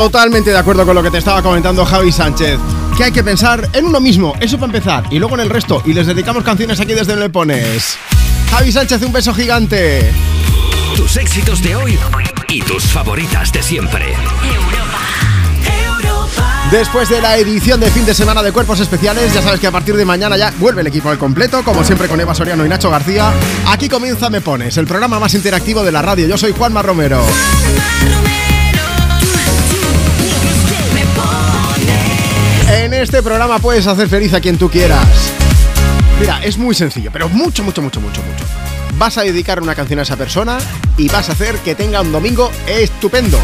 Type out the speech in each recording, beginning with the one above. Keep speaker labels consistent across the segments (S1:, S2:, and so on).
S1: Totalmente de acuerdo con lo que te estaba comentando Javi Sánchez. Que hay que pensar en uno mismo, eso para empezar, y luego en el resto. Y les dedicamos canciones aquí desde Le Pones. Javi Sánchez, un beso gigante.
S2: Tus éxitos de hoy y tus favoritas de siempre.
S1: Después de la edición de fin de semana de Cuerpos Especiales, ya sabes que a partir de mañana ya vuelve el equipo al completo, como siempre con Eva Soriano y Nacho García. Aquí comienza Me Pones, el programa más interactivo de la radio. Yo soy Juanma Romero. Este programa puedes hacer feliz a quien tú quieras. Mira, es muy sencillo, pero mucho, mucho, mucho, mucho, mucho. Vas a dedicar una canción a esa persona y vas a hacer que tenga un domingo estupendo.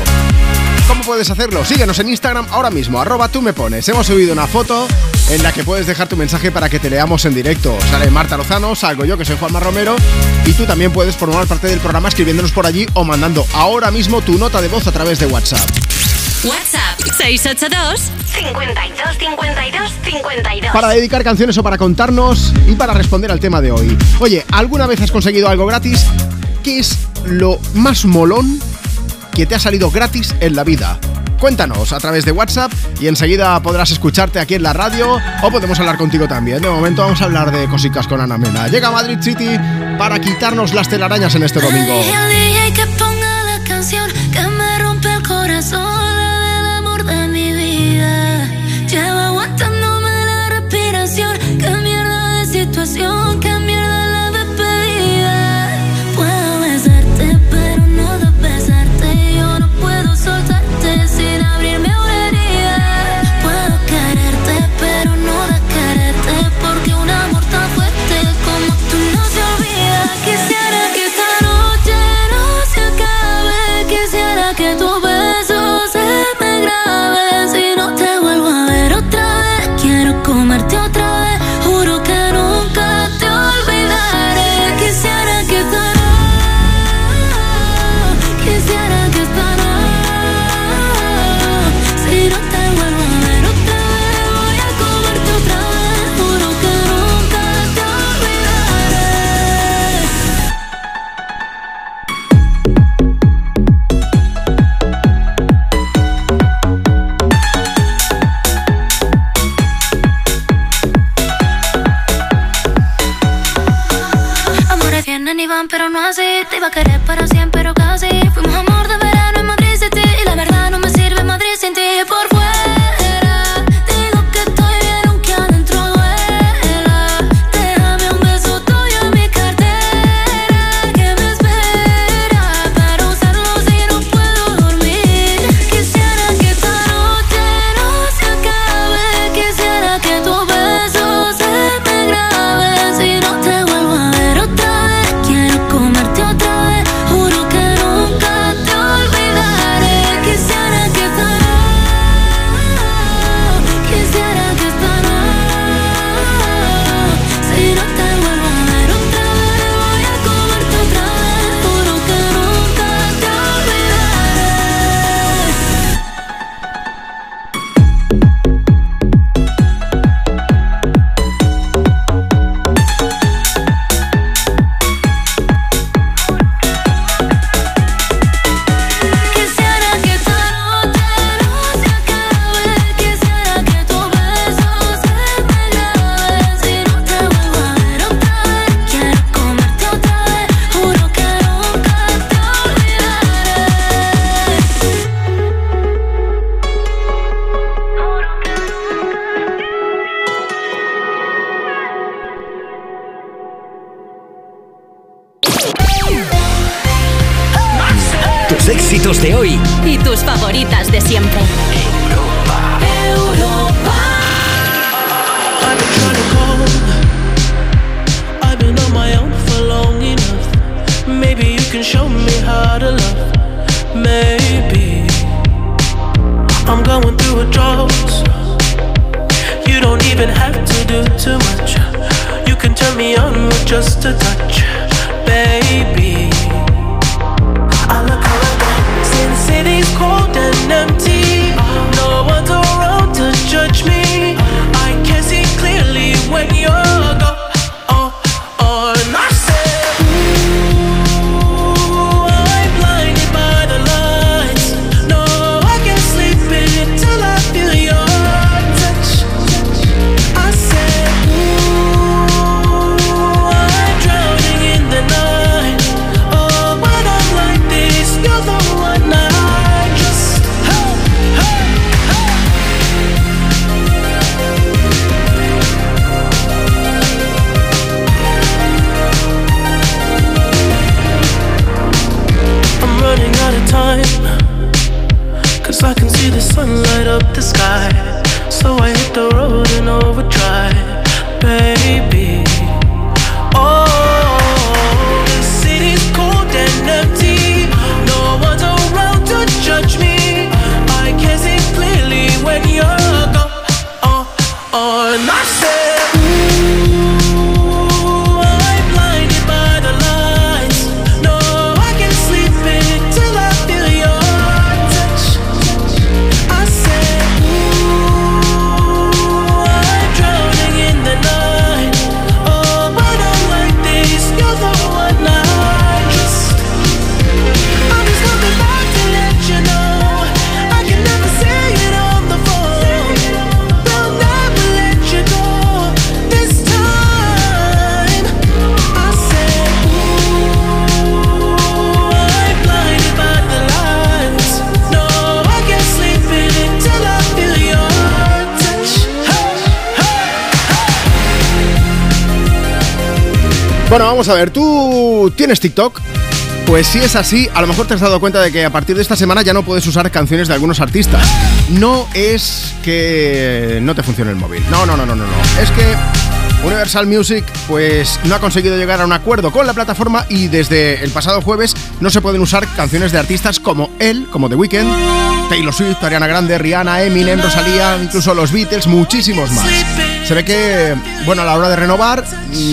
S1: ¿Cómo puedes hacerlo? Síguenos en Instagram ahora mismo, arroba tú me pones. Hemos subido una foto en la que puedes dejar tu mensaje para que te leamos en directo. Sale Marta Lozano, salgo yo que soy Juanma Romero y tú también puedes formar parte del programa escribiéndonos por allí o mandando ahora mismo tu nota de voz a través de WhatsApp.
S3: WhatsApp 682 52 52 52.
S1: Para dedicar canciones o para contarnos y para responder al tema de hoy. Oye, ¿alguna vez has conseguido algo gratis? ¿Qué es lo más molón que te ha salido gratis en la vida? Cuéntanos a través de WhatsApp y enseguida podrás escucharte aquí en la radio o podemos hablar contigo también. De momento vamos a hablar de cositas con Ana Mena. Llega a Madrid City para quitarnos las telarañas en este domingo.
S4: Así. Te iba a querer
S1: tienes TikTok? Pues si es así, a lo mejor te has dado cuenta de que a partir de esta semana ya no puedes usar canciones de algunos artistas. No es que no te funcione el móvil. No, no, no, no, no, no. Es que Universal Music pues no ha conseguido llegar a un acuerdo con la plataforma y desde el pasado jueves no se pueden usar canciones de artistas como él, como The Weeknd, Taylor Swift, Ariana Grande, Rihanna, Eminem, Rosalía, incluso los Beatles, muchísimos más. Se ve que, bueno, a la hora de renovar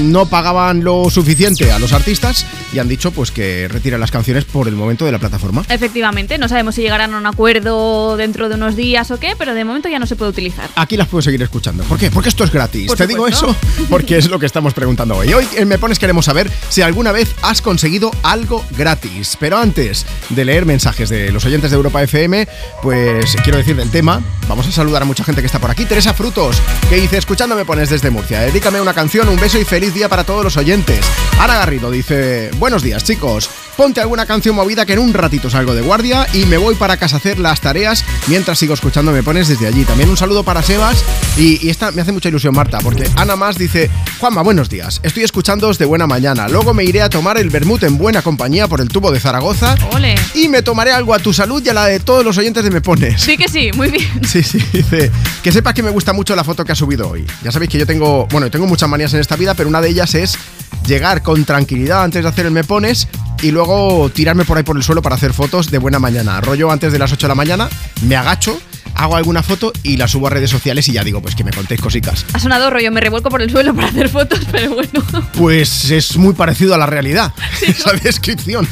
S1: no pagaban lo suficiente a los artistas y han dicho pues que retiran las canciones por el momento de la plataforma.
S5: Efectivamente, no sabemos si llegarán a un acuerdo dentro de unos días o qué, pero de momento ya no se puede utilizar.
S1: Aquí las puedes seguir escuchando. ¿Por qué? Porque esto es gratis.
S5: Por
S1: Te digo eso porque es lo que estamos preguntando hoy. Hoy en Me Pones queremos saber si alguna vez has conseguido algo gratis. Pero antes de leer mensajes de los oyentes de Europa FM, pues quiero decir del tema, vamos a saludar a mucha gente que está por aquí. Teresa Frutos, que dice, escuchando Me Pones desde Murcia, dedícame una canción, un beso y feliz día para todos los oyentes. Ana Garrido dice, buenos días chicos, ponte alguna canción movida que en un ratito salgo de guardia y me voy para casa a hacer las tareas mientras sigo escuchando Me Pones desde allí. También un saludo para Sebas y, y esta me hace mucha ilusión Marta, porque Ana más dice, Juanma, buenos días, estoy escuchándoos de buena mañana, luego me iré a tomar el vermut en buena compañía por el tubo de Zaragoza
S5: Ole.
S1: y me tomaré algo a tu salud y a la de todos los oyentes de Me Pones.
S5: Sí que sí, muy bien.
S1: Sí, sí, dice que sepas que me gusta mucho la foto que ha subido hoy. Ya sabéis que yo tengo, bueno, tengo muchas manías en esta vida, pero una de ellas es llegar con tranquilidad antes de hacer el me pones y luego tirarme por ahí por el suelo para hacer fotos de buena mañana. Rollo antes de las 8 de la mañana, me agacho, hago alguna foto y la subo a redes sociales y ya digo, pues que me contéis cositas.
S5: Ha sonado rollo, me revuelco por el suelo para hacer fotos, pero bueno.
S1: Pues es muy parecido a la realidad, esa descripción.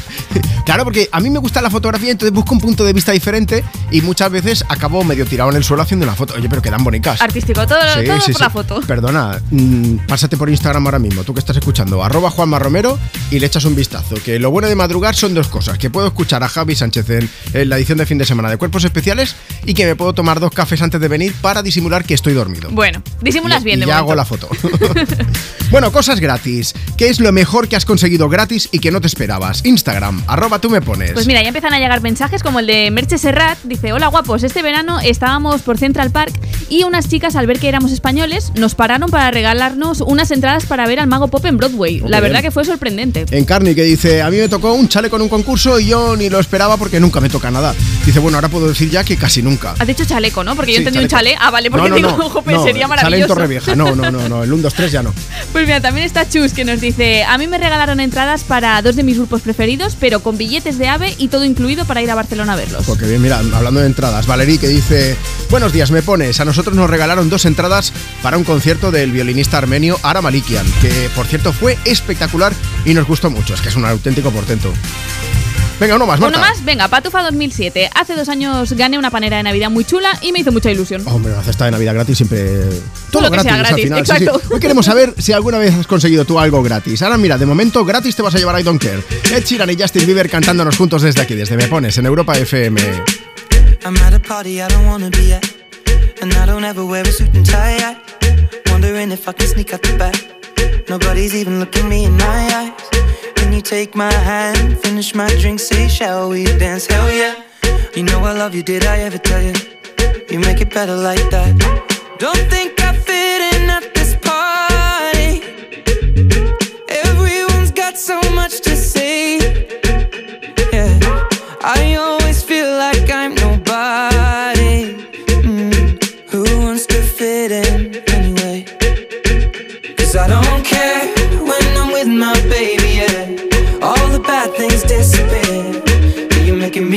S1: Claro, porque a mí me gusta la fotografía, entonces busco un punto de vista diferente y muchas veces acabo medio tirado en el suelo haciendo una foto. Oye, pero quedan bonitas.
S5: Artístico, todo,
S1: Sí,
S5: todo
S1: sí,
S5: por
S1: sí.
S5: la foto.
S1: Perdona, mm, pásate por Instagram ahora mismo, tú que estás escuchando, arroba Juanma Romero y le echas un vistazo. Que lo bueno de madrugar son dos cosas, que puedo escuchar a Javi Sánchez en, en la edición de fin de semana de Cuerpos Especiales y que me puedo tomar dos cafés antes de venir para disimular que estoy dormido.
S5: Bueno, disimulas
S1: Y-
S5: bien
S1: y
S5: de
S1: ya
S5: momento.
S1: hago la foto. bueno, cosas gratis. ¿Qué es lo mejor que has conseguido gratis y que no te esperabas? Instagram, arroba tú me pones.
S5: Pues mira, ya empiezan a llegar mensajes como el de Merche Serrat. Dice, hola guapos, este verano estábamos por Central Park y unas chicas al ver que éramos españoles nos pararon para regalarnos unas entradas para ver al Mago Pop en Broadway. La verdad que fue sorprendente.
S1: Encarni que dice, a mí me tocó un chale con un concurso y yo ni lo esperaba porque nunca me toca nada. Dice, bueno, ahora puedo decir ya que casi nunca.
S5: Has dicho chaleco, ¿no? Porque yo
S1: Sí,
S5: entendí un chale. Ah, vale, porque
S1: no, no,
S5: digo,
S1: no,
S5: jope, sería
S1: Chale
S5: maravilloso.
S1: Torrevieja, no, no, no, no, el 1, 2, 3 ya no.
S5: Pues mira, también está Chus que nos dice, a mí me regalaron entradas para dos de mis grupos preferidos, pero con billetes de ave y todo incluido para ir a Barcelona a verlos.
S1: Porque bien, mira, hablando de entradas, Valerí que dice, buenos días, me pones, a nosotros nos regalaron dos entradas para un concierto del violinista armenio Ara Malikian, que por cierto fue espectacular y nos gustó mucho, es que es un auténtico portento. Venga, uno más, Marta.
S5: Uno más, venga, Patufa 2007. Hace dos años gané una panera de Navidad muy chula y me hizo mucha ilusión.
S1: Hombre, una cesta de Navidad gratis siempre. Todo
S5: lo que sea
S1: al
S5: gratis,
S1: final. sí,
S5: exacto.
S1: sí. Hoy queremos saber si alguna vez has conseguido tú algo gratis. Ahora mira, de momento gratis te vas a llevar a I Don't Care. Ed Sheeran y Justin Bieber cantándonos juntos desde aquí, desde Me Pones, en Europa FM.
S6: I'm at a party I don't wanna be at. And I don't ever wear a suit and tie. Wondering if I can sneak out the back. Nobody's even looking me in my eyes. Can you take my hand, finish my drink, say shall we dance? Hell yeah, you know I love you, did I ever tell you? You make it better like that Don't think I fit in at this party Everyone's got so much to say Yeah, I always feel like I'm nobody mm. Who wants to fit in anyway? Cause I don't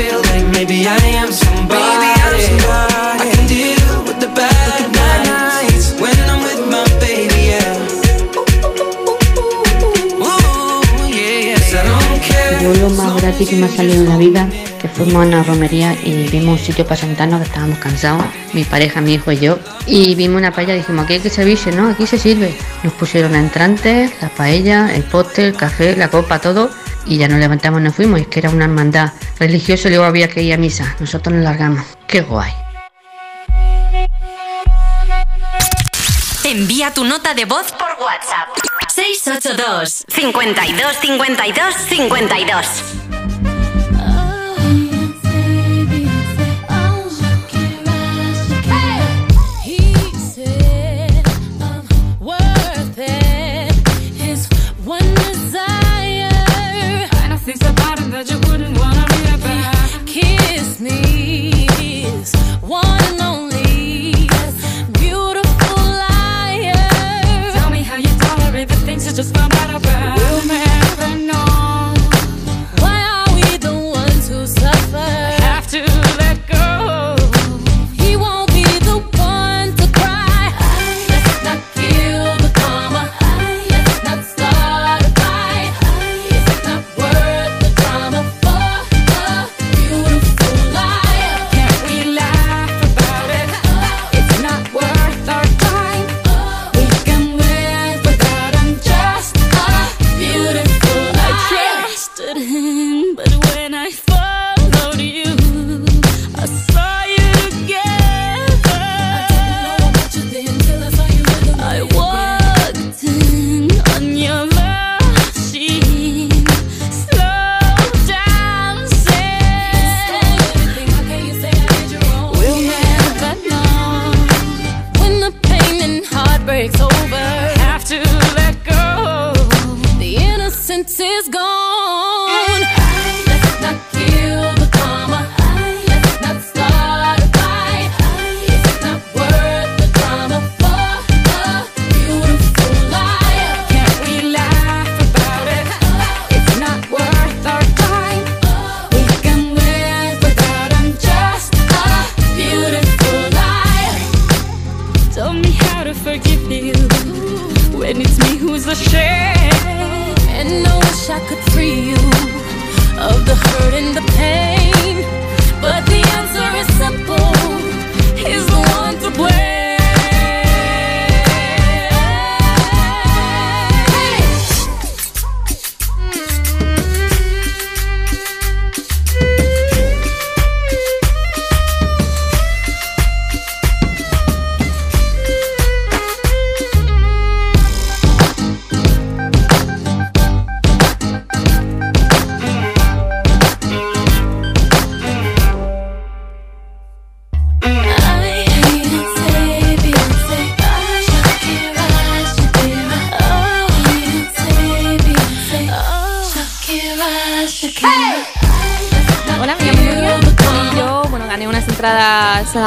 S6: feel like maybe I am somebody. I can deal with the bad nights when I'm with my baby. Yeah. Ooh, yeah, yeah. 'Cause I don't care.
S7: Yo lo más gratis que me ha salido en la vida, que fuimos a una romería y vimos un sitio para sentarnos que estábamos cansados, mi pareja, mi hijo y yo, y vimos una paella y dijimos, aquí hay que servirse, ¿no? Aquí se sirve. Nos pusieron la entrante, la paella, el postre, el café, la copa, todo, y ya nos levantamos nos fuimos, es que era una hermandad religiosa y luego había que ir a misa. Nosotros nos largamos. ¡Qué guay!
S8: Envía tu nota de voz por WhatsApp. 682 52 52 52
S9: wanna Have to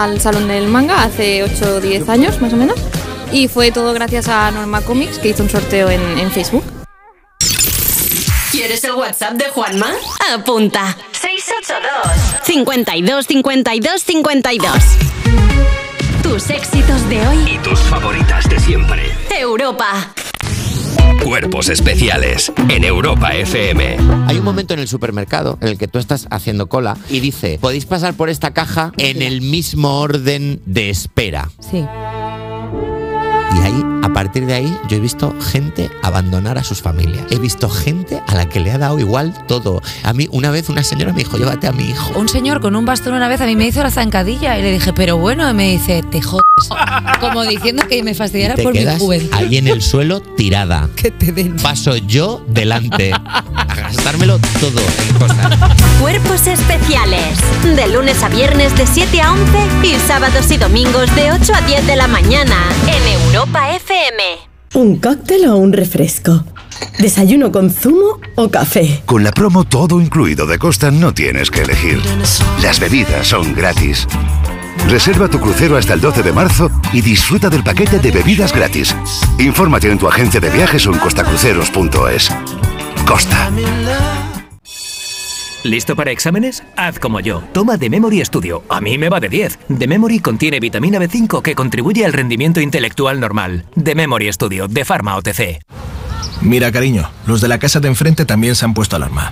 S10: al Salón del Manga hace 8 o 10 años, más o menos. Y fue todo gracias a Norma Comics, que hizo un sorteo en, en Facebook.
S3: ¿Quieres el WhatsApp de Juanma? Apunta. 682 52 52 52. Tus éxitos de hoy.
S8: Y tus favoritas de siempre.
S3: Europa.
S8: Cuerpos especiales en Europa FM.
S11: Hay un momento en el supermercado en el que tú estás haciendo cola y dice, podéis pasar por esta caja en el mismo orden de espera.
S12: Sí.
S11: Y ahí, a partir de ahí, yo he visto gente abandonar a sus familias. He visto gente a la que le ha dado igual todo. A mí, una vez una señora me dijo, llévate a mi hijo.
S12: Un señor con un bastón una vez a mí me hizo la zancadilla y le dije, pero bueno, y me dice, te jodes. Como diciendo que me fastidiara por mi juventud.
S11: ahí en el suelo tirada.
S12: Que te den.
S11: Paso yo delante. A gastármelo todo en cosas.
S3: Cuerpos especiales. De lunes a viernes de 7 a 11 y sábados y domingos de 8 a 10 de la mañana en Europa FM.
S13: ¿Un cóctel o un refresco? ¿Desayuno con zumo o café?
S14: Con la promo todo incluido de Costa no tienes que elegir. Las bebidas son gratis. Reserva tu crucero hasta el 12 de marzo y disfruta del paquete de bebidas gratis. Infórmate en tu agencia de viajes o en costacruceros.es. Costa.
S15: ¿Listo para exámenes? Haz como yo. Toma The Memory Studio. A mí me va de 10. The Memory contiene vitamina B5 que contribuye al rendimiento intelectual normal. The Memory Studio, de Pharma OTC.
S16: Mira, cariño, los de la casa de enfrente también se han puesto alarma.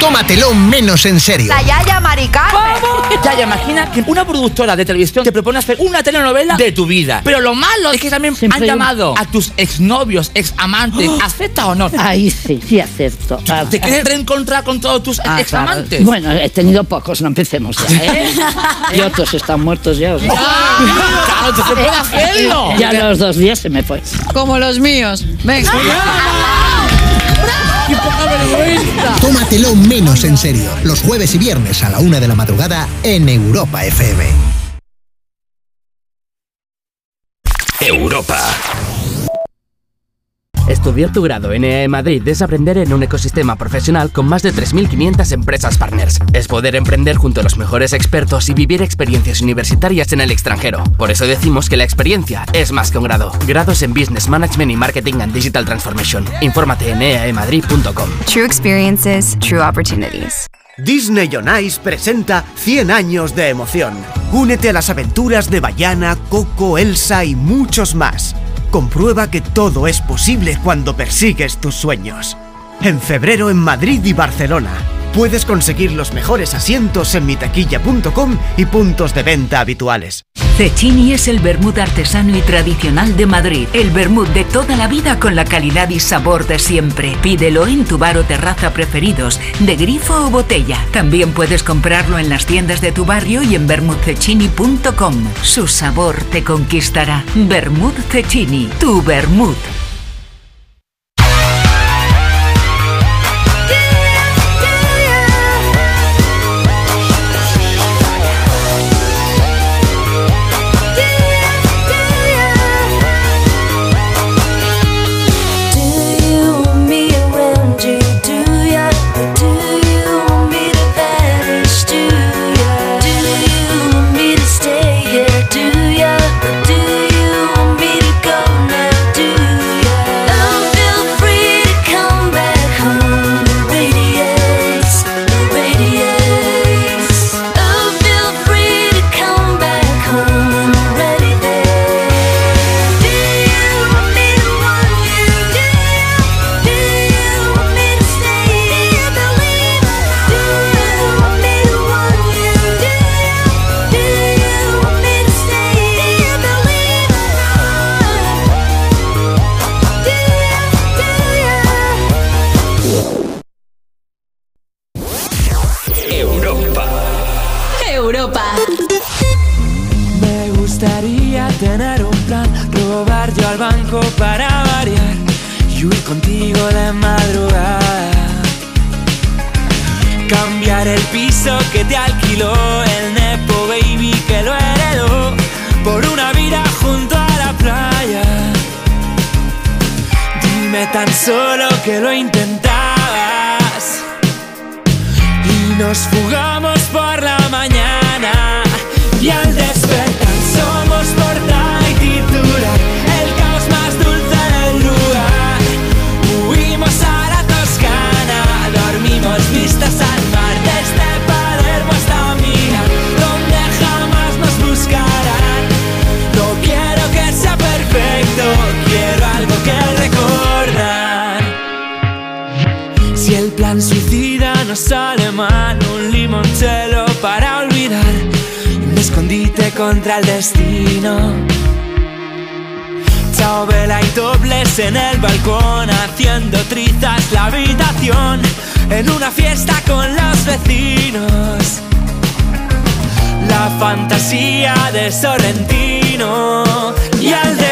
S17: Tómatelo menos en serio.
S18: La Yaya Maricarmen.
S19: Yaya, imagina que una productora de televisión te propone hacer una telenovela de tu vida. Pero lo malo es que también han
S20: Siempre hay un-
S19: llamado a tus exnovios, examantes. ¿Acepta o no?
S20: Ahí sí, sí acepto.
S19: ¿Te quieres reencontrar con todos tus
S20: Ah,
S19: examantes?
S20: claro. Bueno, he tenido pocos, no empecemos ya, ¿eh? y otros están muertos ya. o sea.
S19: ¡Claro, que se puede hacerlo!
S20: Ya a los dos días se me fue.
S21: Como los míos. Venga.
S17: Tómatelo menos en serio. Los jueves y viernes a la una de la madrugada en Europa FM.
S8: Europa.
S22: Estudiar tu grado en EAE Madrid es aprender en un ecosistema profesional con más de 3.500 empresas partners. Es poder emprender junto a los mejores expertos y vivir experiencias universitarias en el extranjero. Por eso decimos que la experiencia es más que un grado. Grados en Business Management y Marketing and Digital Transformation. Infórmate en eaemadrid.com.
S23: True experiences, true opportunities.
S24: Disney on Ice presenta 100 años de emoción. Únete a las aventuras de Bayana, Coco, Elsa y muchos más. Comprueba que todo es posible cuando persigues tus sueños. En febrero en Madrid y Barcelona. Puedes conseguir los mejores asientos en mitaquilla.com y puntos de venta habituales.
S25: Cecchini es el vermut artesano y tradicional de Madrid. El vermut de toda la vida con la calidad y sabor de siempre. Pídelo en tu bar o terraza preferidos, de grifo o botella. También puedes comprarlo en las tiendas de tu barrio y en vermutcecchini.com. Su sabor te conquistará. Vermut Cecchini, tu vermut.
S26: Que lo intentabas. Y nos fugamos sale mal, un limoncello para olvidar, un escondite contra el destino. Chao vela y dobles en el balcón, haciendo trizas la habitación, en una fiesta con los vecinos. La fantasía de Sorrentino y al despertar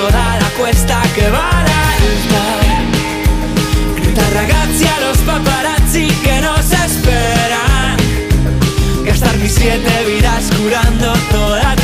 S26: toda la cuesta que va a la alta. Gritar ragazzi a los paparazzi que nos esperan. Gastar mis siete vidas curando toda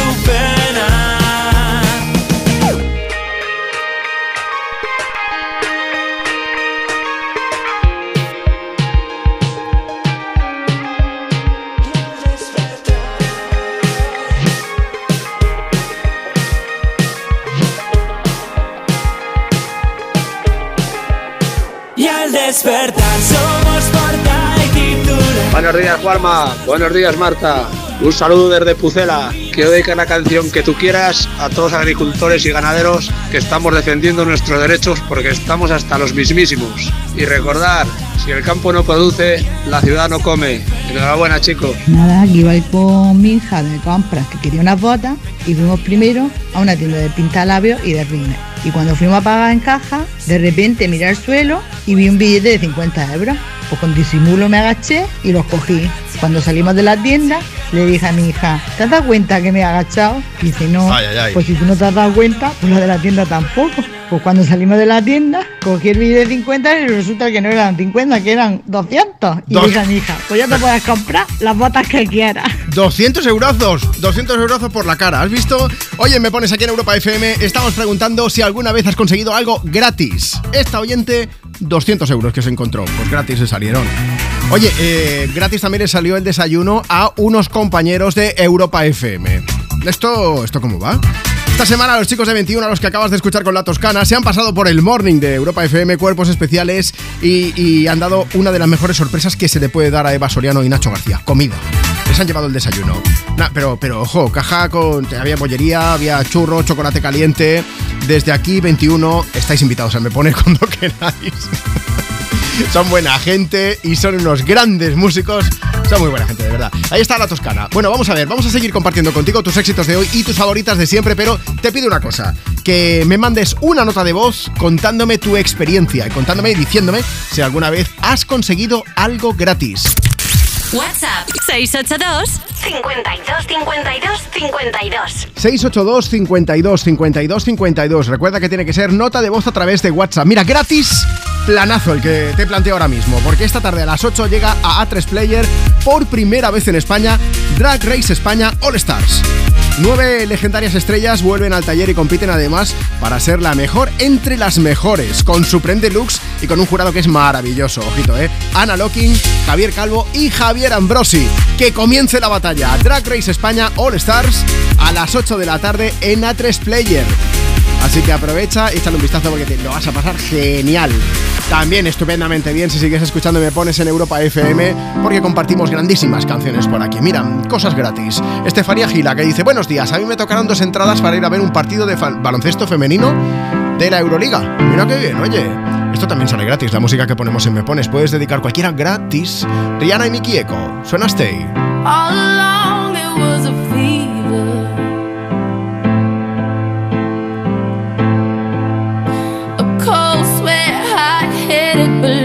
S27: Juanma. Buenos días, Marta. Un saludo desde Pucela. Quiero dedicar la canción que tú quieras a todos los agricultores y ganaderos que estamos defendiendo nuestros derechos porque estamos hasta los mismísimos. Y recordar, si el campo no produce, la ciudad no come. Enhorabuena, chicos.
S21: Nada, aquí ir con mi hija de compras que quería unas botas y fuimos primero a una tienda de pintalabios y de rines. Y cuando fuimos a pagar en caja, de repente miré al suelo y vi un billete de 50 euros. Pues con disimulo me agaché y los cogí. Cuando salimos de la tienda, le dije a mi hija, ¿te has dado cuenta que me he agachado? Y dice, no,
S1: Ay, ay, ay.
S21: pues si tú no te has dado cuenta, pues los de la tienda tampoco. Pues cuando salimos de la tienda, cogí el billete de 50 y resulta que no eran 50, que eran 200. Y dije a mi hija, pues ya te puedes comprar las botas que quieras.
S1: 200 eurazos, 200 eurazos por la cara, ¿has visto? Oye, me pones aquí en Europa FM, estamos preguntando si alguna vez has conseguido algo gratis. Esta oyente, 200 euros que se encontró, pues gratis se salieron. Oye, eh, gratis también le salió el desayuno a unos compañeros de Europa FM. ¿Esto, esto cómo va? Esta semana los chicos de 21, a los que acabas de escuchar con la Toscana, se han pasado por el morning de Europa FM, cuerpos especiales, y, y han dado una de las mejores sorpresas que se le puede dar a Eva Soriano y Nacho García, comida. Les han llevado el desayuno. Nah, pero, pero ojo, caja con. Había bollería, había churro, chocolate caliente. Desde aquí, 21, estáis invitados a Me Pone cuando queráis. son buena gente y son unos grandes músicos. Son muy buena gente, de verdad. Ahí está la Toscana. Bueno, vamos a ver, vamos a seguir compartiendo contigo tus éxitos de hoy y tus favoritas de siempre, pero te pido una cosa, que me mandes una nota de voz contándome tu experiencia y contándome y diciéndome si alguna vez has conseguido algo gratis.
S3: WhatsApp 682 52 52 52.
S1: 682 52 52 52. Recuerda que tiene que ser nota de voz a través de WhatsApp. Mira, gratis, planazo el que te planteo ahora mismo, porque esta tarde a las 8 llega a A3 Player por primera vez en España Drag Race España All Stars. Nueve legendarias estrellas vuelven al taller y compiten además para ser la mejor entre las mejores, con su prende y con un jurado que es maravilloso, ojito, ¿eh? Ana Locking, Javier Calvo y Javier Ambrosi. Que comience la batalla. Drag Race España All Stars a las 8 de la tarde en A3 Player. Así que aprovecha y échale un vistazo porque te lo vas a pasar genial. También estupendamente bien si sigues escuchando Me Pones en Europa FM porque compartimos grandísimas canciones por aquí. Mira, cosas gratis. Estefanía Gila que dice, buenos días, a mí me tocaron dos entradas para ir a ver un partido de baloncesto femenino de la Euroliga. Mira qué bien, oye. Esto también sale gratis, la música que ponemos en Me Pones. Puedes dedicar cualquiera gratis. Rihanna y Miki Eco. Suena Stay.
S28: headed
S8: below.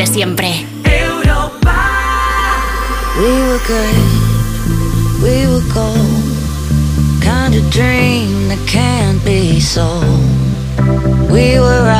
S8: de
S29: siempre. Europa.
S25: We were good, we were gold. Kind of dream that can't be sold. We were right.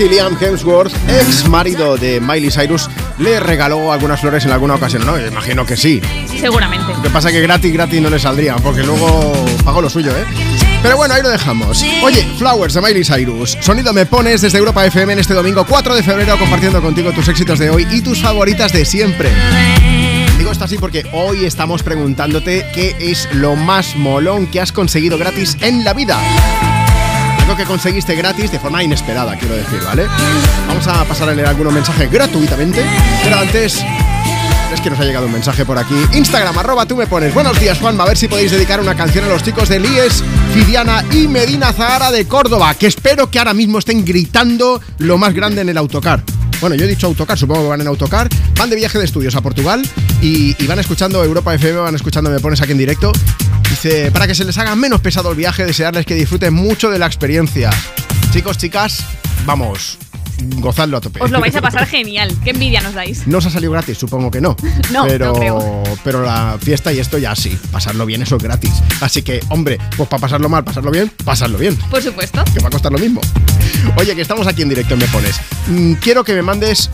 S1: Si Liam Hemsworth, ex marido de Miley Cyrus, le regaló algunas flores en alguna ocasión, ¿no? Imagino que sí.
S5: Seguramente.
S1: Lo que pasa es que gratis, gratis no le saldría, porque luego pagó lo suyo, ¿eh? Pero bueno, ahí lo dejamos. Oye, Flowers de Miley Cyrus. Sonido me pones desde Europa FM en este domingo 4 de febrero compartiendo contigo tus éxitos de hoy y tus favoritas de siempre. Digo esto así porque hoy estamos preguntándote qué es lo más molón que has conseguido gratis en la vida. Que conseguiste gratis de forma inesperada, quiero decir, ¿vale? Vamos a pasar a leer algunos mensajes gratuitamente, pero antes es que nos ha llegado un mensaje por aquí. Instagram, arroba tú me pones. Buenos días, Juanma. A ver si podéis dedicar una canción a los chicos de Líes, Fidiana y Medina Zahara de Córdoba, que espero que ahora mismo estén gritando lo más grande en el autocar. Bueno, yo he dicho autocar, supongo que van en autocar. Van de viaje de estudios a Portugal y, y van escuchando Europa FM, van escuchando Me Pones aquí en directo. Dice, para que se les haga menos pesado el viaje, desearles que disfruten mucho de la experiencia. Chicos, chicas, vamos, gozadlo a tope.
S5: Os lo vais a pasar genial. Qué envidia nos dais.
S1: No os ha salido gratis, supongo que no.
S5: No,
S1: pero,
S5: no creo.
S1: pero la fiesta y esto ya sí, pasarlo bien, eso es gratis. Así que, hombre, pues para pasarlo mal, pasarlo bien, pasarlo bien.
S5: Por supuesto.
S1: Que va a costar lo mismo. Oye, que estamos aquí en directo en Me Pones. Mm, quiero que me mandes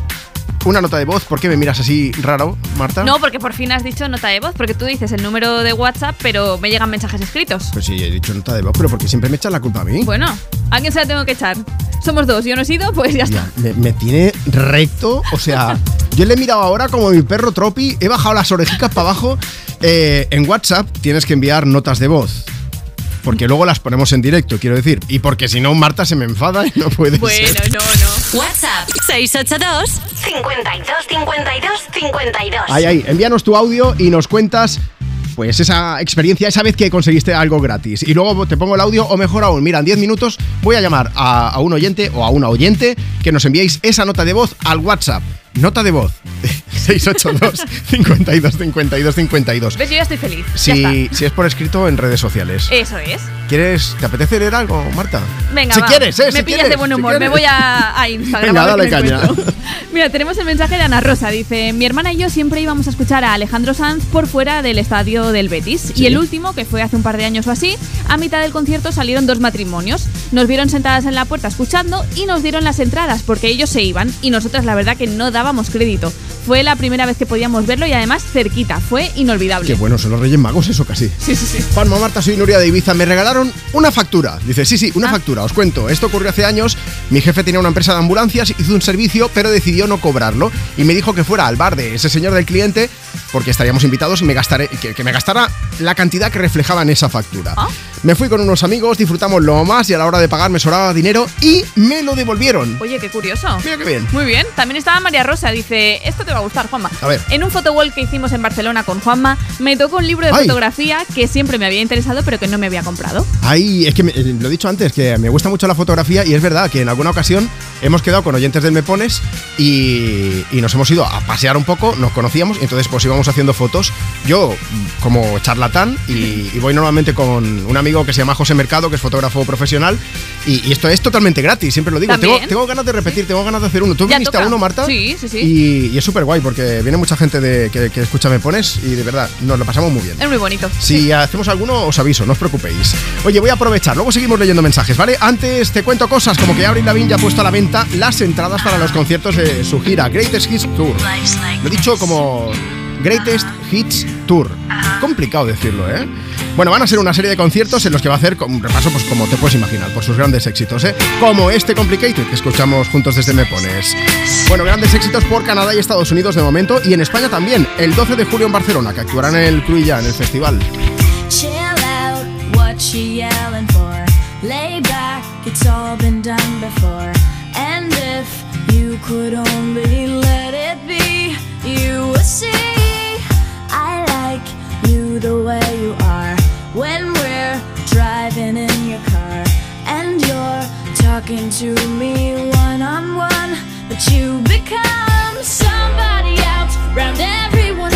S1: una nota de voz. ¿Por qué me miras así raro, Marta?
S5: No, porque por fin has dicho nota de voz, porque tú dices el número de WhatsApp, pero me llegan mensajes escritos.
S1: Pues sí, he dicho nota de voz, pero porque siempre me echan la culpa a mí.
S5: Bueno, ¿a quién se la tengo que echar? Somos dos, yo no he sido, pues ya está.
S1: Me, me tiene recto, o sea, yo le he mirado ahora como mi perro Tropi, he bajado las orejicas para abajo. Eh, en WhatsApp tienes que enviar notas de voz. Porque luego las ponemos en directo, quiero decir. Y porque si no, Marta se me enfada y no puede
S3: Bueno,
S1: ser.
S3: no, no. WhatsApp 682 52 52 52.
S1: Ahí, ahí, envíanos tu audio y nos cuentas pues esa experiencia, esa vez que conseguiste algo gratis. Y luego te pongo el audio, o mejor aún, mira, en 10 minutos voy a llamar a, a un oyente o a una oyente que nos enviéis esa nota de voz al WhatsApp. Nota de voz 682 52 52 52.
S5: ¿Ves? Yo ya estoy feliz.
S1: Si, si es por escrito en redes sociales.
S5: Eso es.
S1: ¿Quieres, ¿Te apetece leer algo, Marta?
S5: Venga,
S1: si
S5: va.
S1: quieres, ¿eh?
S5: Me
S1: si
S5: pillas
S1: quieres,
S5: de buen
S1: si
S5: humor. me
S1: quieres.
S5: voy a, a Instagram.
S1: Venga,
S5: a ver
S1: dale
S5: me
S1: caña.
S5: encuentro. Mira, tenemos el mensaje de Ana Rosa. Dice: Mi hermana y yo siempre íbamos a escuchar a Alejandro Sanz por fuera del estadio del Betis.
S1: Sí.
S5: Y el último, que fue hace un par de años o así, a mitad del concierto salieron dos matrimonios. Nos vieron sentadas en la puerta escuchando y nos dieron las entradas porque ellos se iban y nosotras la verdad que no dábamos crédito. Fue la primera vez que podíamos verlo y además cerquita. Fue inolvidable.
S1: Qué bueno, son los Reyes Magos, eso casi.
S5: Sí, sí, sí.
S1: Juanma Marta, soy Nuria de Ibiza. Me regalaron una factura. Dice, sí, sí,
S5: Ah.
S1: una factura. Os cuento. Esto ocurrió hace años. Mi jefe tenía una empresa de ambulancias, hizo un servicio, pero decidió no cobrarlo. Y me dijo que fuera al bar de ese señor del cliente, porque estaríamos invitados y me gastaré, que, que me gastara la cantidad que reflejaba en esa factura.
S5: Ah.
S1: Me fui con unos amigos, disfrutamos lo más y a la hora de pagar me sobraba dinero y me lo devolvieron.
S5: Oye, qué curioso.
S1: Mira qué bien.
S5: Muy bien. También estaba María Rosa. Dice, esto te va a gustar, Juanma.
S1: A ver.
S5: En un photowall que hicimos en Barcelona con Juanma, me tocó un libro de
S1: Ay.
S5: fotografía que siempre me había interesado, pero que no me había comprado.
S1: Ay, es que me- eh, lo he dicho antes, que me gusta mucho la fotografía y es verdad que en alguna ocasión hemos quedado con oyentes del Me Pones y, y nos hemos ido a pasear un poco, nos conocíamos y entonces pues íbamos haciendo fotos. Yo mm, como charlatán y, y voy normalmente con un amigo que se llama José Mercado, que es fotógrafo profesional y, y esto es totalmente gratis, siempre lo digo. Tengo, tengo ganas de repetir, tengo ganas de hacer uno. ¿Tú
S5: Ya
S1: viniste a
S5: toca.
S1: uno, Marta?
S5: Sí, sí, sí.
S1: Y, y es súper guay porque viene mucha gente de, que, que escucha Me Pones y de verdad nos lo pasamos muy bien.
S5: Es muy bonito.
S1: Si hacemos alguno, os aviso, no os preocupéis. Oye, voy a aprovechar, luego seguimos leyendo mensajes, ¿vale? Antes te cuento cosas como que Avril Lavigne ya ha puesto a la venta las entradas para los conciertos de su gira Greatest Hits Tour. Lo he dicho como Greatest Hits Tour. Complicado decirlo, ¿eh? Bueno, van a ser una serie de conciertos en los que va a hacer un repaso, pues como te puedes imaginar, por sus grandes éxitos, ¿eh? Como este Complicated que escuchamos juntos desde Me Pones. Bueno, grandes éxitos por Canadá y Estados Unidos de momento y en España también, el 12 de julio en Barcelona, que actuarán en el Cruilla, en el festival.
S30: Chill out, what she yelling for? Lay back, it's all been done before. And if you could only let it be, you would see I like you the way you are. Talking to me one on one, but you become somebody else around everyone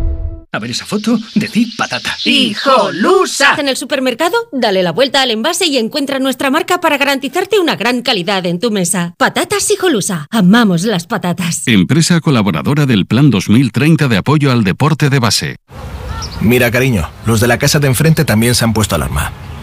S31: A ver esa foto, decid patata.
S32: ¡Hijolusa! En el supermercado, dale la vuelta al envase y encuentra nuestra marca para garantizarte una gran calidad en tu mesa. Patatas Hijolusa. Amamos las patatas.
S33: Empresa colaboradora del Plan 2030 de apoyo al deporte de base.
S16: Mira, cariño, los de la casa de enfrente también se han puesto alarma.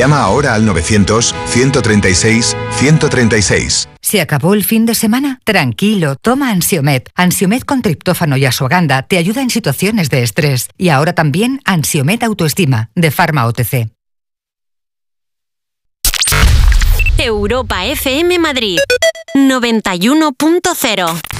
S34: Llama ahora al 900-136-136.
S35: ¿Se acabó el fin de semana? Tranquilo, toma Ansiomet. Ansiomet con triptófano y asuaganda te ayuda en situaciones de estrés. Y ahora también Ansiomet Autoestima, de Pharma OTC.
S3: Europa FM Madrid 91.0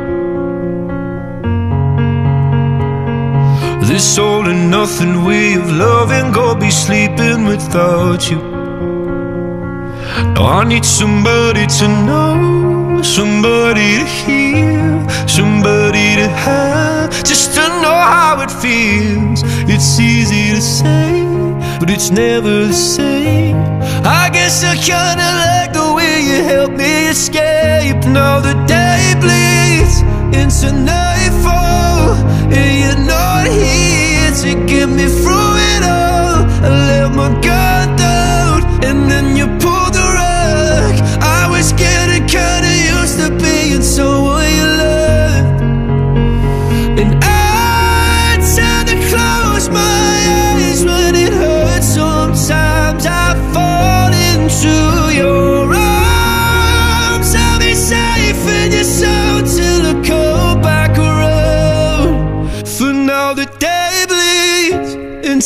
S36: This all and nothing way of loving, go be sleeping without you. Now I need somebody to know, somebody to hear, somebody to have, just to know how it feels. It's easy to say, but it's never the same. I guess I kinda like the way you help me escape. Now the day bleeds into nightfall, and you're not here to get me through it all. I let my guard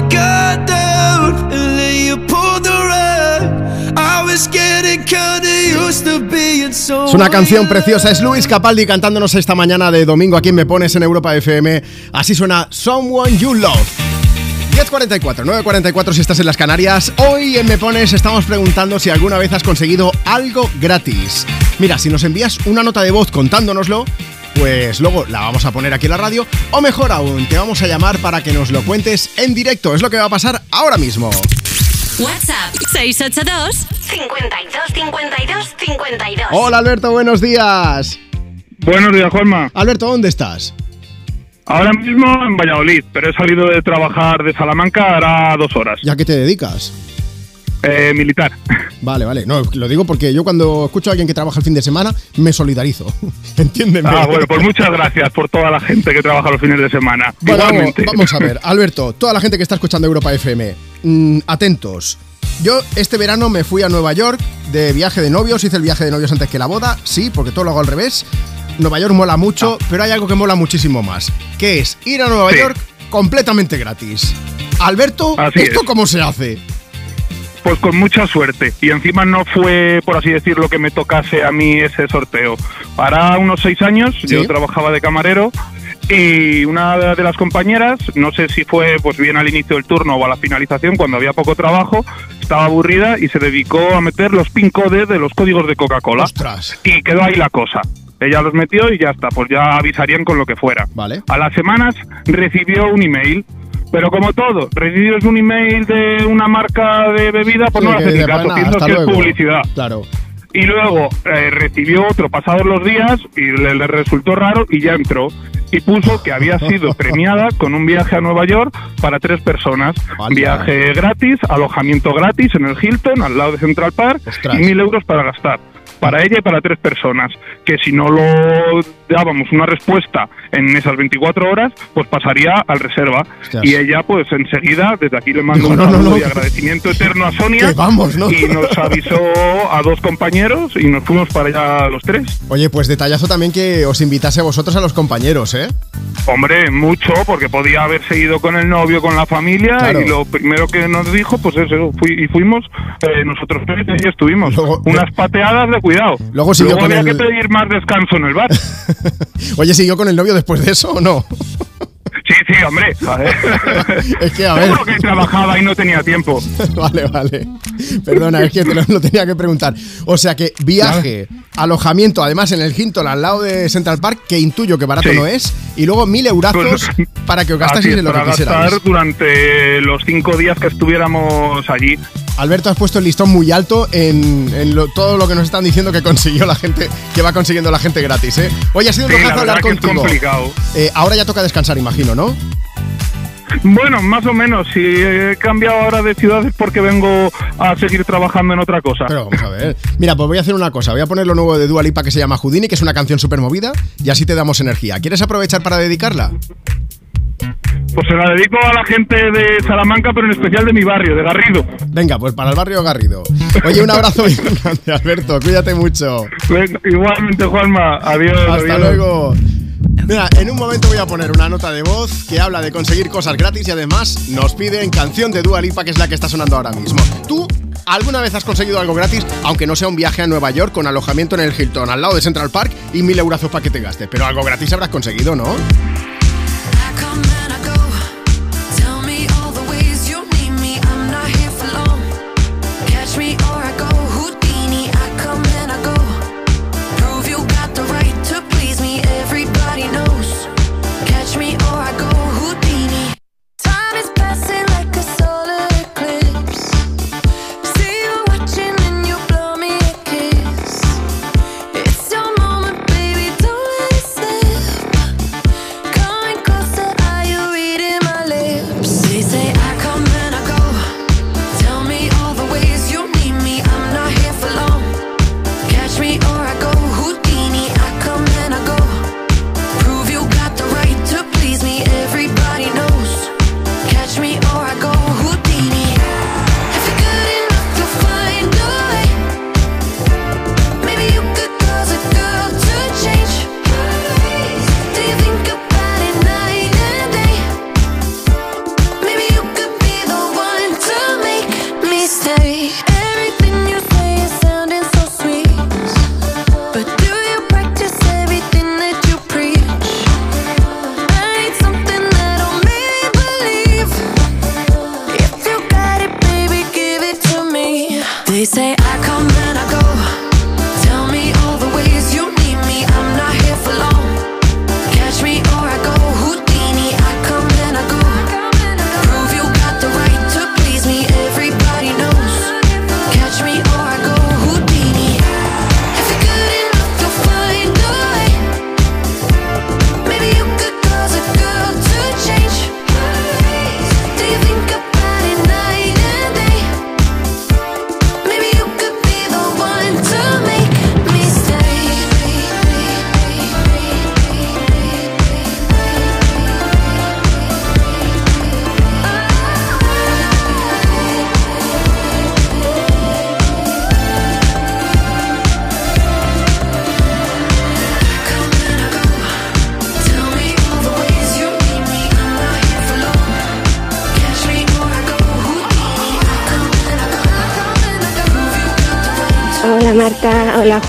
S36: I let my guard down, and then you pulled the rug. I was getting kinda used to being someone.
S1: Es una canción preciosa, es Luis Capaldi cantándonos esta mañana de domingo aquí en Me Pones en Europa FM. Así suena Someone You Love. 10.44, 9.44 si estás en las Canarias. Hoy en Me Pones estamos preguntando si alguna vez has conseguido algo gratis. Mira, si nos envías una nota de voz contándonoslo, pues luego la vamos a poner aquí en la radio. O mejor aún, te vamos a llamar para que nos lo cuentes en directo. Es lo que va a pasar ahora mismo.
S3: WhatsApp 682 52 52 52.
S1: Hola Alberto, buenos días.
S37: Buenos días, Juanma.
S1: Alberto, ¿dónde estás?
S37: Ahora mismo en Valladolid, pero he salido de trabajar de Salamanca ahora dos horas.
S1: ¿Ya qué te dedicas?
S37: Eh, militar.
S1: Vale, vale. No, lo digo porque yo cuando escucho a alguien que trabaja el fin de semana, me solidarizo. Entiéndeme.
S37: Ah, bueno, pues muchas gracias por toda la gente que trabaja los fines de semana.
S1: Bueno, vamos,
S37: Igualmente.
S1: vamos a ver, Alberto, toda la gente que está escuchando Europa FM, mm, atentos. Yo este verano me fui a Nueva York de viaje de novios, hice el viaje de novios antes que la boda, sí, porque todo lo hago al revés. Nueva York mola mucho, pero hay algo que mola muchísimo más, que es ir a Nueva
S37: Ah. Sí.
S1: York completamente gratis. Alberto,
S37: Así
S1: ¿esto
S37: es.
S1: cómo se hace?
S37: Pues con mucha suerte. Y encima no fue, por así decirlo, que me tocase a mí ese sorteo. Para unos seis años yo trabajaba de camarero y una de las compañeras, no sé si fue pues bien al inicio del turno o a la finalización, cuando había poco trabajo, estaba aburrida y se dedicó a meter los pin codes de los códigos de Coca-Cola. Y quedó ahí la cosa. Ella los metió y ya está, pues ya avisarían con lo que fuera.
S1: Vale.
S37: A las semanas recibió un email. Pero como todo, recibes un email de una marca de bebida, pues
S1: Sí,
S37: no le haces ni caso,
S1: "Pues nada,
S37: piensas que es
S1: luego".
S37: publicidad.
S1: Claro.
S37: Y luego eh, recibió otro pasados los días y le, le resultó raro y ya entró. Y puso que había sido premiada con un viaje a Nueva York para tres personas. Viaje gratis, alojamiento gratis en el Hilton, al lado de Central Park, y mil euros para gastar. Para ella y para tres personas. Que si no lo dábamos una respuesta en esas 24 horas, pues pasaría al reserva.
S1: Hostias.
S37: Y ella, pues enseguida, desde aquí le mando
S1: Dijo,
S37: un
S1: "No, no,
S37: saludo
S1: no".
S37: y agradecimiento eterno a Sonia.
S1: Vamos, ¿no?
S37: Y nos avisó a dos compañeros y nos fuimos para allá los tres.
S1: Oye, pues detallazo también que os invitase a vosotros a los compañeros, ¿eh?
S37: Hombre, mucho, porque podía haber seguido con el novio, con la familia,
S1: Claro.
S37: y lo primero que nos dijo, pues eso, fui- y fuimos eh, nosotros tres y estuvimos. Unas pateadas de cuidado.
S1: Luego siguió con
S37: había
S1: el-
S37: que pedir más descanso en el bar.
S1: Oye, ¿siguió con el novio después de eso o no?
S37: Sí, Sí, hombre. joder.
S1: Es que, a ver.
S37: Seguro que trabajaba y no tenía tiempo.
S1: Vale, vale. Perdona, es que te lo, lo tenía que preguntar. O sea que viaje, alojamiento, además en el Hinton al lado de Central Park, que intuyo que barato
S37: Sí.
S1: no es, y luego mil eurazos
S37: Pues,
S1: para que os gastaseis en lo que
S37: para
S1: quisierais.
S37: gastar durante los cinco días que estuviéramos allí.
S1: Alberto, has puesto el listón muy alto en, en lo- todo lo que nos están diciendo que consiguió la gente, que va consiguiendo la gente gratis, ¿eh? Oye, ha sido un
S37: Sí,
S1: lujazo hablar contigo. Eh, ahora ya toca descansar, imagino, ¿no?
S37: Bueno, más o menos. Si he cambiado ahora de ciudad es porque vengo a seguir trabajando en otra cosa.
S1: Pero vamos a ver. Mira, pues voy a hacer una cosa. Voy a poner lo nuevo de Dua Lipa que se llama Houdini, que es una canción súper movida, y así te damos energía. ¿Quieres aprovechar para dedicarla?
S37: Pues se la dedico a la gente de Salamanca, pero en especial de mi barrio, de Garrido.
S1: Venga, pues para el barrio Garrido. Oye, un abrazo bien grande, Alberto. Cuídate mucho.
S37: Venga, igualmente, Juanma. Adiós.
S1: Hasta
S37: adiós.
S1: luego. Mira, en un momento voy a poner una nota de voz que habla de conseguir cosas gratis y además nos piden canción de Dua Lipa, que es la que está sonando ahora mismo. ¿Tú alguna vez has conseguido algo gratis, aunque no sea un viaje a Nueva York con alojamiento en el Hilton, al lado de Central Park y mil euros para que te gastes? Pero algo gratis habrás conseguido, ¿no?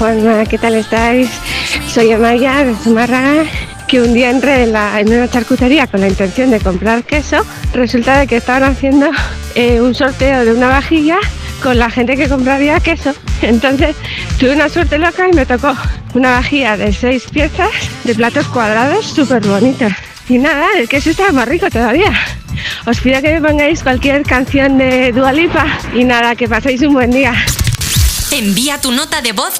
S38: Juanma, ¿qué tal estáis? Soy Amaya de Zumárraga, que un día entré en, la- una charcutería con la intención de comprar queso. Resulta de que estaban haciendo eh, un sorteo de una vajilla con la gente que compraría queso. Entonces tuve una suerte loca y me tocó una vajilla de seis piezas de platos cuadrados súper bonitos. Y nada, el queso estaba más rico todavía. Os pido que me pongáis cualquier canción de Dualipa y nada, que paséis un buen día.
S3: Envía tu nota de voz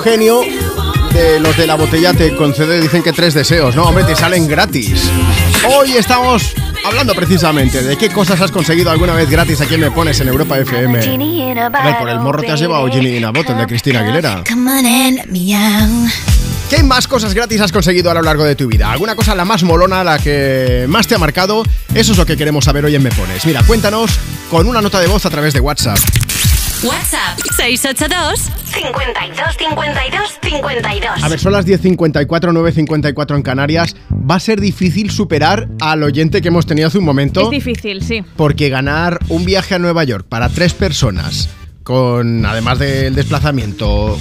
S1: Estoy pensando que un genio de los de la botella te concede, dicen que tres deseos, ¿no? Hombre, te salen gratis. Hoy estamos hablando precisamente de qué cosas has conseguido alguna vez gratis aquí en Me Pones en Europa FM. Ver, por el morro te has llevado Ginny in a Bottle de Cristina Aguilera. ¿Qué más cosas gratis has conseguido a lo largo de tu vida? ¿Alguna cosa la más molona, la que más te ha marcado? Eso es lo que queremos saber hoy en Me Pones. Mira, cuéntanos con una nota de voz a través de WhatsApp.
S3: WhatsApp 682 52 52 52.
S1: A ver, son las 10.54, 9.54 en Canarias. Va a ser difícil superar al oyente que hemos tenido hace un momento.
S5: Es difícil, sí.
S1: Porque ganar un viaje a Nueva York para tres personas, con además del desplazamiento,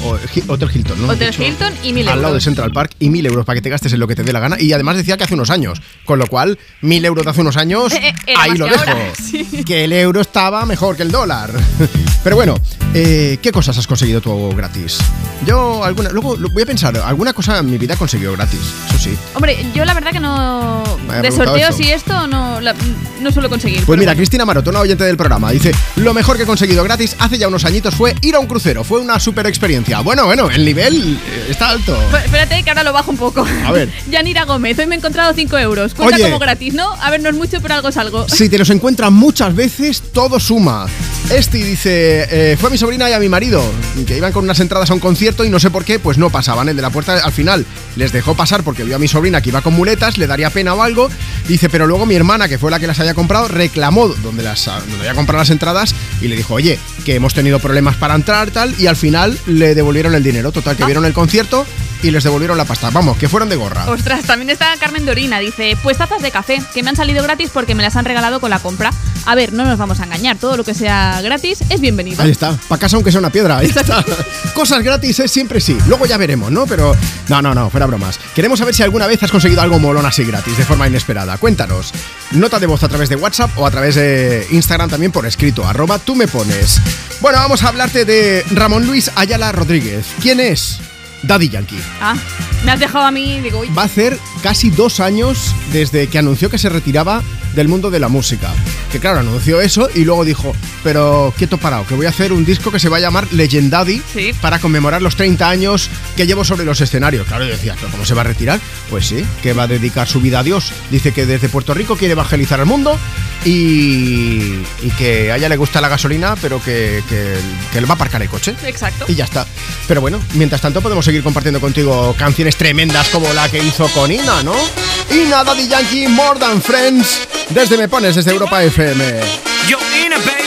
S1: Hotel Hilton, ¿no?
S5: Hotel Hilton y mil
S1: Al lado de
S5: euros.
S1: Central Park y mil euros para que te gastes en lo que te dé la gana. Y además decía que hace unos años. Con lo cual, mil euros de hace unos años,
S5: Eh, eh,
S1: ahí lo
S5: que
S1: dejo.
S5: ahora, sí.
S1: Que el euro estaba mejor que el dólar. Pero bueno, eh, ¿qué cosas has conseguido tú gratis? Yo, alguna. Luego lo- voy a pensar, alguna cosa en mi vida he conseguido gratis. Eso sí.
S5: Hombre, yo la verdad que no. De sorteos
S1: eso.
S5: y esto no, la- no suelo conseguir.
S1: Pues mira, Cristina Maroto, una oyente del programa, dice: Lo mejor que he conseguido gratis hace ya unos añitos fue ir a un crucero. Fue una super experiencia. Bueno, bueno, el nivel eh, está alto.
S5: Espérate que ahora lo bajo un poco.
S1: A ver.
S5: Yanira Gómez, hoy me he encontrado 5 euros. Cuenta
S1: Oye.
S5: como gratis, ¿no? A ver, no es mucho, pero algo es algo.
S1: Si te los encuentran muchas veces, todo suma. Este dice, eh, fue a mi sobrina y a mi marido, que iban con unas entradas a un concierto y no sé por qué, pues no pasaban. El de la puerta al final les dejó pasar porque vio a mi sobrina que iba con muletas, le daría pena o algo. Dice, pero luego mi hermana, que fue la que las había comprado, reclamó donde, las, donde había comprado las entradas y le dijo, oye, que hemos tenido problemas para entrar tal, y al final le devolvieron el dinero. Total, que
S5: Ah.
S1: vieron el concierto y les devolvieron la pasta. Vamos, que fueron de gorra.
S5: Ostras, también está Carmen Dorina. Dice, pues tazas de café, que me han salido gratis porque me las han regalado con la compra. A ver, no nos vamos a engañar. Todo lo que sea gratis es bienvenido.
S1: Ahí está, para casa aunque sea una piedra, ahí está. Cosas gratis es siempre sí, luego ya veremos, ¿no? Pero no, no, no, fuera bromas. Queremos saber si alguna vez has conseguido algo molón así gratis, de forma inesperada. Cuéntanos. Nota de voz a través de WhatsApp o a través de Instagram también por escrito, arroba tú me pones. Bueno, vamos a hablarte de Ramón Luis Ayala Rodríguez. ¿Quién es? Daddy Yankee.
S5: Ah, me has dejado a mí, digo, uy.
S1: Va a hacer casi dos años desde que anunció que se retiraba del mundo de la música. Que claro, anunció eso y luego dijo, pero quieto parado, que voy a hacer un disco que se va a llamar Legendaddy para conmemorar los 30 años que llevo sobre los escenarios. Claro, yo decía, ¿pero cómo se va a retirar? Pues sí, que va a dedicar su vida a Dios. Dice que desde Puerto Rico quiere evangelizar al mundo y, y que a ella le gusta la gasolina, pero que, que, que le va a aparcar el coche.
S5: Exacto.
S1: Y ya está. Pero bueno, mientras tanto podemos seguir compartiendo contigo canciones tremendas como la que hizo con Ina, ¿no? Ina Daddy Yankee, More Than Friends, desde Me Pones, desde Europa FM.
S4: Yo in it, baby.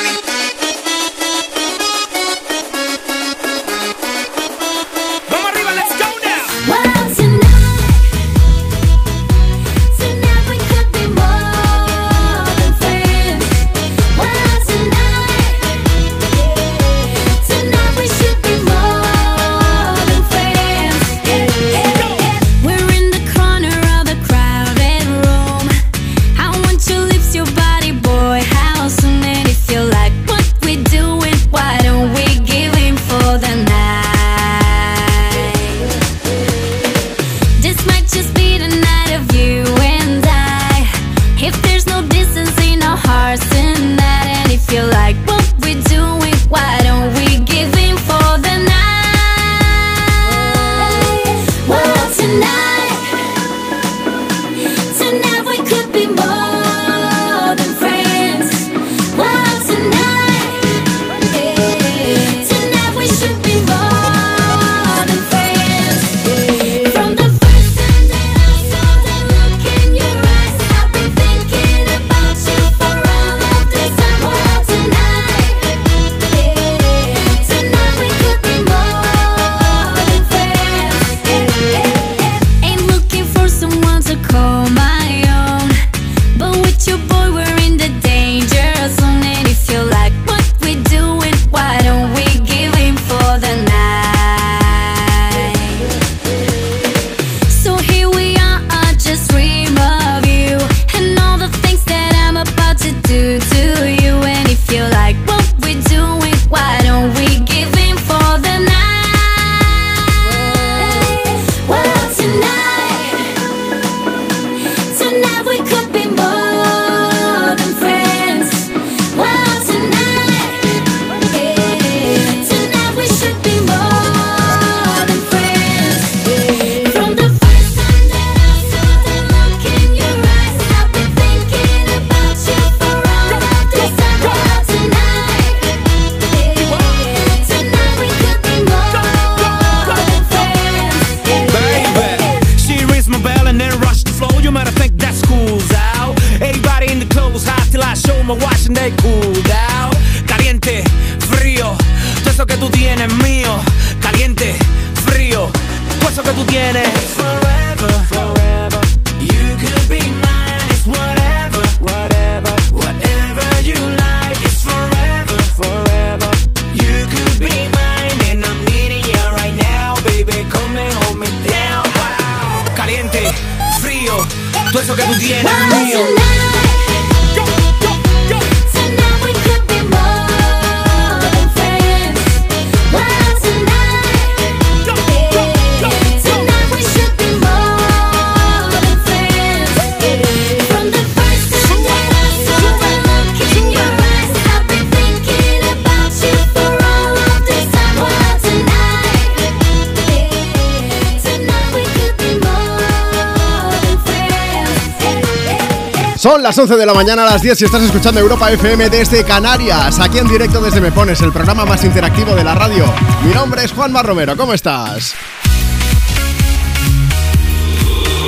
S1: Son las 11 de la mañana a las 10 y estás escuchando Europa FM desde Canarias, aquí en directo desde Me Pones, el programa más interactivo de la radio. Mi nombre es Juanma Romero, ¿cómo estás?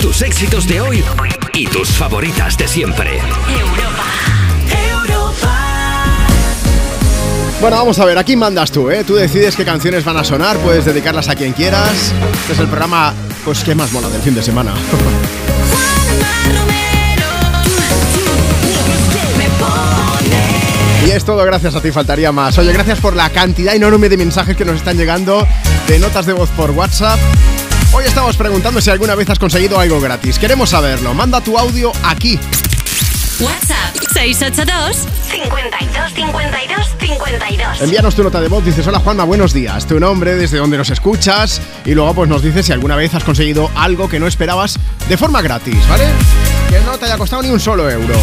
S39: Tus éxitos de hoy y tus favoritas de siempre.
S1: Bueno, vamos a ver, aquí mandas tú, ¿eh? Tú decides qué canciones van a sonar, puedes dedicarlas a quien quieras. Este es el programa, pues, que más mola del fin de semana. Y es todo gracias a ti, faltaría más. Oye, gracias por la cantidad enorme de mensajes que nos están llegando, de notas de voz por WhatsApp. Hoy estamos preguntando si alguna vez has conseguido algo gratis. Queremos saberlo. Manda tu audio aquí.
S3: WhatsApp 682 52 52 52.
S1: Envíanos tu nota de voz, dices, hola Juanma, buenos días, tu nombre, desde donde nos escuchas y luego pues nos dices si alguna vez has conseguido algo que no esperabas de forma gratis, ¿vale? Que no te haya costado ni un solo euro.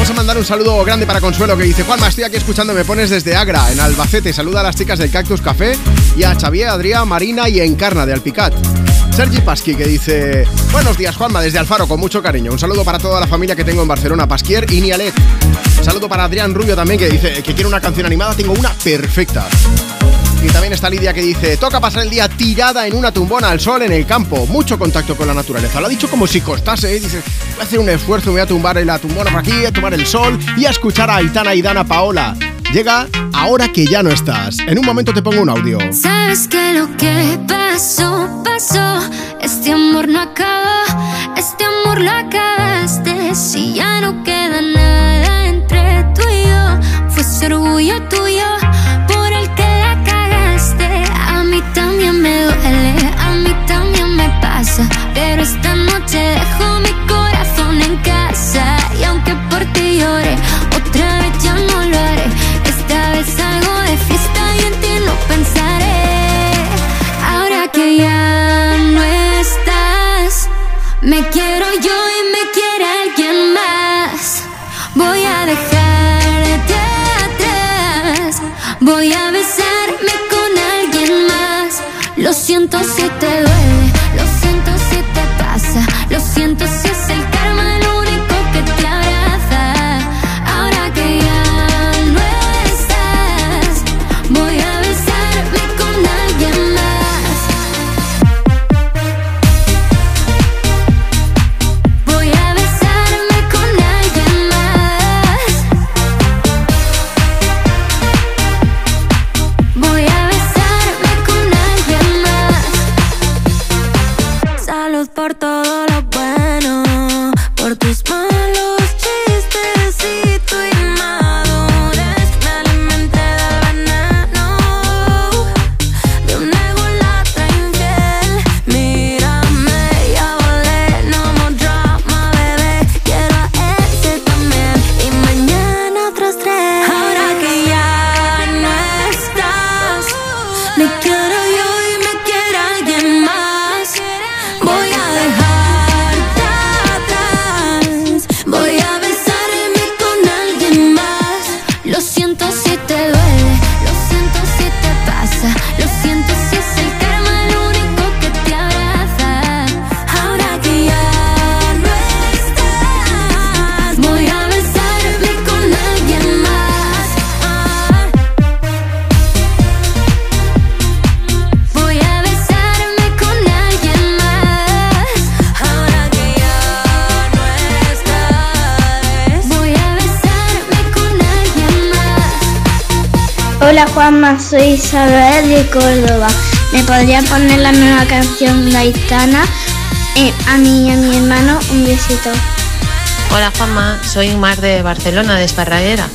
S1: Vamos a mandar un saludo grande para Consuelo que dice, Juanma, estoy aquí escuchando, me pones desde Agra, en Albacete, saluda a las chicas del Cactus Café y a Xavier, Adrián, Marina y Encarna de Alpicat. Sergi Pasqui que dice, buenos días Juanma, desde Alfaro, con mucho cariño. Un saludo para toda la familia que tengo en Barcelona, Pasquier y Nialet. Un saludo para Adrián Rubio también que dice que quiere una canción animada, tengo una perfecta. Y también está Lidia que dice, toca pasar el día tirada en una tumbona al sol en el campo, mucho contacto con la naturaleza. Lo ha dicho como si costase, ¿eh? dice, voy a hacer un esfuerzo, me voy a tumbar en la tumbona por aquí, a tomar el sol y a escuchar a Aitana y Dana Paola. Llega ahora que ya no estás. En un momento te pongo un audio.
S4: Sabes que lo que pasó, pasó. Este amor no acabó, este amor lo acabaste. Si ya no queda nada entre tú y yo, fue orgullo tuyo me duele, a mí también me pasa. Pero esta noche dejo mi corazón en casa. Y aunque por ti llore,
S40: Hola Juanma, soy Isabel de Córdoba. ¿Me podría poner la nueva canción de Aitana? Eh, a mí y a mi hermano un besito.
S41: Hola Juanma, soy Mar de Barcelona, de Esparraguera.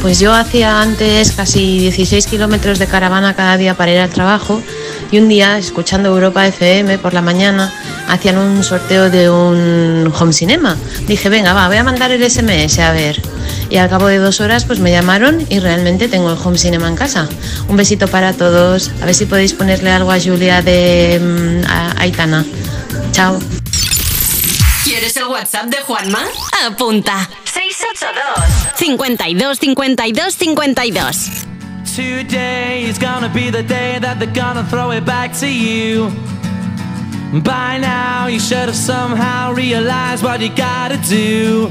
S41: Pues yo hacía antes casi 16 kilómetros de caravana cada día para ir al trabajo y un día, escuchando Europa FM por la mañana, hacían un sorteo de un home cinema. Dije, venga, va, voy a mandar el SMS a ver. Y al cabo de dos horas pues me llamaron y realmente tengo el home cinema en casa. Un besito para todos. A ver si podéis ponerle algo a Julia de mm, a- Aitana. Chao.
S3: ¿Quieres el WhatsApp de Juanma? Apunta. 682 52 52 52
S26: Today is gonna be the day that they're gonna throw it back to you. By now, you should have somehow realized what you gotta do.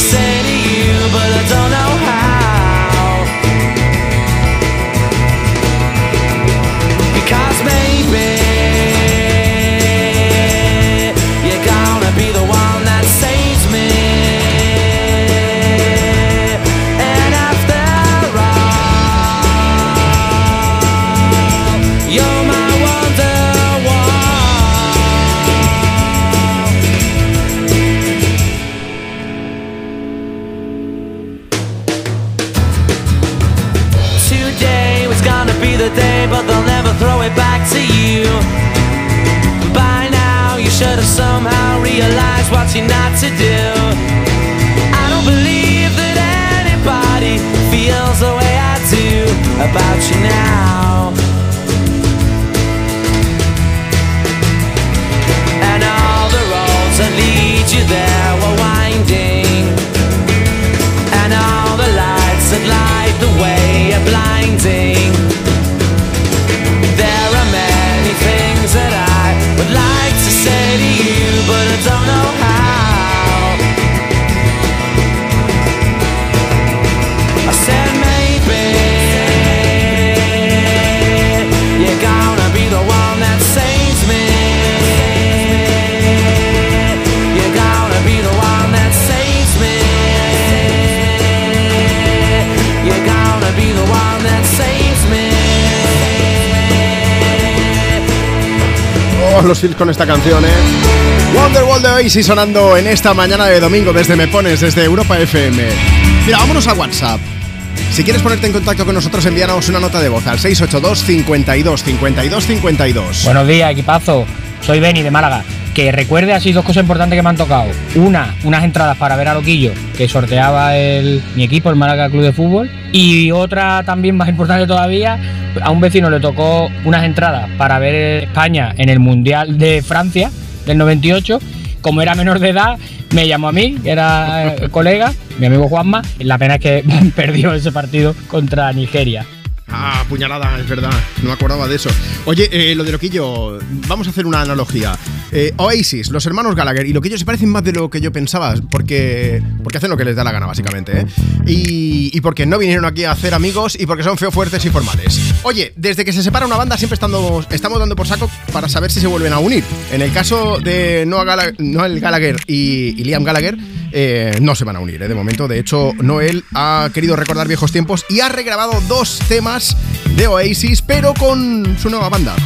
S26: Say somehow realized what you're not to do. I don't believe that anybody feels the way I do about you now. And all the roads that lead you there
S1: los hits con esta canción, ¿eh? Wonderwall de Oasis sonando en esta mañana de domingo desde Me Pones, desde Europa FM. Mira, vámonos a WhatsApp. Si quieres ponerte en contacto con nosotros, envíanos una nota de voz al 682 52 52 52.
S40: Buenos días, equipazo. Soy Beni de Málaga. Que recuerde así dos cosas importantes que me han tocado. Una, unas entradas para ver a Loquillo, que sorteaba el, mi equipo, el Málaga Club de Fútbol. Y otra también más importante todavía, a un vecino le tocó unas entradas para ver España en el Mundial de Francia del 98. Como era menor de edad, me llamó a mí, que era eh, colega, mi amigo Juanma. La pena es que perdió ese partido contra Nigeria.
S1: Ah, puñalada, es verdad. No me acordaba de eso. Oye, eh, lo de Loquillo, vamos a hacer una analogía. Eh, Oasis, los hermanos Gallagher y Loquillo se parecen más de lo que yo pensaba, porque, porque hacen lo que les da la gana, básicamente. ¿eh? Y, porque no vinieron aquí a hacer amigos y porque son feo fuertes y formales. Oye, desde que se separa una banda siempre estando, estamos dando por saco para saber si se vuelven a unir. En el caso de Noel Gallagher y, y Liam Gallagher, eh, no se van a unir, ¿eh? de momento. De hecho, Noel ha querido recordar viejos tiempos y ha regrabado dos temas de Oasis, pero con su nueva banda.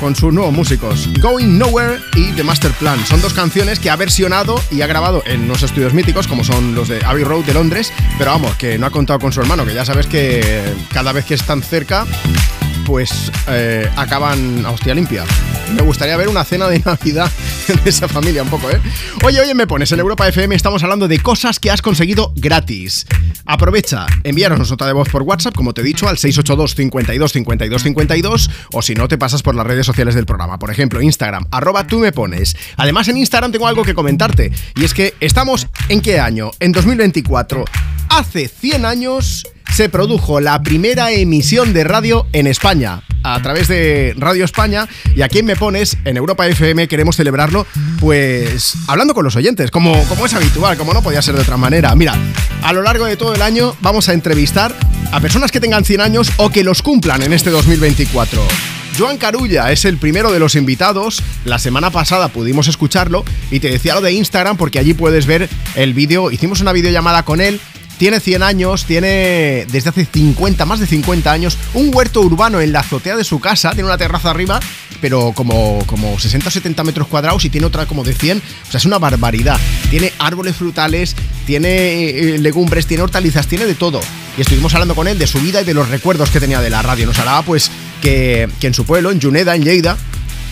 S1: Con sus nuevos músicos, Going Nowhere y The Master Plan. Son dos canciones que ha versionado y ha grabado en unos estudios míticos, como son los de Abbey Road de Londres. Pero vamos, que no ha contado con su hermano, que ya sabes que cada vez que están cerca, pues eh, acaban a hostia limpia. Me gustaría ver una cena de Navidad de esa familia un poco, ¿eh? Oye, oye, me pones en Europa FM, estamos hablando de cosas que has conseguido gratis. Aprovecha, envíanos nota de voz por WhatsApp, como te he dicho, al 682 52 52 52, o si no, te pasas por las redes sociales del programa. Por ejemplo, Instagram, arroba tú me pones. Además, en Instagram tengo algo que comentarte, y es que estamos en qué año? En 2024. Hace 100 años se produjo la primera emisión de radio en España a través de Radio España y aquí en Me Pones, en Europa FM, queremos celebrarlo pues hablando con los oyentes, como, como es habitual, como no podía ser de otra manera. Mira, a lo largo de todo el año vamos a entrevistar a personas que tengan 100 años o que los cumplan en este 2024. Joan Carulla es el primero de los invitados. La semana pasada pudimos escucharlo y te decía lo de Instagram porque allí puedes ver el vídeo. Hicimos una videollamada con él tiene 100 años, tiene desde hace 50, más de 50 años, un huerto urbano en la azotea de su casa, tiene una terraza arriba, pero como, como 60 o 70 metros cuadrados y tiene otra como de 100, o sea, es una barbaridad. Tiene árboles frutales, tiene eh, legumbres, tiene hortalizas, tiene de todo. Y estuvimos hablando con él de su vida y de los recuerdos que tenía de la radio. Nos hablaba pues que, que en su pueblo, en Juneda, en Lleida,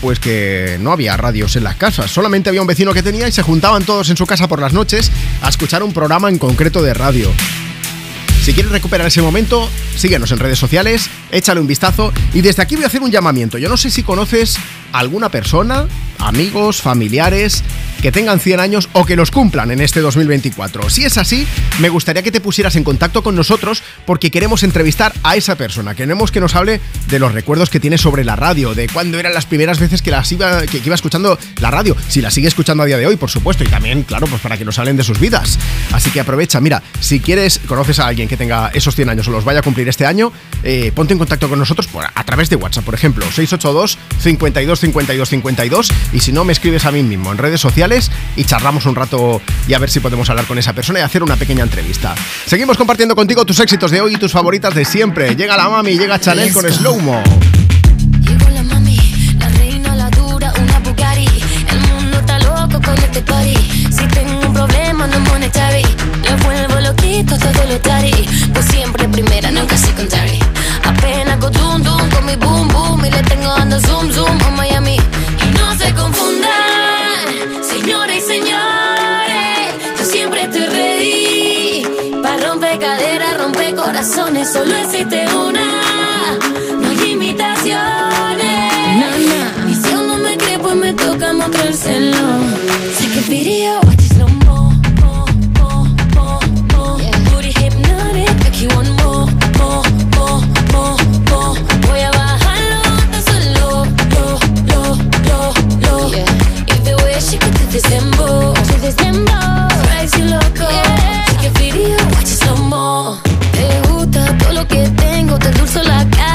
S1: pues que no había radios en las casas, solamente había un vecino que tenía y se juntaban todos en su casa por las noches a escuchar un programa en concreto de radio. Si quieres recuperar ese momento, síguenos en redes sociales, échale un vistazo y desde aquí voy a hacer un llamamiento. Yo no sé si conoces alguna persona, amigos, familiares que tengan 100 años o que los cumplan en este 2024. Si es así, me gustaría que te pusieras en contacto con nosotros porque queremos entrevistar a esa persona. Queremos que nos hable de los recuerdos que tiene sobre la radio, de cuándo eran las primeras veces que, las iba, que, iba escuchando la radio, si la sigue escuchando a día de hoy, por supuesto, y también, claro, pues para que nos hablen de sus vidas. Así que aprovecha, mira, si quieres, conoces a alguien que tenga esos 100 años o los vaya a cumplir este año, eh, ponte en contacto con nosotros por, a través de WhatsApp, por ejemplo, 682 52 52 52 y si no, me escribes a mí mismo en redes sociales y charlamos un rato y a ver si podemos hablar con esa persona y hacer una pequeña entrevista. Seguimos compartiendo contigo tus éxitos de hoy y tus favoritas de siempre. Llega la mami, llega Chanel con Slow Mo.
S4: Llegó la mami, la reina, la dura, una Bugatti. El mundo está loco con este party. Si tengo un problema, no monetary. Lo vuelvo loquito, todo lo tari. Pues siempre primera, nunca secondary. Apenas con dum dum, con mi boom boom. Y le tengo dando zoom zoom corazones. Solo existe una. Que tengo, te dulzo la cara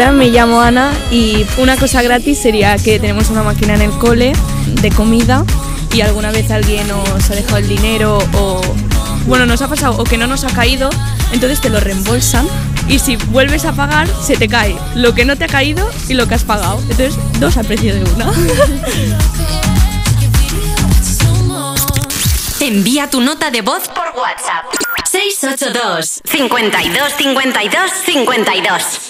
S4: Me
S42: llamo Ana y una cosa gratis sería que tenemos una máquina en el cole de comida y alguna vez alguien nos ha dejado el dinero o bueno, nos ha pasado o que no nos ha caído, entonces te lo reembolsan y si vuelves a pagar se te cae lo que no te ha caído y lo que has pagado. Entonces, dos al precio de una.
S3: Envía tu nota de voz por WhatsApp. 682 52 52 52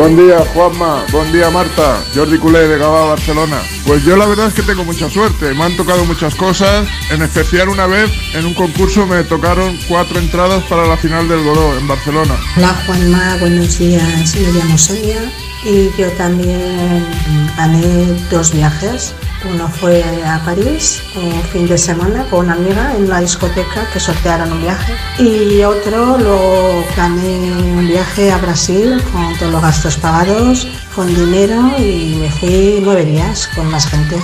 S43: Buen día, Juanma. Buen día, Marta. Jordi Culé de Gaba, Barcelona. Pues yo la verdad es que tengo mucha suerte. Me han tocado muchas cosas. En especial una vez en un concurso me tocaron cuatro entradas para la final del Godó en Barcelona.
S44: Hola Juanma, buenos días. Me llamo Sonia y yo también gané dos viajes. Uno fue a París, un fin de semana con una amiga en una discoteca que sortearon un viaje. Y otro lo gané un viaje a Brasil con todos los gastos pagados, con dinero y me fui nueve días con más gente.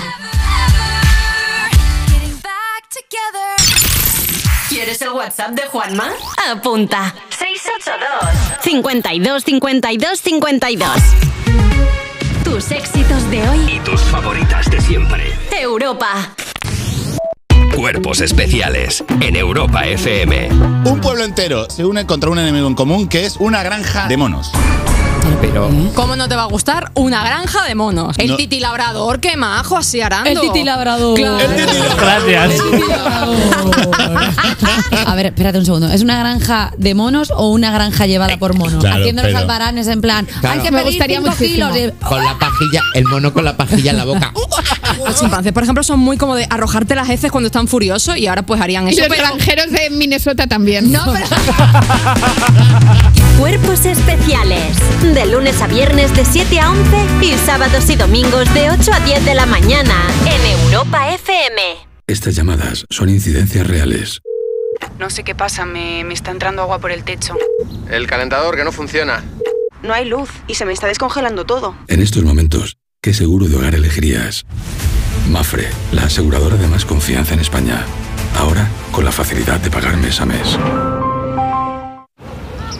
S3: ¿Quieres el WhatsApp de Juanma? Apunta. 682 52 52 52 Tus éxitos de hoy.
S8: Y tus favoritas de siempre.
S3: Europa.
S8: Cuerpos especiales en Europa FM.
S45: Un pueblo entero se une contra un enemigo en común que es una granja de monos.
S40: Pero.
S46: ¿Cómo no te va a gustar una granja de monos? El
S45: No.
S46: titi labrador, qué majo, así arando.
S47: El titi labrador.
S46: Claro.
S40: Gracias.
S47: A ver, espérate un segundo. ¿Es una granja de monos o una granja llevada por monos?
S48: claro,
S47: Haciendo los
S48: pero-
S47: albaranes en plan,
S48: Claro.
S47: hay que
S48: Me
S46: gustaría
S47: kilos de...
S48: Con la pajilla, el mono con la pajilla en la boca.
S46: Los chimpancés, por ejemplo, son muy como de arrojarte las heces cuando están furiosos y ahora pues harían
S49: Y
S46: eso.
S49: los
S46: pero-
S49: granjeros de Minnesota también.
S46: No, pero-
S3: Cuerpos especiales. De lunes a viernes de 7 a 11 y sábados y domingos de 8 a 10 de la mañana en Europa FM.
S50: Estas llamadas son incidencias reales.
S51: No sé qué pasa, me, me está entrando agua por el techo.
S52: El calentador que no funciona.
S51: No hay luz y se me está descongelando todo.
S50: En estos momentos, ¿qué seguro de hogar elegirías? Mafre, la aseguradora de más confianza en España. Ahora, con la facilidad de pagar mes a mes.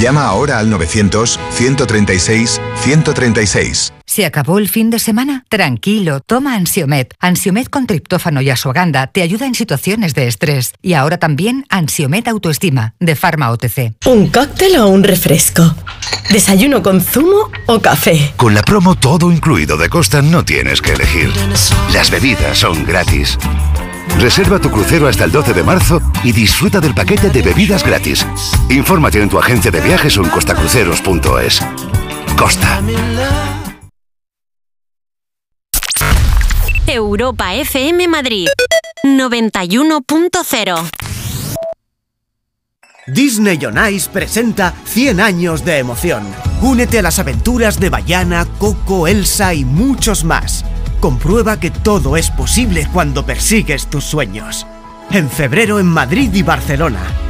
S34: Llama ahora al 900-136-136.
S53: ¿Se acabó el fin de semana? Tranquilo, toma Ansiomet. Ansiomet con triptófano y asuaganda te ayuda en situaciones de estrés. Y ahora también Ansiomet Autoestima, de Pharma OTC.
S54: ¿Un cóctel o un refresco? ¿Desayuno con zumo o café?
S14: Con la promo todo incluido de Costa no tienes que elegir. Las bebidas son gratis. Reserva tu crucero hasta el 12 de marzo y disfruta del paquete de bebidas gratis. Infórmate en tu agencia de viajes o en costacruceros.es. Costa.
S3: Europa FM Madrid 91.0
S55: Disney on Ice presenta 100 años de emoción. Únete a las aventuras de Bayana, Coco, Elsa y muchos más. Comprueba que todo es posible cuando persigues tus sueños. En febrero en Madrid y Barcelona.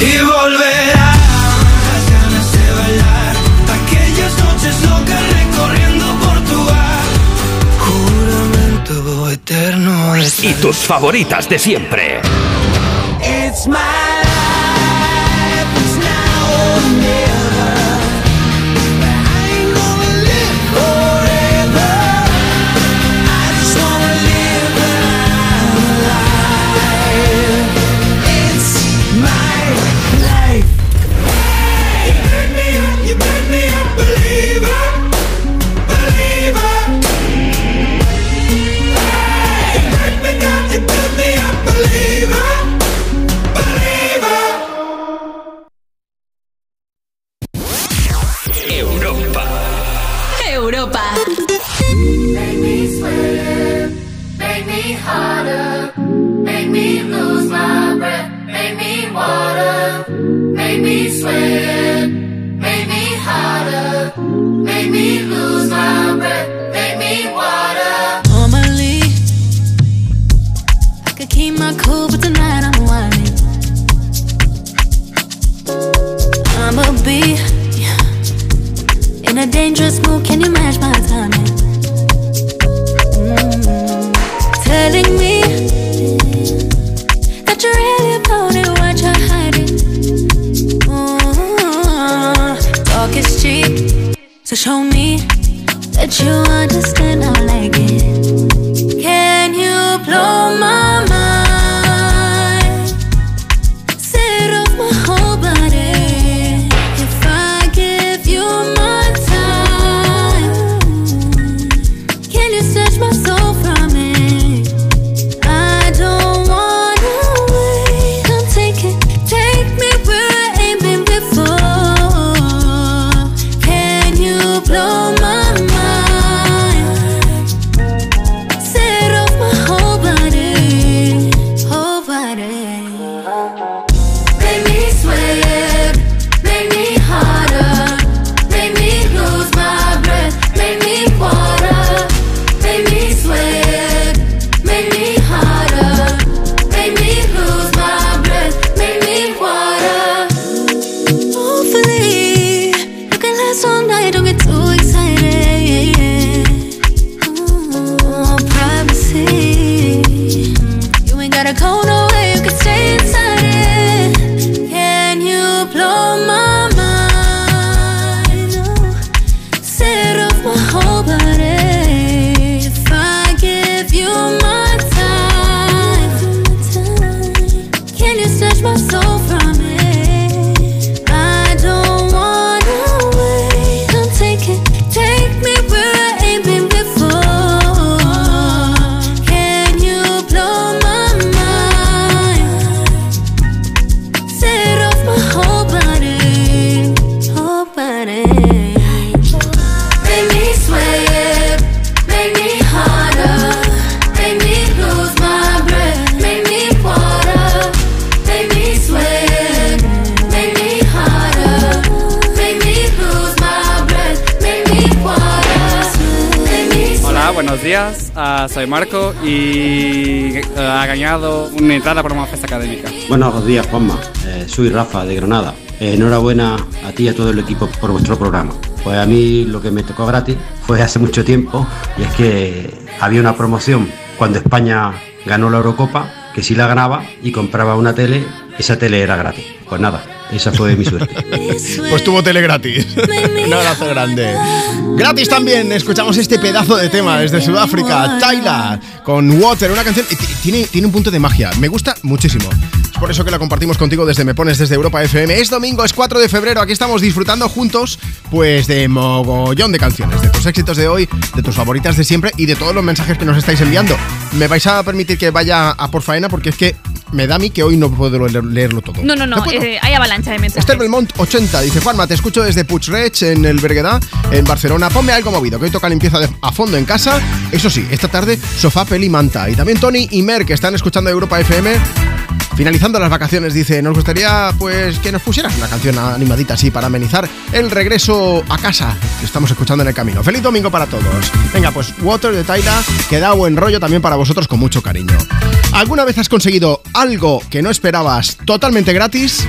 S56: Y volverá. Las ganas de bailar Aquellas noches locas recorriendo Portugal Juramento eterno de
S57: y tus favoritas de siempre.
S56: It's my life, it's now
S58: sweat, make me harder, make me lose my breath, make me water.
S4: Normally, I could keep my cool, but tonight I'm whining. I'ma be in a dangerous mood. Can you match my timing? Show me that you understand.
S59: Marco y eh, ha ganado una entrada para una fiesta académica.
S54: Buenos días, Juanma. Eh, soy Rafa de Granada. Eh, enhorabuena a ti y a todo el equipo por vuestro programa. Pues a mí lo que me tocó gratis fue hace mucho tiempo y es que había una promoción cuando España ganó la Eurocopa que si la ganaba y compraba una tele, esa tele era gratis. Pues nada, esa fue mi suerte.
S1: Pues tuvo tele gratis. Un abrazo grande. Gratis también, escuchamos este pedazo de tema desde Sudáfrica, Tyla, con Water, una canción. Tiene, tiene un punto de magia, me gusta muchísimo. Es por eso que la compartimos contigo desde Me Pones desde Europa FM. Es domingo, es 4 de febrero, aquí estamos disfrutando juntos, pues de mogollón de canciones, de tus éxitos de hoy, de tus favoritas de siempre y de todos los mensajes que nos estáis enviando. Me vais a permitir que vaya a por faena porque es que me da a mí que hoy no puedo leer- leerlo todo.
S5: No, no, no, eh, hay avalancha de mensajes.
S1: Esther Belmont 80 dice Juanma, te escucho desde Puigreig en el Berguedà, en Barcelona. Ponme algo movido, que hoy toca limpieza de- a fondo en casa. Eso sí, esta tarde sofá, peli, manta. Y también Tony y Mer, que están escuchando Europa FM. Finalizando las vacaciones, dice, nos gustaría pues que nos pusieras una canción animadita así para amenizar el regreso a casa que estamos escuchando en el camino. Feliz domingo para todos. Venga, pues Water de Tyla, que da buen rollo también para vosotros con mucho cariño. ¿Alguna vez has conseguido algo que no esperabas totalmente gratis?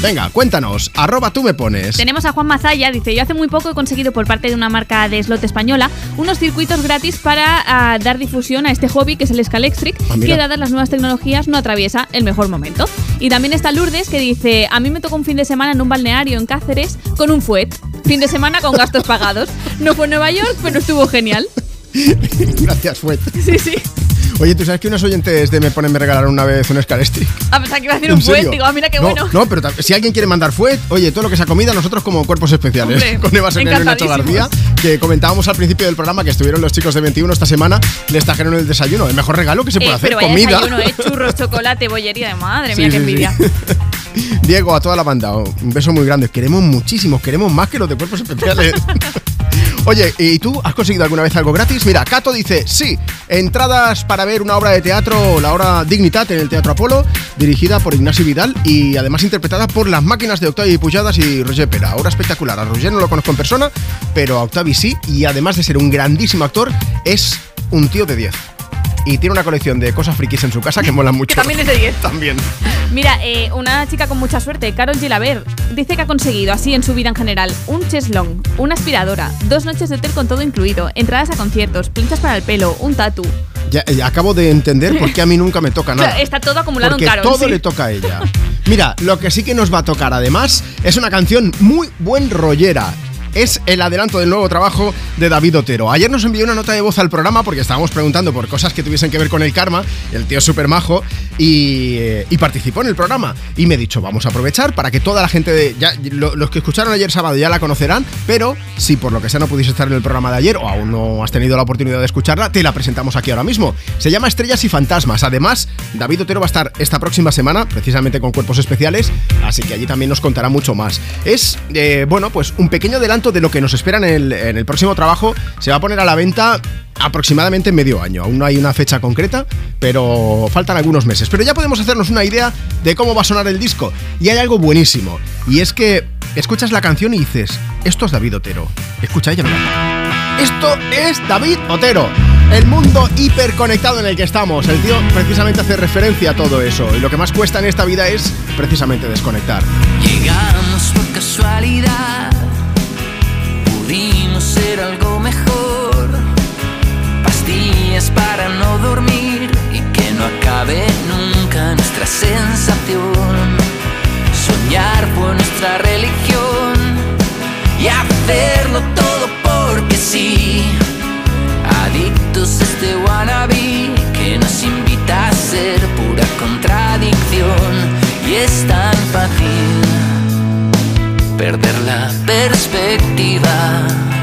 S1: Venga, cuéntanos, arroba tú me pones.
S5: Tenemos a Juan Mazaya, dice, yo hace muy poco he conseguido por parte de una marca de slot española unos circuitos gratis para ah, dar difusión a este hobby que es el Scalextric,
S60: Ah,
S5: que dadas las nuevas tecnologías no atraviesa el mejor momento. Y también está Lourdes que dice, a mí me tocó un fin de semana en un balneario en Cáceres con un fuet, fin de semana con gastos pagados. No fue en Nueva York, pero estuvo genial.
S1: Gracias, Fuet.
S5: Sí, sí.
S1: Oye, ¿tú sabes que unos oyentes de Me Ponen me regalaron una vez un Scalextric?
S5: A pesar que iba a decir
S1: ¿En
S5: un fuet, digo, ah, mira qué
S1: no,
S5: bueno.
S1: No, pero si alguien quiere mandar fuet, oye, todo lo que sea comida, nosotros como cuerpos especiales,
S5: Hombre,
S1: con Eva Sereno y Nacho García, que comentábamos al principio del programa que estuvieron los chicos de 21 esta semana, les trajeron el desayuno, el mejor regalo que se puede
S5: Eh,
S1: hacer,
S5: pero vaya
S1: comida.
S5: desayuno, eh, churros, chocolate, bollería de madre
S1: Sí,
S5: mía,
S1: sí,
S5: qué
S1: sí.
S5: envidia.
S1: Diego, a toda la banda, un beso muy grande. Queremos muchísimos, queremos más que los de cuerpos especiales. Oye, ¿y tú has conseguido alguna vez algo gratis? Mira, Cato dice, sí, entradas para ver una obra de teatro, la obra Dignitat en el Teatro Apolo, dirigida por Ignacio Vidal y además interpretada por las máquinas de Octavi Pujadas y Roger Pera. Obra espectacular. A Roger no lo conozco en persona, pero a Octavi sí, y además de ser un grandísimo actor, es un tío de 10. Y tiene una colección de cosas frikis en su casa que molan mucho.
S5: Que también es de 10.
S1: También.
S5: Mira, eh, una chica con mucha suerte, Carol Gilaber, dice que ha conseguido, así en su vida en general, un cheslong, una aspiradora, dos noches de hotel con todo incluido, entradas a conciertos, pinzas para el pelo, un tatu.
S1: Ya, ya acabo de entender por qué a mí nunca me toca
S5: O sea,
S1: nada.
S5: está todo acumulado
S1: Porque
S5: en Carol.
S1: todo
S5: sí.
S1: le toca a ella. Mira, lo que sí que nos va a tocar además es una canción muy buen rollera. Es el adelanto del nuevo trabajo de David Otero. Ayer nos envió una nota de voz al programa porque estábamos preguntando por cosas que tuviesen que ver con el karma. El tío es súper majo y, eh, y participó en el programa. Y me he dicho, vamos a aprovechar para que toda la gente, de, los que escucharon ayer sábado ya la conocerán, pero si por lo que sea no pudiste estar en el programa de ayer o aún no has tenido la oportunidad de escucharla, te la presentamos aquí ahora mismo. Se llama Estrellas y Fantasmas. Además, David Otero va a estar esta próxima semana, precisamente con cuerpos especiales, así que allí también nos contará mucho más. Es, eh, bueno, pues un pequeño adelanto de lo que nos espera en el, próximo trabajo. Se va a poner a la venta aproximadamente en medio año. Aún no hay una fecha concreta, pero faltan algunos meses. Pero ya podemos hacernos una idea de cómo va a sonar el disco. Y hay algo buenísimo. Y es que escuchas la canción y dices, esto es David Otero. Escucha ella, mira. Esto es David Otero. El mundo hiperconectado en el que estamos. El tío precisamente hace referencia a todo eso. Y lo que más cuesta en esta vida es precisamente desconectar.
S61: Llegamos por casualidad, ser algo mejor. Pastillas para no dormir y que no acabe nunca nuestra sensación. Soñar fue nuestra religión y hacerlo todo porque sí. Adictos a este wannabe que nos invita a ser pura contradicción y es tan fácil perder la perspectiva.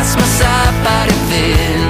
S61: Fantasmas aparecen como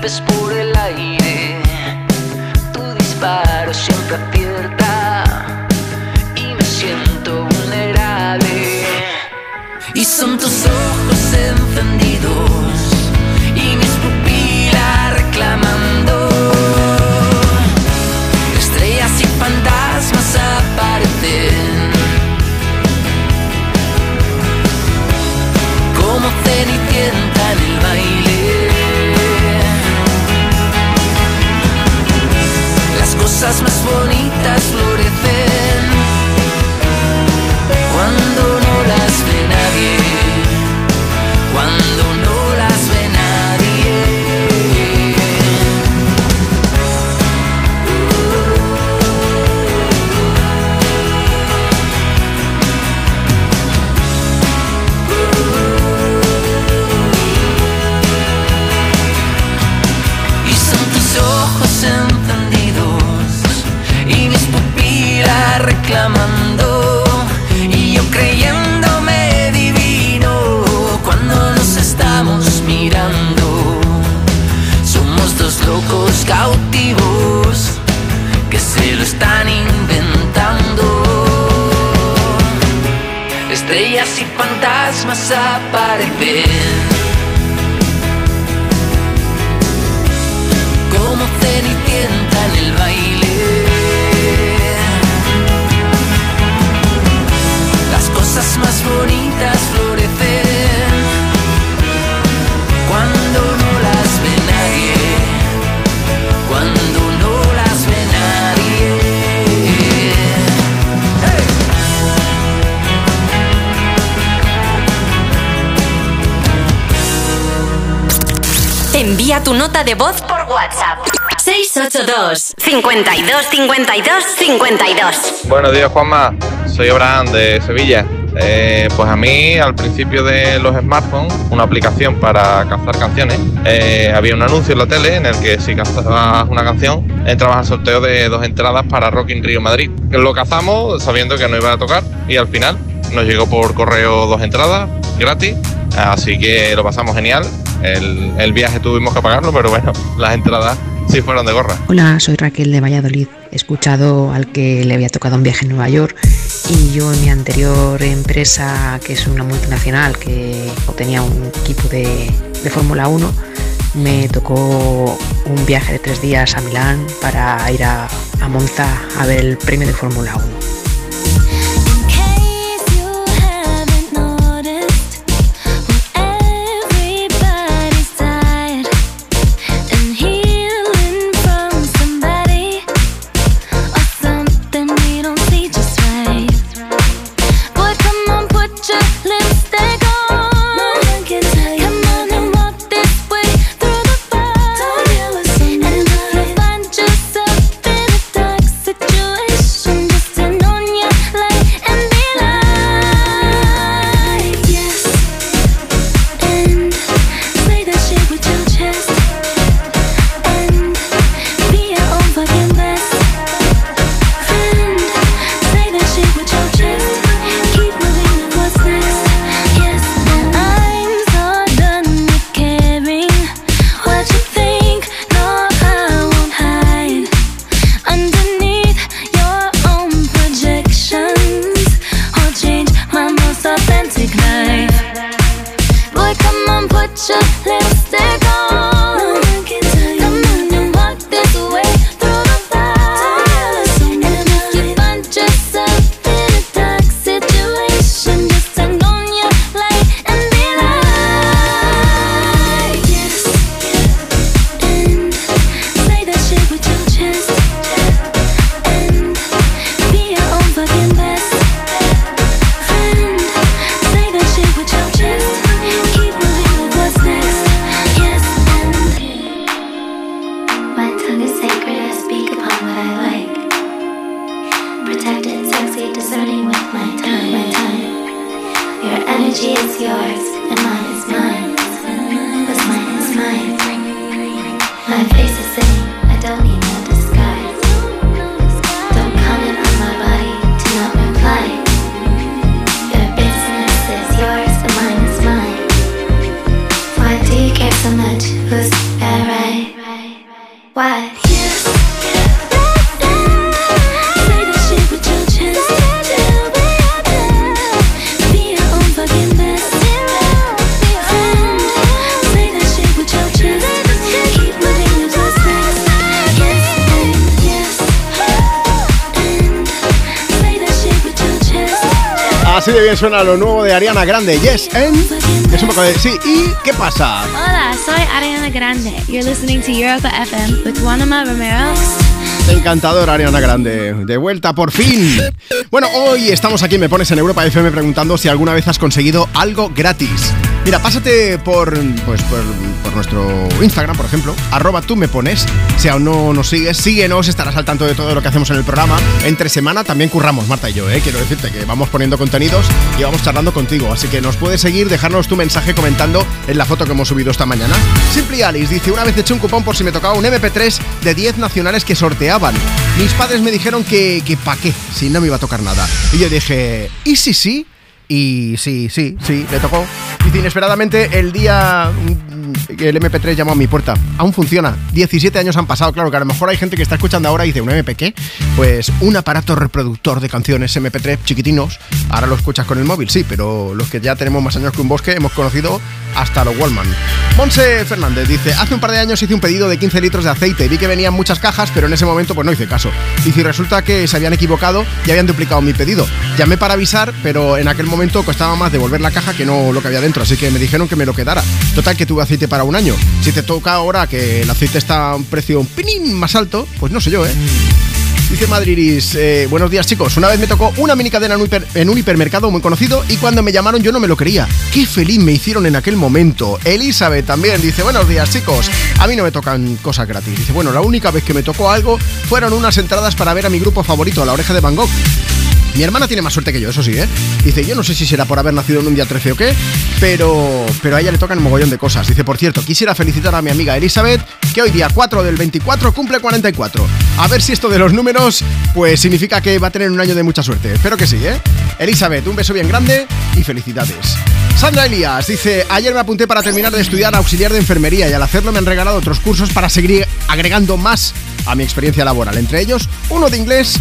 S61: golpes por el aire. Tu disparo siempre acierta y me siento vulnerable. Y son tus ojos
S3: 682 52 52 52
S62: Buenos días, Juanma. Soy Abraham de Sevilla. Eh, pues a mí, al principio de los smartphones, una aplicación para cazar canciones, eh, había un anuncio en la tele en el que si cazabas una canción, entrabas al sorteo de dos entradas para Rock in Rio Madrid. Lo cazamos sabiendo que no iba a tocar y al final nos llegó por correo dos entradas gratis, así que lo pasamos genial. El, el viaje tuvimos que pagarlo, pero bueno, las entradas sí fueron de gorra.
S63: Hola, soy Raquel de Valladolid. He escuchado al que le había tocado un viaje en Nueva York y yo en mi anterior empresa, que es una multinacional que tenía un equipo de, de Fórmula 1, me tocó un viaje de tres días a Milán para ir a, a Monza a ver el premio de Fórmula 1.
S1: Suena lo nuevo de Ariana Grande. Yes, and. Es un poco de. Sí, ¿y qué pasa?
S64: Hola, soy Ariana Grande. You're listening to Europa FM with Juanma Romero.
S1: Encantador, Ariana Grande. De vuelta, por fin. Bueno, hoy estamos aquí, me pones en Europa FM preguntando si alguna vez has conseguido algo gratis. Mira, pásate por, pues, por, por nuestro Instagram, por ejemplo, arroba tú me pones. Si aún no nos sigues, síguenos, estarás al tanto de todo lo que hacemos en el programa. Entre semana también curramos, Marta y yo, ¿eh? quiero decirte que vamos poniendo contenidos y vamos charlando contigo. Así que nos puedes seguir, dejarnos tu mensaje comentando en la foto que hemos subido esta mañana. Simply Alice dice, una vez eché un cupón por si me tocaba un MP3 de 10 nacionales que sorteaban. Mis padres me dijeron que, que pa' qué, si no me iba a tocar nada. Y yo dije, ¿y si sí? Y sí, sí, sí, le tocó. Inesperadamente el día mm, el MP3 llamó a mi puerta. Aún funciona. 17 años han pasado, claro que a lo mejor hay gente que está escuchando ahora y dice, ¿un MP qué? Pues un aparato reproductor de canciones MP3 chiquitinos. Ahora lo escuchas con el móvil, sí, pero los que ya tenemos más años que un bosque hemos conocido hasta los Wallman. Monse Fernández dice, hace un par de años hice un pedido de 15 litros de aceite. Vi que venían muchas cajas, pero en ese momento pues no hice caso. Y resulta que se habían equivocado y habían duplicado mi pedido. Llamé para avisar, pero en aquel momento costaba más devolver la caja que no lo que había dentro, así que me dijeron que me lo quedara. Total, que tuve aceite para un año. Si te toca ahora que el aceite está a un precio un pinín más alto, pues no sé yo, ¿eh? Dice Madridis, eh, buenos días chicos, una vez me tocó una mini cadena en un, hipermercado muy conocido y cuando me llamaron yo no me lo creía. Qué feliz me hicieron en aquel momento. Elizabeth también dice, buenos días chicos, a mí no me tocan cosas gratis. Dice, bueno, la única vez que me tocó algo fueron unas entradas para ver a mi grupo favorito, La Oreja de Van Gogh. Mi hermana tiene más suerte que yo, eso sí, ¿eh? Dice, yo no sé si será por haber nacido en un día 13 o qué, pero, pero a ella le tocan un mogollón de cosas. Dice, por cierto, quisiera felicitar a mi amiga Elizabeth, que hoy día 4 del 24 cumple 44. A ver si esto de los números, pues significa que va a tener un año de mucha suerte. Espero que sí, ¿eh? Elizabeth, un beso bien grande y felicidades. Sandra Elías dice, ayer me apunté para terminar de estudiar auxiliar de enfermería y al hacerlo me han regalado otros cursos para seguir agregando más a mi experiencia laboral, entre ellos uno de inglés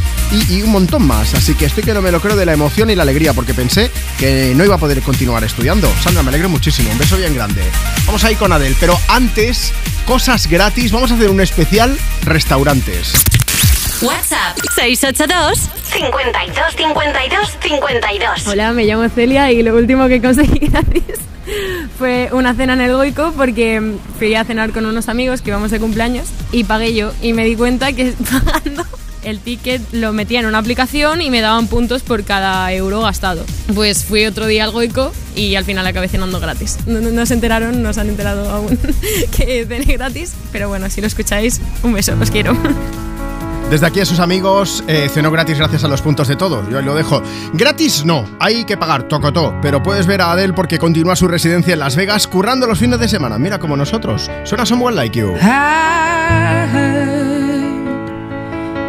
S1: y, un montón más. Así que estoy que no me lo creo de la emoción y la alegría porque pensé que no iba a poder continuar estudiando. Sandra, me alegro muchísimo, un beso bien grande. Vamos a ir con Adel, pero antes, cosas gratis, vamos a hacer un especial restaurantes.
S3: WhatsApp 682 52 52 52.
S65: Hola, me llamo Celia y lo último que conseguí gratis fue una cena en el Goico porque fui a cenar con unos amigos que íbamos de cumpleaños y pagué yo y me di cuenta que pagando el ticket lo metía en una aplicación y me daban puntos por cada euro gastado. Pues fui otro día al Goico y al final acabé cenando gratis. No, no- no se enteraron, no se han enterado aún que cené gratis, pero bueno, si lo escucháis, un beso, os quiero.
S1: Desde aquí a sus amigos, eh, cenó gratis gracias a los puntos de todos. Yo ahí lo dejo. Gratis no, hay que pagar, tocotó. Pero puedes ver a Adele porque continúa su residencia en Las Vegas currando los fines de semana. Mira como nosotros. Suena Someone Like You.
S66: I heard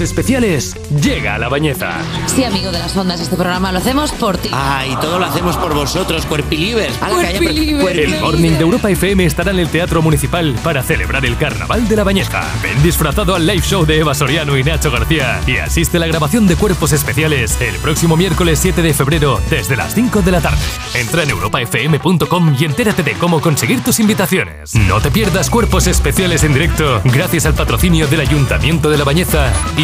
S67: Especiales llega a la bañeza.
S68: Sí, amigo de las ondas, este programa lo hacemos por ti.
S11: Ah, y todo lo hacemos por vosotros, cuerpilibers. Ala, que haya pre-
S67: El Morning de Europa FM estará en el Teatro Municipal para celebrar el Carnaval de la Bañeza. Ven disfrazado al live show de Eva Soriano y Nacho García y asiste a la grabación de Cuerpos Especiales el próximo miércoles 7 de febrero desde las 5 de la tarde. Entra en europafm.com y entérate de cómo conseguir tus invitaciones. No te pierdas Cuerpos Especiales en directo gracias al patrocinio del Ayuntamiento de la Bañeza y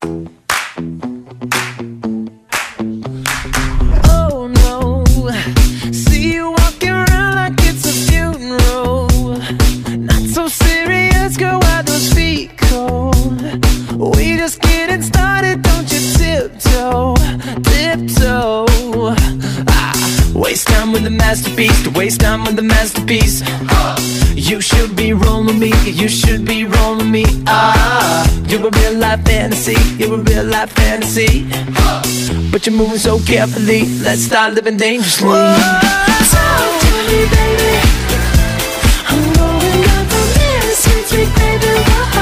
S56: Thank you. Waste time with the masterpiece, to waste time with the masterpiece. You should be rolling me, you should be rolling me. Ah, you're a real life fantasy, you're a real life fantasy. But you're moving so carefully, let's start living dangerously. Talk to me, baby. I'm going up from here, sweet baby. Whoa.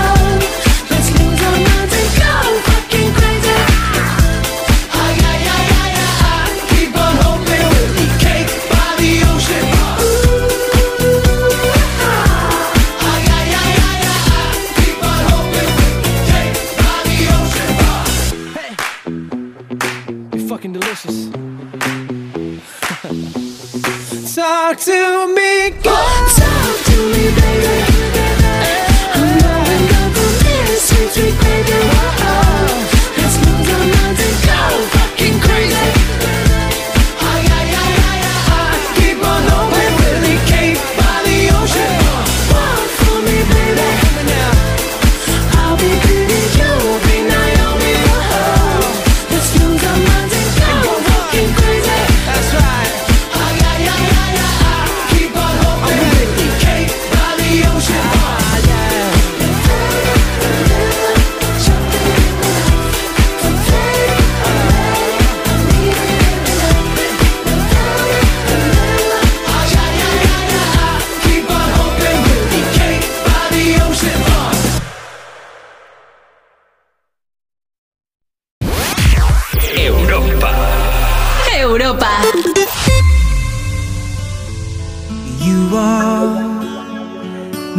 S56: Talk to me, girl. Talk to me,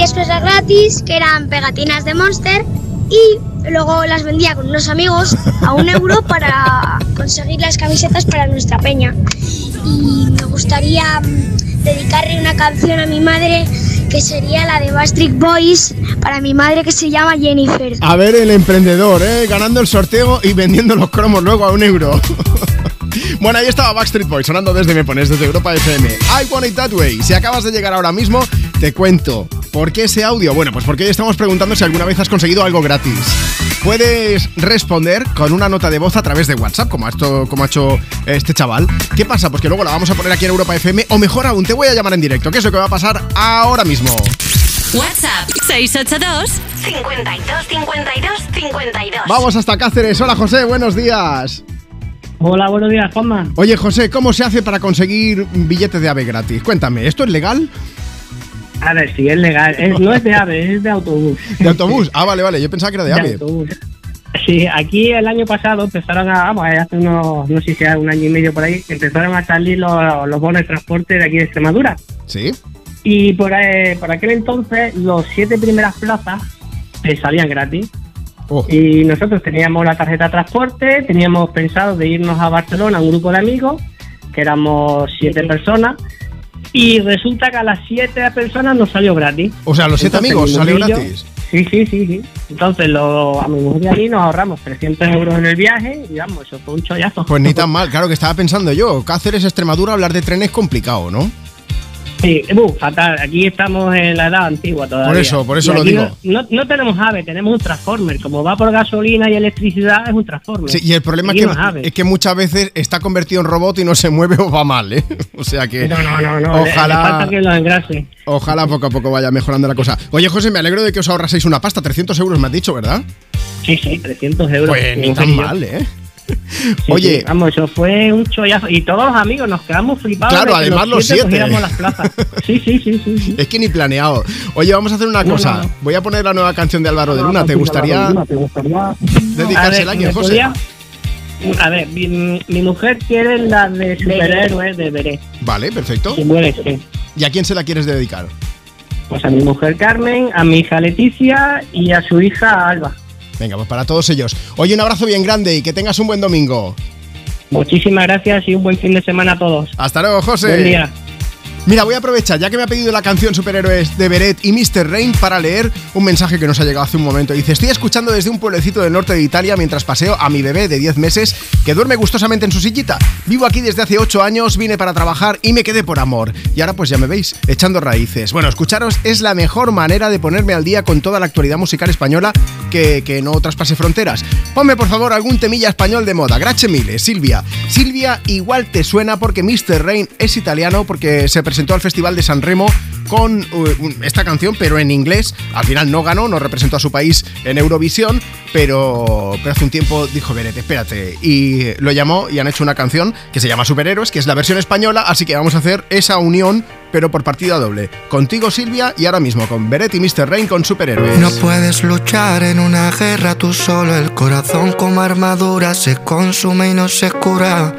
S69: varias cosas gratis, que eran pegatinas de Monster, y luego las vendía con unos amigos a un euro para conseguir las camisetas para nuestra peña. Y me gustaría mm, dedicarle una canción a mi madre que sería la de Bastric Boys para mi madre que se llama Jennifer.
S1: A ver el emprendedor, ¿eh? ganando el sorteo y vendiendo los cromos luego a un euro. Bueno, ahí estaba Backstreet Boys sonando desde Me Pones, desde Europa FM. I Want It That Way. Si acabas de llegar ahora mismo, te cuento. ¿Por qué ese audio? Bueno, pues porque hoy estamos preguntando si alguna vez has conseguido algo gratis. Puedes responder con una nota de voz a través de WhatsApp, como ha, hecho, como ha hecho este chaval. ¿Qué pasa? Pues que luego la vamos a poner aquí en Europa FM, o mejor aún, te voy a llamar en directo, que es lo que va a pasar ahora mismo.
S3: WhatsApp 682 52 52 52.
S1: Vamos hasta Cáceres. Hola José, buenos días.
S70: Hola, buenos días, Juanma.
S1: Oye José, ¿cómo se hace para conseguir billetes de AVE gratis? Cuéntame, ¿esto es legal?
S70: A ver, si es legal. Es- no es de AVE, es de autobús.
S1: ¿De autobús? Ah, vale, vale, yo pensaba que era de AVE.
S70: autobús. Sí, aquí el año pasado empezaron a, vamos, hace unos, no sé si era un año y medio por ahí, empezaron a salir los, los bonos de transporte de aquí de Extremadura.
S1: Sí.
S70: Y por, eh, por aquel entonces, los siete primeras plazas eh, salían gratis.
S1: Oh.
S70: Y nosotros teníamos la tarjeta de transporte, teníamos pensado de irnos a Barcelona, un grupo de amigos, que éramos siete personas, y resulta que a las siete personas nos salió gratis.
S1: O sea, a los siete
S70: Entonces,
S1: amigos
S70: mi
S1: salió gratis.
S70: Sí, sí, sí, sí. Entonces lo, a mi mujer y a mí nos ahorramos 300 euros en el viaje y vamos, eso fue un chollazo.
S1: Pues ni tan mal, claro que estaba pensando yo. Cáceres, Extremadura, hablar de tren es complicado, ¿no?
S70: Sí, uh, fatal. Aquí estamos en la edad antigua todavía.
S1: Por eso, por eso lo digo.
S70: No, no, no tenemos AVE, tenemos un transformer. Como va por gasolina y electricidad, es un transformer.
S1: Sí, y el problema es que, es que muchas veces está convertido en robot y no se mueve o va mal, ¿eh? O sea que.
S70: No, no, no, no. le-
S1: Ojalá.
S70: Le, falta que lo engrase.
S1: Ojalá poco a poco vaya mejorando la cosa. Oye, José, me alegro de que os ahorraseis una pasta. 300 euros me has dicho, ¿verdad?
S70: Sí, sí, 300 euros.
S1: Pues ni tan mal, ¿eh?
S70: Sí,
S1: Oye.
S70: sí, vamos, eso fue un chollazo. Y todos los amigos nos quedamos flipados.
S1: Claro,
S70: de
S1: además los siete.
S70: las plazas. Sí, sí, sí, sí. sí.
S1: Es que ni planeado. Oye, vamos a hacer una
S70: No,
S1: cosa.
S70: no, no.
S1: Voy a poner la nueva canción de Álvaro de Luna. ¿Te gustaría
S70: ¿Te gustaría
S1: dedicársela a quién,
S70: ¿me
S1: José?
S70: podría- A ver, mi, mi mujer quiere la de superhéroes de Veré.
S1: Vale, perfecto.
S70: Si sí.
S1: ¿Y a quién se la quieres dedicar?
S70: Pues a mi mujer Carmen, a mi hija Leticia y a su hija Alba.
S1: Venga, pues para todos ellos. Oye, un abrazo bien grande y que tengas un buen domingo.
S70: Muchísimas gracias y un buen fin de semana a todos.
S1: Hasta luego, José.
S70: Buen día.
S1: Mira, voy a aprovechar, ya que me ha pedido la canción Superhéroes de Beret y Mr. Rain, para leer un mensaje que nos ha llegado hace un momento. Dice, estoy escuchando desde un pueblecito del norte de Italia mientras paseo a mi bebé de 10 meses que duerme gustosamente en su sillita. Vivo aquí desde hace 8 años, vine para trabajar y me quedé por amor. Y ahora pues ya me veis, echando raíces. Bueno, escucharos es la mejor manera de ponerme al día con toda la actualidad musical española que, que no traspase fronteras. Ponme por favor algún temilla español de moda. Grache mille, Silvia. Silvia igual te suena porque Mr. Rain es italiano porque se presentó al Festival de San Remo con uh, esta canción, pero en inglés. Al final no ganó, no representó a su país en Eurovisión, pero, pero hace un tiempo dijo, Beret, espérate. Y lo llamó y han hecho una canción que se llama Superhéroes, que es la versión española, así que vamos a hacer esa unión, pero por partida doble. Contigo, Silvia, y ahora mismo con Beret y Mr. Rain con Superhéroes.
S71: No puedes luchar en una guerra tú solo, el corazón como armadura se consume y no se cura.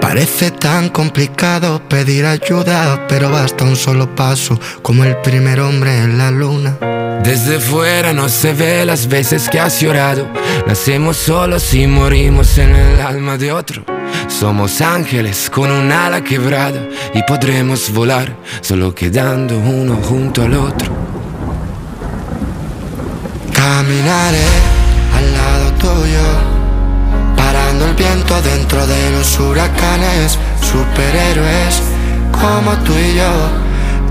S71: Parece tan complicado pedir ayuda, pero basta un solo paso, como el primer hombre en la luna.
S72: Desde fuera no se ve las veces que has llorado. Nacemos solos y morimos en el alma de otro. Somos ángeles con un ala quebrada y podremos volar solo quedando uno junto al otro.
S71: Caminaré al lado tuyo, parando el viento dentro de los huracanes, superhéroes como tú y yo.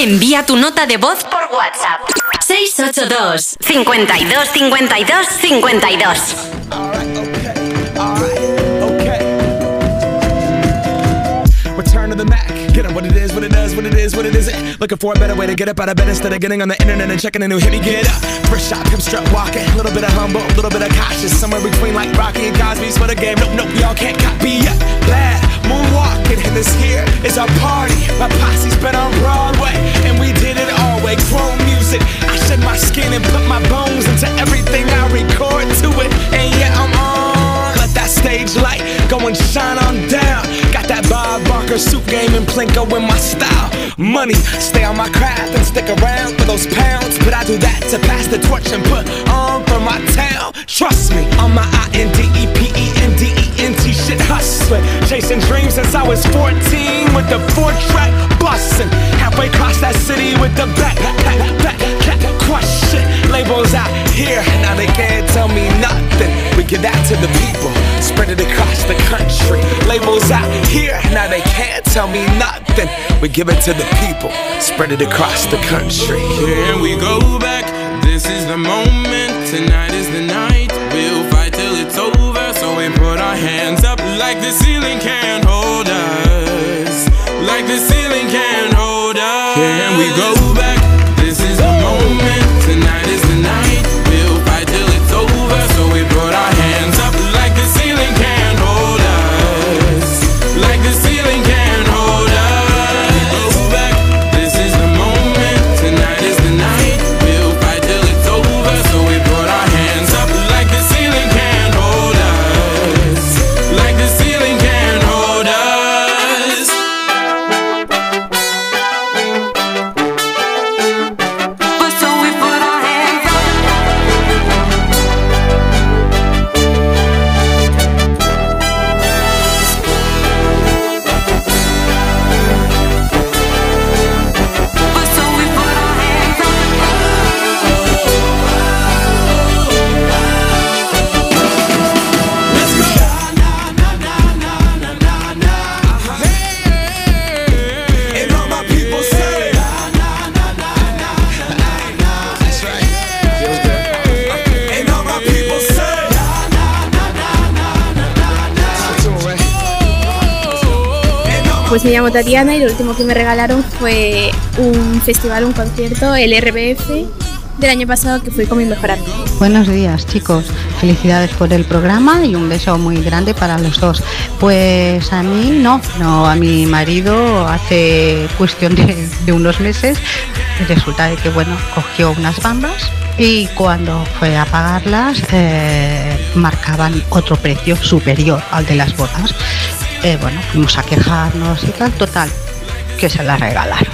S3: Envía tu nota de voz por WhatsApp. 682 52 52 52
S73: Return to the Mac. Get up what it is, what it does, what it is, what it isn't. Looking for a better way to get up out of bed instead of getting on the internet and checking a new hit. Me get up. First shot, come strut walking. A little bit of humble, a little bit of cautious. Somewhere between like Rocky and Cosby's for the game. Nope, nope, y'all can't copy yet. Bad moonwalking, this here is our party. My posse's been on Broadway, and we did it all way. Chrome music. I shed my skin and put my bones into everything I record to it. And yeah, I'm on. Let that stage light go and shine on down. Got that Bob Barker suit game and Plinko in my style. Money, stay on my craft and stick around for those pounds. But I do that to pass the torch and put on for my town. Trust me, on my I N D E P shit hustling. Chasing dreams since I was 14 with the four track busting. Halfway across that city with the back, back, back, back, crush shit. Labels out here, now they can't tell me nothing. We give that to the people, spread it across the country. Labels out here, now they can't tell me nothing. We give it to the people, spread it across the country.
S59: Here we go back. This is the moment. Tonight is the night. We'll fight till it's over. So we put our hands like the ceiling can't hold us. Like the ceiling can't hold us. Here we go
S74: Pues me llamo Tatiana y lo último que me regalaron fue un festival, un concierto, el RBF del año pasado que fui con mi mejor amigo.
S75: Buenos días chicos, felicidades por el programa y un beso muy grande para los dos. Pues a mí no, no, a mi marido hace cuestión de, unos meses resulta de que bueno, cogió unas bambas y cuando fue a pagarlas eh, marcaban otro precio superior al de las botas. Eh, bueno, fuimos a quejarnos y tal, total, que se las regalaron.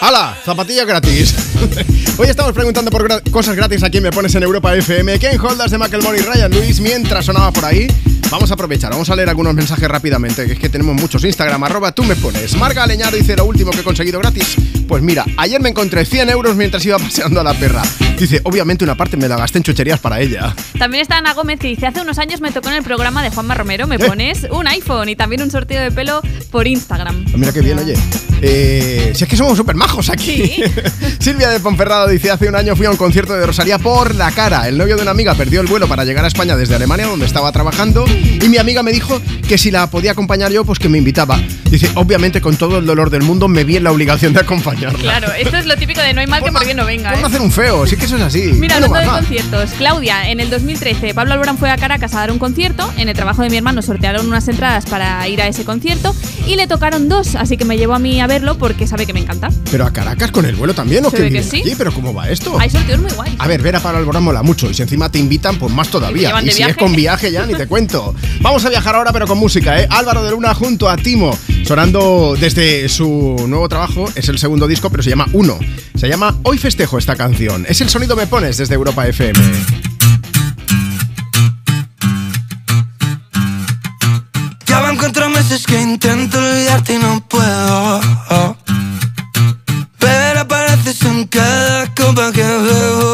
S1: ¡Hala! Zapatilla gratis. Hoy estamos preguntando por cosas gratis a me pones en Europa FM. Ken Holdas de Macklemore y Ryan Luis mientras sonaba por ahí. Vamos a aprovechar, vamos a leer algunos mensajes rápidamente, que es que tenemos muchos. Instagram, arroba tú me pones. Marga Leñado dice lo último que he conseguido gratis. Pues mira, ayer me encontré 100 euros mientras iba paseando a la perra. Dice, obviamente una parte me la gasté en chucherías para ella.
S5: También está Ana Gómez que dice, hace unos años me tocó en el programa de Juanma Romero, me
S1: Eh.
S5: pones un iPhone y también un sorteo de pelo por Instagram.
S1: Mira qué bien, oye. Eh, si es que somos súper majos aquí. Silvia de Ponferrada dice, hace un año fui a un concierto de Rosalía por la cara. El novio de una amiga perdió el vuelo para llegar a España desde Alemania, donde estaba trabajando, y mi amiga me dijo que si la podía acompañar yo, pues que me invitaba. Dice, obviamente con todo el dolor del mundo me vi en la obligación de acompañarla.
S5: Claro, esto es lo típico de no hay mal que por bien no venga.
S1: Por no
S5: ¿eh?
S1: hacer un feo, sí que eso es así.
S5: Mira, hablando de conciertos, Claudia, en el 2013, Pablo Alborán fue a Caracas a dar un concierto. En el trabajo de mi hermano sortearon unas entradas para ir a ese concierto y le tocaron dos, así que me llevó a mí a verlo porque sabe que me encanta.
S1: Pero a Caracas con el vuelo también, ¿o
S5: Se
S1: qué
S5: ve que
S1: viene
S5: sí.
S1: allí? ¿Pero cómo va esto?
S5: Hay sorteos muy guays.
S1: A ver, ver a Pablo Alborán mola mucho y si encima te invitan, pues más
S5: ¿Y te
S1: todavía.
S5: llevan
S1: Y,
S5: de
S1: si es
S5: viaje?
S1: con viaje ya, ni te cuento. Vamos a viajar ahora, pero con música, ¿eh? Álvaro de Luna junto a Timo, sonando desde su nuevo trabajo, es el segundo disco, pero se llama Uno. Se llama Hoy Festejo esta canción. Es el sonido Me Pones desde Europa FM.
S56: Ya van cuatro meses que intento olvidarte y no puedo. Pero apareces en cada copa que bebo.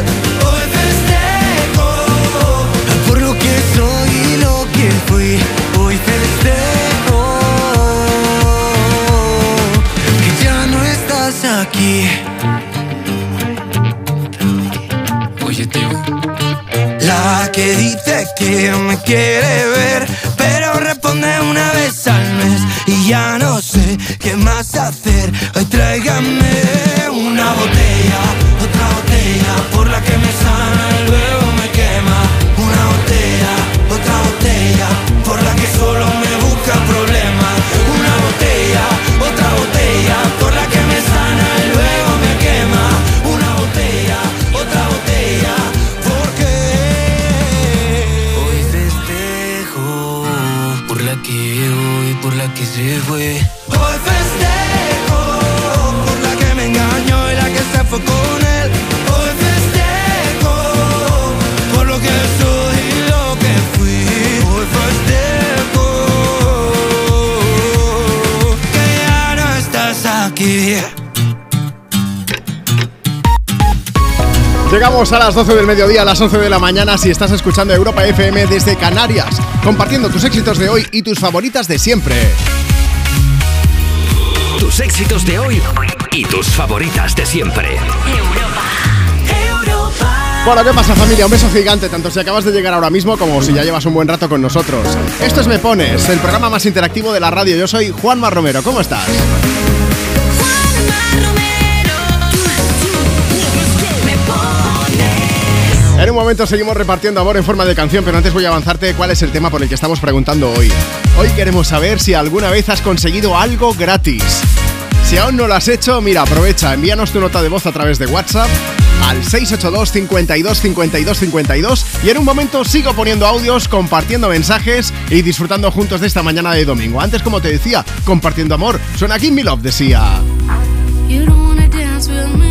S56: Él. Hoy festejo por lo que soy y lo que fui. Hoy festejo que ya no estás aquí. Oye, tío. La que dice que me quiere ver, pero responde una vez al mes y ya no sé qué más hacer. Hoy tráigame una botella, por la que me sana y luego me quema. Una botella, otra botella, por la que solo me busca problemas. Una botella, otra botella, por la que me sana y luego me quema. Una botella, otra botella, porque hoy festejo por la que llegó y por la que se fue.
S1: Llegamos a las 12 del mediodía, a las 11 de la mañana, si estás escuchando Europa FM desde Canarias, compartiendo tus éxitos de hoy y tus favoritas de siempre.
S8: Tus éxitos de hoy y tus favoritas de siempre.
S1: Bueno, ¿qué pasa familia? Un beso gigante, tanto si acabas de llegar ahora mismo como si ya llevas un buen rato con nosotros. Esto es Me Pones, el programa más interactivo de la radio. Yo soy Juanma Romero, ¿cómo estás? En un momento seguimos repartiendo amor en forma de canción, pero antes voy a avanzarte cuál es el tema por el que estamos preguntando hoy. Hoy queremos saber si alguna vez has conseguido algo gratis. Si aún no lo has hecho, mira, aprovecha, envíanos tu nota de voz a través de WhatsApp al 682 52 52 52 y en un momento sigo poniendo audios, compartiendo mensajes y disfrutando juntos de esta mañana de domingo. Antes, como te decía, compartiendo amor. Suena aquí Mi Love, decía.
S8: You don't dance with me.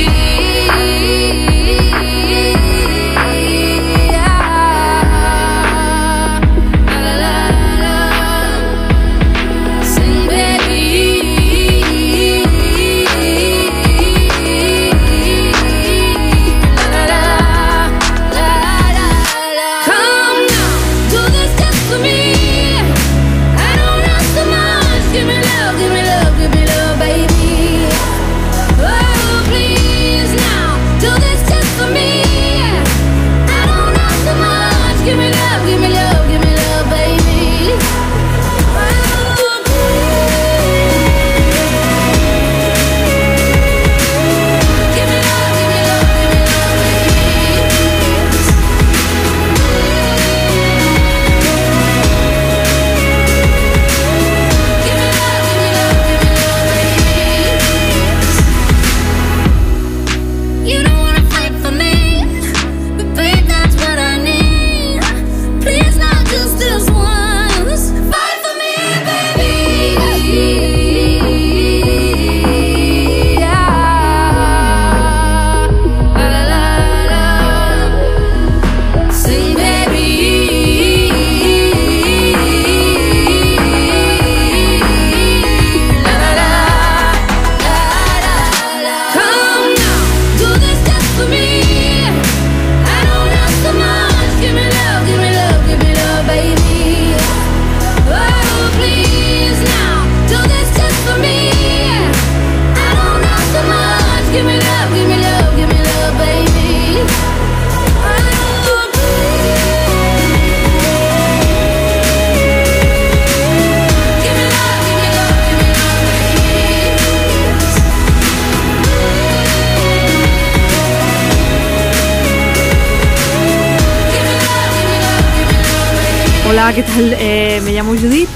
S76: Hola, ¿qué tal? Eh, me llamo Judith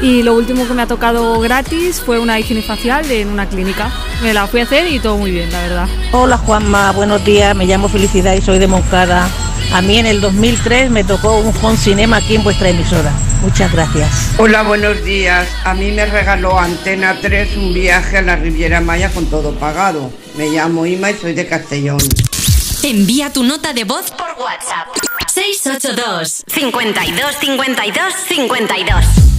S76: y lo último que me ha tocado gratis fue una higiene facial en una clínica. Me la fui a hacer y todo muy bien, la verdad.
S77: Hola Juanma, buenos días, me llamo Felicidad y soy de Moncada. A mí en el 2003 me tocó un home cinema aquí en vuestra emisora. Muchas gracias.
S3: Hola, buenos días. A mí me regaló Antena 3 un viaje a la Riviera Maya con todo pagado. Me llamo Ima y soy de Castellón.
S4: Envía tu nota de voz por WhatsApp. 682 52 52 52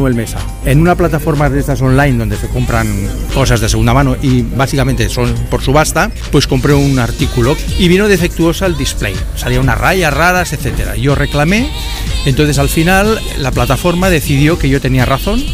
S78: Manuel Mesa. En una plataforma de estas online donde se compran cosas de segunda mano y básicamente son por subasta, pues compré un artículo y vino defectuosa el display. Salía unas rayas raras, etcétera. Yo reclamé, entonces al final la plataforma decidió que yo tenía razón.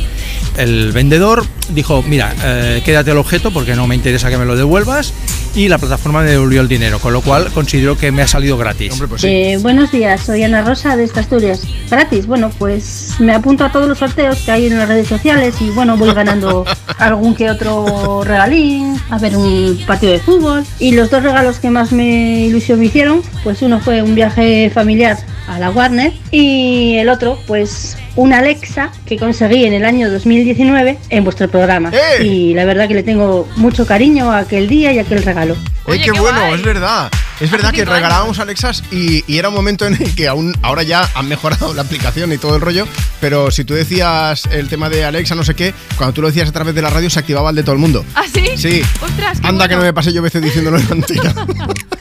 S78: El vendedor dijo, mira, eh, quédate el objeto porque no me interesa que me lo devuelvas y la plataforma me devolvió el dinero, con lo cual considero que me ha salido gratis.
S79: Eh, buenos días, soy Ana Rosa de Asturias. Gratis, bueno, pues me apunto a todos los sorteos que hay en las redes sociales y bueno, voy ganando algún que otro regalín, a ver un partido de fútbol. Y los dos regalos que más me ilusión me hicieron, pues uno fue un viaje familiar a la Warner y el otro, pues una Alexa que conseguí en el año 2019 en vuestro programa.
S1: ¡Eh!
S79: Y la verdad que le tengo mucho cariño a aquel día y a aquel regalo.
S1: ¡Eh, qué, bueno! Es verdad. Es verdad que regalábamos Alexas y, y era un momento en el que aún ahora ya han mejorado la aplicación y todo el rollo, pero si tú decías el tema de Alexa, no sé qué, cuando tú lo decías a través de la radio se activaba el de todo el mundo.
S5: ¿Ah, sí?
S1: Sí.
S5: Ostras, qué
S1: Anda que no
S5: bueno.
S1: me pasé yo veces diciéndolo en antena.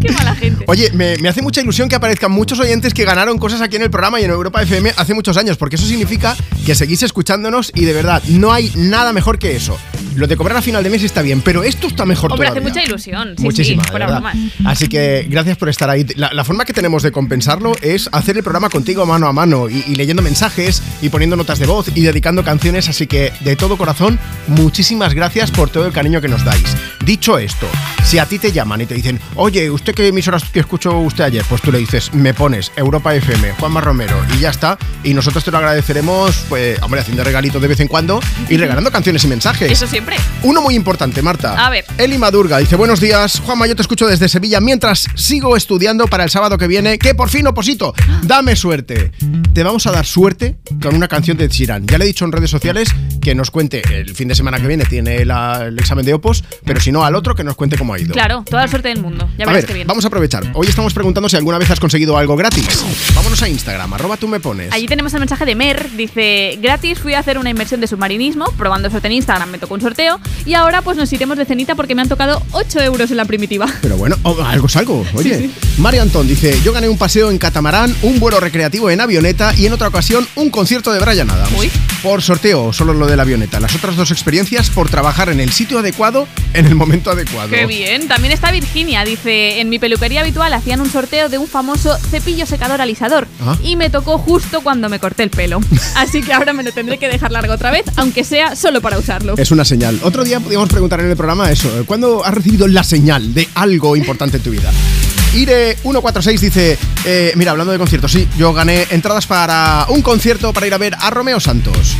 S5: Qué mala gente.
S1: Oye, me, me hace mucha ilusión que aparezcan muchos oyentes que ganaron cosas aquí en el programa y en Europa FM hace muchos años, porque eso significa que seguís escuchándonos y de verdad, no hay nada mejor que eso. Lo de cobrar a final de mes está bien, pero esto está mejor
S5: Hombre, hace
S1: todavía.
S5: mucha ilusión. Sí,
S1: Muchísima,
S5: sí,
S1: verdad.
S5: bromas.
S1: Así que gracias por estar ahí. La, la forma que tenemos de compensarlo es hacer el programa contigo mano a mano y, y leyendo mensajes y poniendo notas de voz y dedicando canciones. Así que de todo corazón, muchísimas gracias por todo el cariño que nos dais. Dicho esto, si a ti te llaman y te dicen, oye, ¿usted qué emisoras que escuchó usted ayer? Pues tú le dices, me pones Europa FM, Juanma Romero y ya está. Y nosotros te lo agradeceremos, pues, hombre, haciendo regalitos de vez en cuando y regalando canciones y mensajes.
S5: Eso siempre.
S1: Uno muy importante, Marta.
S5: A ver.
S1: Eli Madurga dice, buenos días, Juanma, yo te escucho desde Sevilla mientras sigo estudiando para el sábado que viene, que por fin oposito, dame suerte. Te vamos a dar suerte con una canción de Sheeran. Ya le he dicho en redes sociales que nos cuente el fin de semana que viene, tiene la- el examen de opos, pero si no al otro, que nos cuente cómo ha ido.
S5: Claro, toda la suerte del mundo. Ya
S1: a ver,
S5: que bien.
S1: vamos a aprovechar. Hoy estamos preguntando si alguna vez has conseguido algo gratis. Vámonos a Instagram, arroba tú me pones.
S5: Allí tenemos el mensaje de Mer, dice, gratis fui a hacer una inversión de submarinismo, probando suerte en Instagram, me tocó un sorteo, y ahora pues nos iremos de cenita porque me han tocado 8 euros en la primitiva.
S1: Pero bueno, oh, algo es algo. Oye,
S5: Sí,
S1: María Antón dice: Yo gané un paseo en catamarán, un vuelo recreativo en avioneta y en otra ocasión un concierto de Brian Adams. Por sorteo, solo lo de la avioneta. Las otras dos experiencias por trabajar en el sitio adecuado en el momento adecuado.
S5: Qué bien. También está Virginia, dice, en mi peluquería habitual hacían un sorteo de un famoso cepillo secador alisador
S1: Ah.
S5: y me tocó justo cuando me corté el pelo. Así que ahora me lo tendré que dejar largo otra vez, aunque sea solo para usarlo.
S1: Es una señal. Otro día podíamos preguntar en el programa eso. ¿Cuándo has recibido la señal de algo importante en tu vida? Ire146 dice, eh, mira, hablando de conciertos, sí, yo gané entradas para un concierto para ir a ver a Romeo Santos.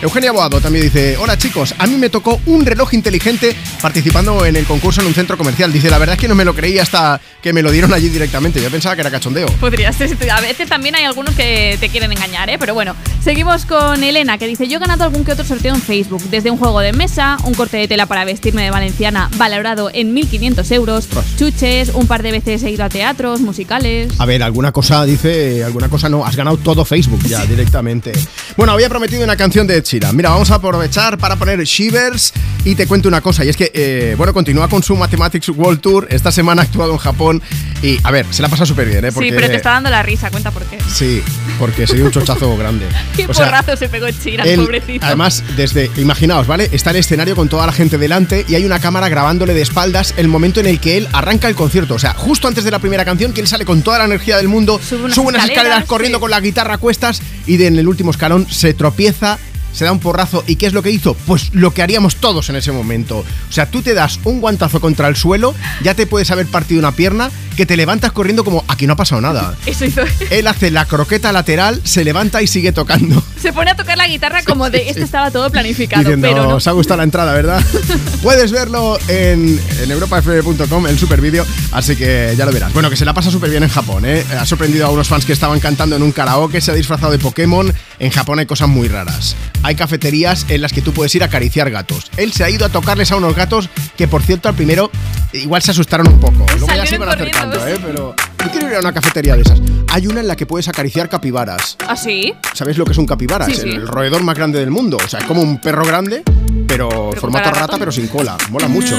S1: Eugenia Boado también dice, hola chicos, a mí me tocó un reloj inteligente participando en el concurso en un centro comercial. Dice, la verdad es que no me lo creí hasta que me lo dieron allí directamente. Yo pensaba que era cachondeo.
S5: Podría ser. A veces también hay algunos que te quieren engañar, ¿eh? Pero bueno, seguimos con Elena, que dice: Yo he ganado algún que otro sorteo en Facebook, desde un juego de mesa, un corte de tela para vestirme de valenciana valorado en 1.500 euros, chuches, un par de veces he ido a teatros, musicales.
S1: A ver, alguna cosa dice, alguna cosa no, has ganado todo Facebook ya directamente. Bueno, había prometido una canción de Mira, vamos a aprovechar para poner Shivers y te cuento una cosa, y es que, eh, bueno, continúa con su Mathematics World Tour. Esta semana ha actuado en Japón y, a ver, se la pasa súper bien, ¿eh? Porque,
S5: Sí, pero te está dando la risa, cuenta por qué.
S1: Sí, porque se dio un chochazo grande.
S5: Qué
S1: O sea,
S5: porrazo se pegó Chira,
S1: él,
S5: pobrecito.
S1: Además, desde, imaginaos, ¿vale? Está el escenario con toda la gente delante y hay una cámara grabándole de espaldas el momento en el que él arranca el concierto. O sea, justo antes de la primera canción, que él sale con toda la energía del mundo, sube
S5: unas
S1: unas, escaleras,
S5: escaleras,
S1: corriendo con la guitarra a cuestas y de, en el último escalón se tropieza. Se da un porrazo. ¿Y qué es lo que hizo? Pues lo que haríamos todos en ese momento. O sea, tú te das un guantazo contra el suelo, ya te puedes haber partido una pierna, que te levantas corriendo como aquí no ha pasado nada.
S5: Eso hizo.
S1: Él hace la croqueta lateral, se levanta y sigue tocando.
S5: Se pone a tocar la guitarra como de esto estaba todo planificado,
S1: Diciendo,
S5: pero no.
S1: os ha gustado la entrada, ¿verdad? Puedes verlo en, en europafm.com, el super vídeo, así que ya lo verás. Bueno, que se la pasa súper bien en Japón, ¿eh? Ha sorprendido a unos fans que estaban cantando en un karaoke, se ha disfrazado de Pokémon. En Japón hay cosas muy raras. Hay cafeterías en las que tú puedes ir a acariciar gatos. Él se ha ido a tocarles a unos gatos que, por cierto, al primero igual se asustaron un poco. Luego ya se iban acercando, ¿eh? Pero yo quiero ir a una cafetería de esas. Hay una en la que puedes acariciar capibaras.
S5: ¿Ah, sí?
S1: ¿Sabéis lo que es un capibara?
S5: Sí,
S1: es
S5: sí.
S1: el roedor más grande del mundo. O sea, es como un perro grande, pero, formato
S5: cara de
S1: rata, pero sin cola. Mola mucho.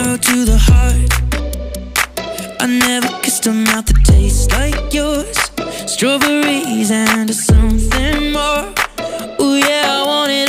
S56: I never kissed a mouth that tastes like yours. Strawberries and something more. Ooh, yeah, I want it.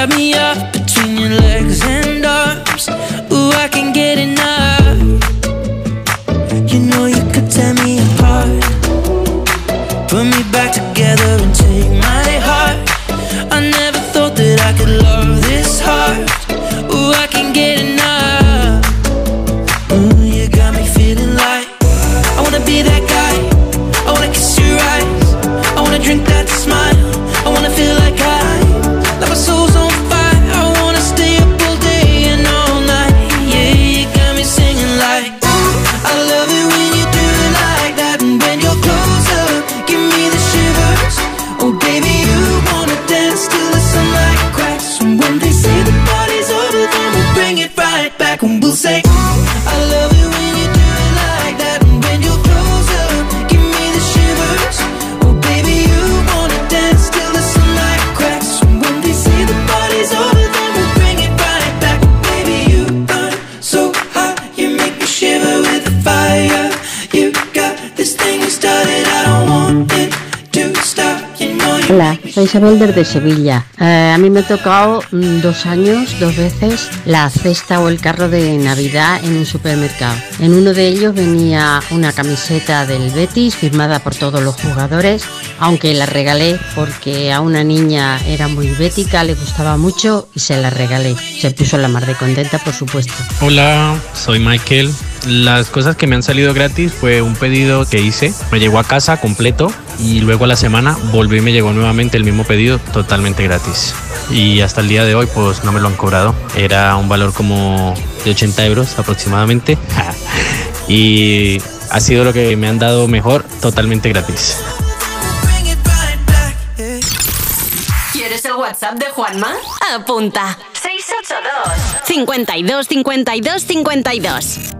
S56: Wrap me
S80: soy Isabel desde Sevilla. Eh, a mí me ha tocado mm, dos años, dos veces, la cesta o el carro de Navidad en un supermercado. En uno de ellos venía una camiseta del Betis firmada por todos los jugadores, aunque la regalé porque a una niña era muy bética, le gustaba mucho y se la regalé. Se puso la mar de contenta, por supuesto.
S81: Hola, soy Michael. Las cosas que me han salido gratis fue un pedido que hice, me llegó a casa completo y luego a la semana volví y me llegó nuevamente el mismo pedido totalmente gratis. Y hasta el día de hoy pues no me lo han cobrado. Era un valor como de 80 euros aproximadamente. y ha sido lo que me han dado mejor totalmente gratis.
S3: ¿Quieres el WhatsApp de Juanma? Apunta. 682 52 52 52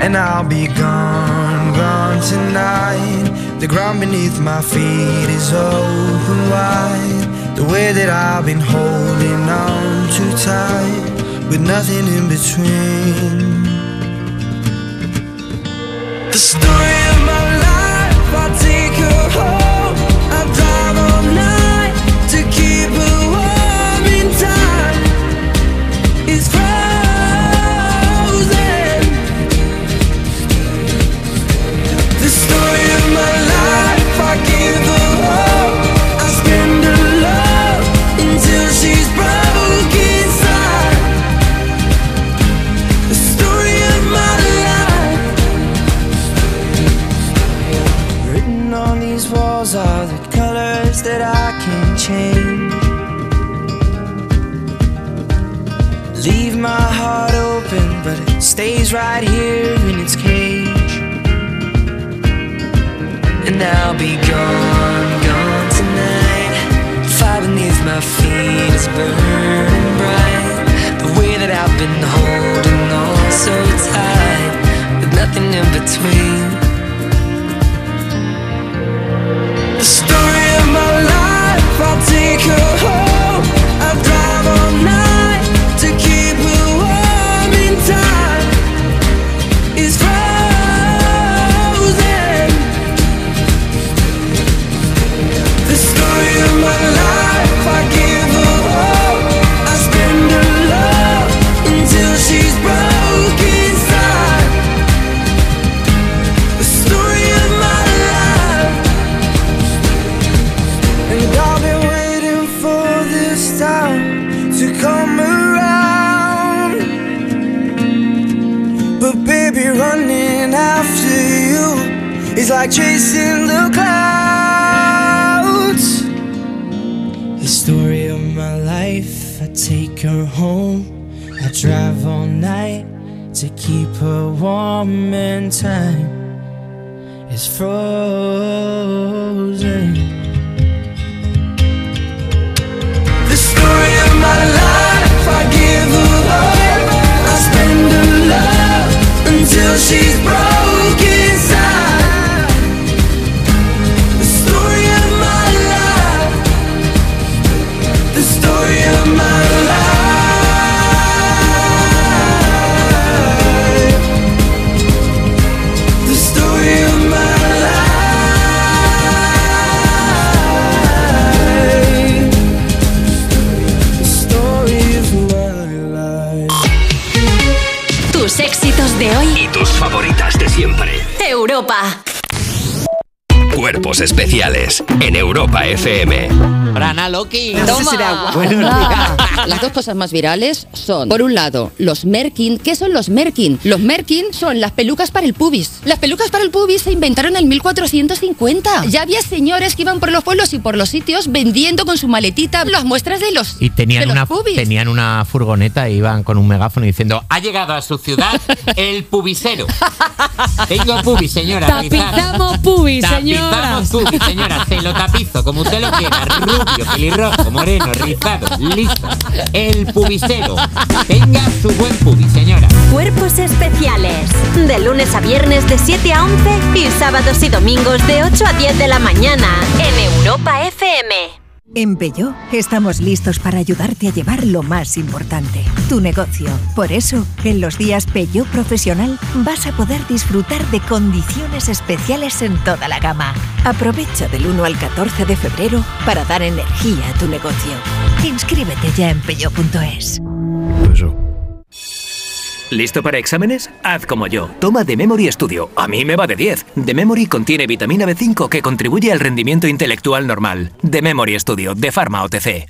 S36: And I'll be gone, gone tonight. The ground beneath my feet is open wide. The way that I've been holding on too tight, with nothing in between.
S56: The story of my life, I take her home. I drive all night to keep her warm in time. It's frozen. Are the colors that I can't change. Leave my heart open, but it stays right here Now be gone, gone tonight. Fire beneath my feet is burning bright. The way that I've been holding on so tight With nothing in between.
S36: The story of my life, I'll take a hold. Warm and time
S3: Europa.
S82: Cuerpos especiales en Europa FM.
S11: Brana Loki.
S83: Toma. Las dos cosas más virales son, por un lado, los Merkin. ¿Qué son los Merkin? Los Merkin son las pelucas para el pubis. Las pelucas para el pubis se inventaron en 1450. Ya había señores que iban por los pueblos y por los sitios vendiendo con su maletita las muestras de los,
S11: Y tenían
S83: de los
S11: una,
S83: pubis.
S11: tenían una furgoneta e iban con un megáfono diciendo ha llegado a su ciudad el pubisero. Tengo pubis, señora.
S84: Tapizamos pubis, señora.
S11: Tapizamos pubis, señora. Se lo tapizo como usted lo quiera. Rubio, pelirrojo, moreno, rizado, liso. El pubisero. Tenga su buen pubis, señora.
S3: Cuerpos especiales. De lunes a viernes de 7 a 11 y sábados y domingos de 8 a 10 de la mañana en Europa FM.
S85: En Peugeot estamos listos para ayudarte a llevar lo más importante, tu negocio. Por eso, en los días Peugeot Profesional vas a poder disfrutar de condiciones especiales en toda la gama. Aprovecha del 1 al 14 de febrero para dar energía a tu negocio. Inscríbete ya en peugeot.es.
S86: ¿Listo para exámenes? Haz como yo. Toma The Memory Studio. A mí me va de 10. The Memory contiene vitamina B5 que contribuye al rendimiento intelectual normal. The Memory Studio, de Pharma OTC.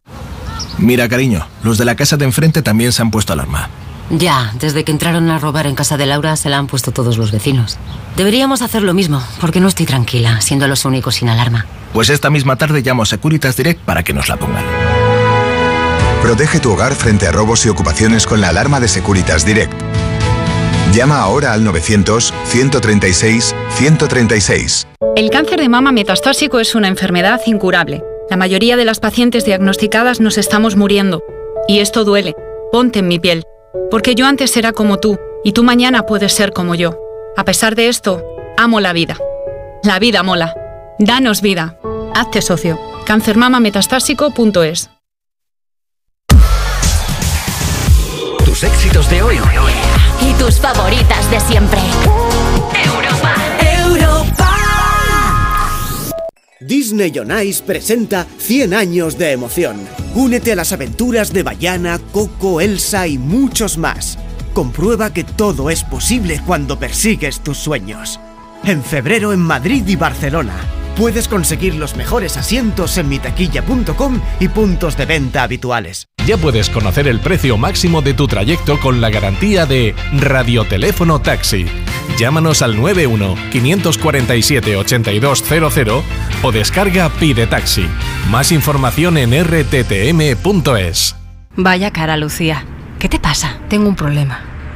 S16: Mira, cariño, los de la casa de enfrente también se han puesto alarma.
S68: Ya, desde que entraron a robar en casa de Laura se la han puesto todos los vecinos. Deberíamos hacer lo mismo, porque no estoy tranquila, siendo los únicos sin alarma.
S16: Pues esta misma tarde llamo a Securitas Direct para que nos la pongan.
S34: Protege tu hogar frente a robos y ocupaciones con la alarma de Securitas Direct. Llama ahora al 900-136-136.
S87: El cáncer de mama metastásico es una enfermedad incurable. La mayoría de las pacientes diagnosticadas nos estamos muriendo. Y esto duele. Ponte en mi piel. Porque yo antes era como tú, y tú mañana puedes ser como yo. A pesar de esto, amo la vida. La vida mola. Danos vida. Hazte socio. Cancermamametastásico.es
S82: Tus éxitos de hoy.
S3: Y tus favoritas de siempre. Europa.
S55: Europa. Disney on Ice presenta 100 años de emoción. Únete a las aventuras de Bayana, Coco, Elsa y muchos más. Comprueba que todo es posible cuando persigues tus sueños. En febrero en Madrid y Barcelona. Puedes conseguir los mejores asientos en mitaquilla.com y puntos de venta habituales.
S88: Ya puedes conocer el precio máximo de tu trayecto con la garantía de Radioteléfono Taxi. Llámanos al 91 547 8200 o descarga Pide Taxi. Más información en rttm.es.
S89: Vaya cara, Lucía. ¿Qué te pasa? Tengo un problema.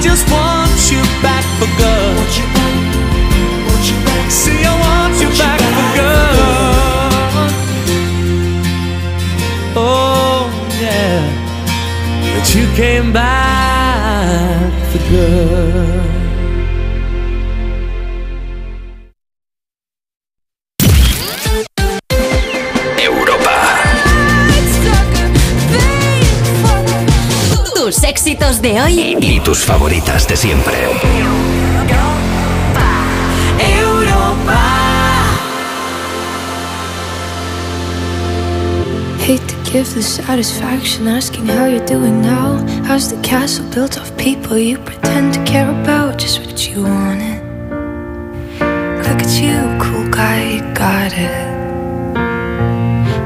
S26: just want you back for good. Want you back, want you back. See, I want, want back you back, for good.
S56: Oh yeah, that you came back for good.
S3: Éxitos de hoy
S8: Y tus favoritas de siempre.
S90: Hate to give the satisfaction asking how you're doing now. How's the castle built of people you pretend to care about? Just what you wanted. Look at you, cool guy, you got it.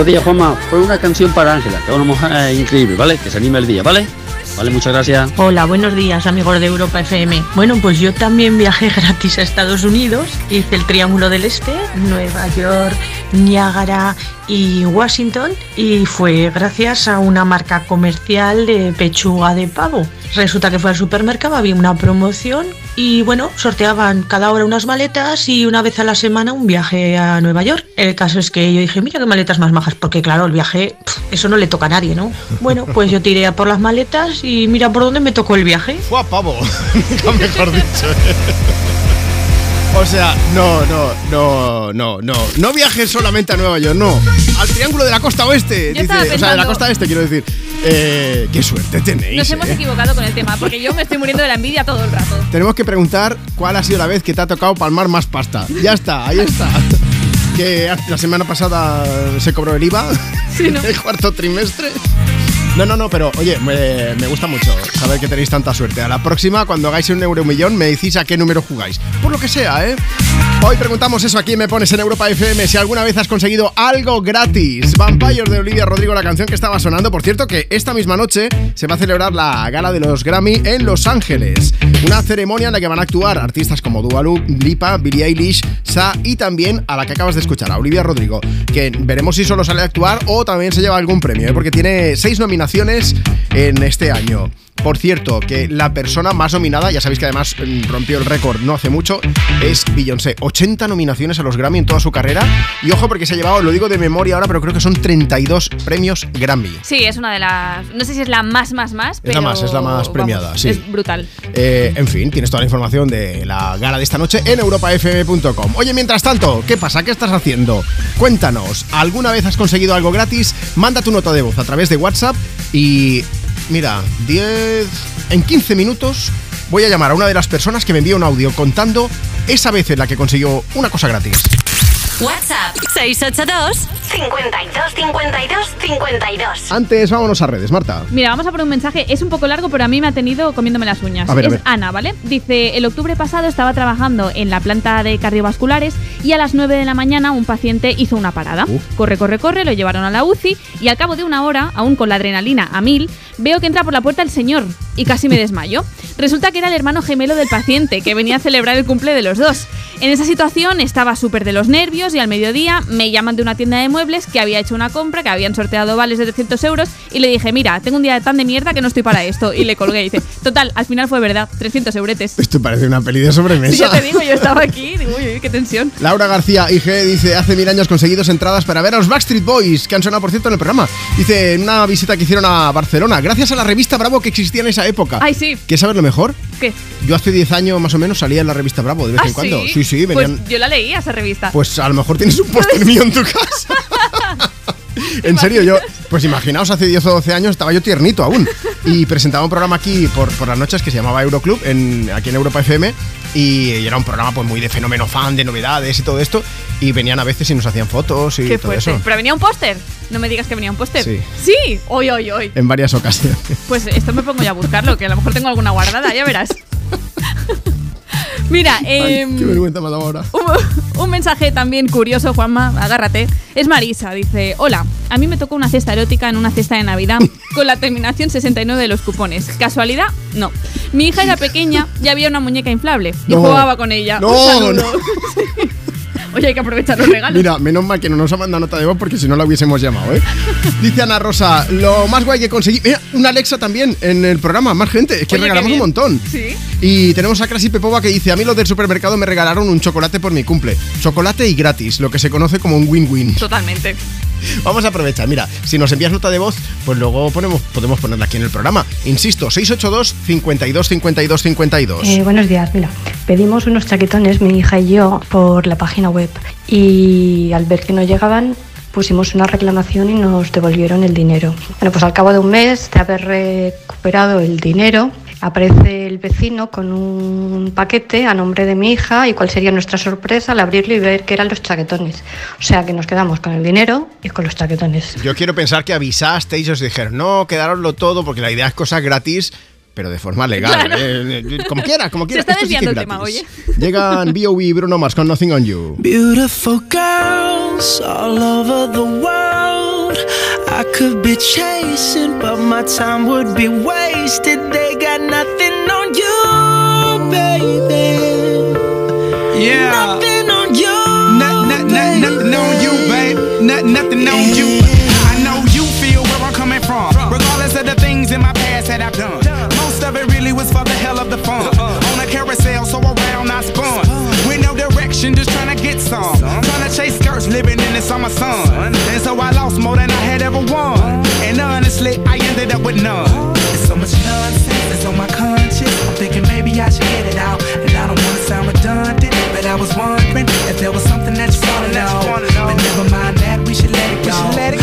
S91: Buenos días, Juanma. Pon una canción para Ángela, que es una mujer eh, increíble, ¿vale? Que se anime el día, ¿vale? Vale, muchas gracias.
S92: Hola, buenos días amigos de Europa FM. Bueno, pues yo también viajé gratis a Estados Unidos, hice el Triángulo del Este, Nueva York, Niágara y Washington y fue gracias a una marca comercial de pechuga de pavo. Resulta que fue al supermercado, había una promoción y bueno, sorteaban cada hora unas maletas y una vez a la semana un viaje a Nueva York. El caso es que yo dije, mira qué maletas más majas, porque claro, el viaje, eso no le toca a nadie, ¿no? Bueno, pues yo tiré a por las maletas y mira por dónde me tocó el viaje.
S1: Fue a pavo, mejor dicho. O sea, no, no, no, no, no. No viajes solamente a Nueva York, no. Al Triángulo de la Costa Oeste. Dice, o sea, de la costa este, quiero decir. Eh, qué suerte tenéis.
S5: Nos hemos
S1: eh.
S5: equivocado con el tema, porque yo me estoy muriendo de la envidia todo el rato.
S1: Tenemos que preguntar cuál ha sido la vez que te ha tocado palmar más pasta. Ya está, ahí está. Que la semana pasada se cobró el IVA. El cuarto trimestre. No, no, no, pero oye, me, gusta mucho saber que tenéis tanta suerte. A la próxima, cuando hagáis un euro millón, me decís a qué número jugáis. Por lo que sea, ¿eh? Hoy preguntamos eso aquí Me Pones en Europa FM, si alguna vez has conseguido algo gratis. Vampires de Olivia Rodrigo, la canción que estaba sonando. Por cierto, que esta misma noche se va a celebrar la gala de los Grammy en Los Ángeles. Una ceremonia en la que van a actuar artistas como Dua Lipa, Billie Eilish, Sa y también a la que acabas de escuchar, a Olivia Rodrigo. Que veremos si solo sale a actuar o también se lleva algún premio, ¿eh? porque tiene seis nominaciones en este año. Por cierto, que la persona más nominada, ya sabéis que además mm, rompió el récord no hace mucho, es Beyoncé. 80 nominaciones a los Grammy en toda su carrera. Y ojo porque se ha llevado, lo digo de memoria ahora, pero creo que son 32 premios Grammy.
S5: Sí, es una de las. No sé si es la más, más, más.
S1: Es
S5: Pero,
S1: la más, es la más premiada,
S5: vamos,
S1: sí.
S5: Es brutal.
S1: Eh, en fin, tienes toda la información de la gala de esta noche en europafm.com. Oye, mientras tanto, ¿qué pasa? ¿Qué estás haciendo? Cuéntanos, ¿alguna vez has conseguido algo gratis? Manda tu nota de voz a través de WhatsApp y mira, 10 en 15 minutos voy a llamar a una de las personas que me envía un audio contando esa vez en la que consiguió una cosa gratis.
S3: WhatsApp 682 52 52 52.
S1: Antes, vámonos a redes, Marta.
S5: Mira, vamos a por un mensaje. Es un poco largo, pero a mí me ha tenido comiéndome las uñas.
S1: A ver, a
S5: es
S1: ver.
S5: Ana, ¿vale? Dice: El octubre pasado estaba trabajando en la planta de cardiovasculares y a las 9 de la mañana un paciente hizo una parada. Corre, corre, corre, lo llevaron a la UCI y al cabo de una hora, aún con la adrenalina a mil, veo que entra por la puerta el señor y casi me desmayo. Resulta que era el hermano gemelo del paciente que venía a celebrar el cumple de los dos. En esa situación estaba súper de los nervios y al mediodía me llaman de una tienda de muebles que había hecho una compra, que habían sorteado vales de 300 euros y le dije, mira, tengo un día tan de mierda que no estoy para esto. Y le colgué y dice, total, al final fue verdad, 300 euretes.
S1: Esto parece una peli de
S5: Sí,
S1: sobremesa.
S5: ya te digo, yo estaba aquí, digo, uy, uy, qué tensión.
S1: Laura García IG dice, hace mil años conseguidos entradas para ver a los Backstreet Boys, que han sonado, por cierto, en el programa. Dice, en una visita que hicieron a Barcelona, gracias a la revista Bravo que existía en esa época.
S5: Ay, sí.
S1: ¿Quieres saber lo mejor?
S5: ¿Qué?
S1: Yo hace 10 años más o menos salía en la revista Bravo de vez
S5: ¿Ah,
S1: en cuando.
S5: sí?
S1: Sí, sí, venían...
S5: Pues yo la leía esa revista.
S1: Pues a lo mejor tienes un póster mío en tu casa. En serio, yo, pues imaginaos, hace 10 o 12 años estaba yo tiernito aún. Y presentaba un programa aquí por, por las noches que se llamaba Euroclub, en, aquí en Europa FM. Y era un programa pues muy de fenómeno fan, de novedades y todo esto. Y venían a veces y nos hacían fotos y
S5: Qué
S1: todo
S5: fuerte.
S1: eso.
S5: Pero venía un póster. No me digas que venía un póster.
S1: Sí.
S5: Sí, hoy, hoy, hoy.
S1: En varias ocasiones.
S5: Pues esto me pongo ya a buscarlo, que a lo mejor tengo alguna guardada, ya verás. Mira,
S1: Ay,
S5: em,
S1: qué vergüenza ahora.
S5: un, un mensaje también curioso, Juanma, agárrate. Es Marisa, dice, hola, a mí me tocó una cesta erótica en una cesta de Navidad con la terminación 69 de los cupones. ¿Casualidad? No. Mi hija era pequeña y había una muñeca inflable y
S1: No.
S5: jugaba con ella.
S1: No,
S5: Un
S1: no.
S5: Oye, hay que aprovechar los regalos.
S1: Mira, menos mal que no nos ha mandado nota de voz porque si no la hubiésemos llamado, ¿eh? Dice Ana Rosa, lo más guay que conseguí. Mira, una Alexa también en el programa, más gente. Es que
S5: Oye,
S1: regalamos un montón.
S5: Sí.
S1: Y tenemos a Crasi Pepova que dice: A mí los del supermercado me regalaron un chocolate por mi cumple. Chocolate y gratis, lo que se conoce como un win-win.
S5: Totalmente.
S1: Vamos a aprovechar. Mira, si nos envías nota de voz, pues luego podemos ponerla aquí en el programa. Insisto, 682 52 52 52.
S93: Eh, buenos días, mira, pedimos unos chaquetones, mi hija y yo, por la página web y al ver que no llegaban pusimos una reclamación y nos devolvieron el dinero. Bueno, pues al cabo de un mes de haber recuperado el dinero, aparece el vecino con un paquete a nombre de mi hija y cuál sería nuestra sorpresa al abrirlo y ver que eran los chaquetones. O sea que nos quedamos con el dinero y con los chaquetones.
S1: Yo quiero pensar que avisasteis y os dijeron, no, quedároslo todo, porque la idea es cosas gratis, pero de forma legal.
S5: Claro.
S1: eh, eh, como quiera, como
S5: Se
S1: quiera.
S5: está
S1: sí
S5: desviando
S1: es
S5: el tema, oye.
S1: Llegan B.O.B. y Bruno Mars con Nothing on You.
S56: Beautiful girls all over the world. I could be chasing, but my time would be wasted. They got nothing on you, baby.
S67: Yeah.
S56: Nothing on you.
S67: Not, not, not, nothing on you, babe. Not, nothing on you. I know you feel where I'm coming from. Regardless of the things in my past that I've done. Most of it really was for the hell of the fun. On a carousel, so I no just trying to get some. Trying to chase skirts, living in the summer sun. And so I lost more than I had ever won. And honestly, I ended up with none. There's so much nonsense that's on my conscience. I'm thinking maybe I should get it out. And I don't wanna sound redundant, but I was wondering if there was something that you wanna know. But never mind that, we should let it go.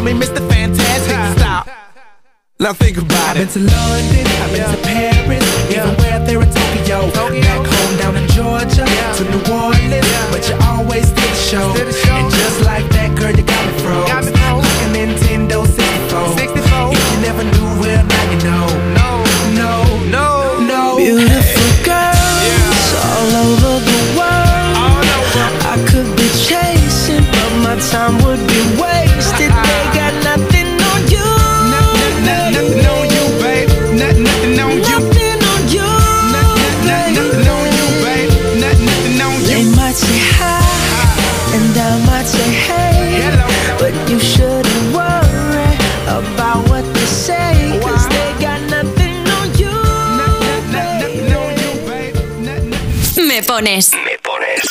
S56: Call me Mr. Fantastic. Stop. Now think about it. I've been to London, I've been to Paris, even where there in Tokyo. Back home down in Georgia, to New Orleans, but you always did the show. And just like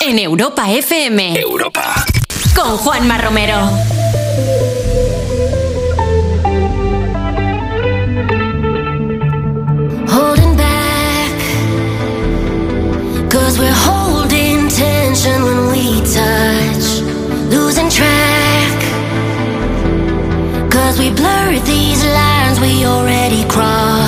S3: En Europa FM.
S94: Europa.
S3: Con Juanma Romero.
S25: holding back. Cause we're holding tension when we touch, losing track. Cause we blurred these lines we already crossed.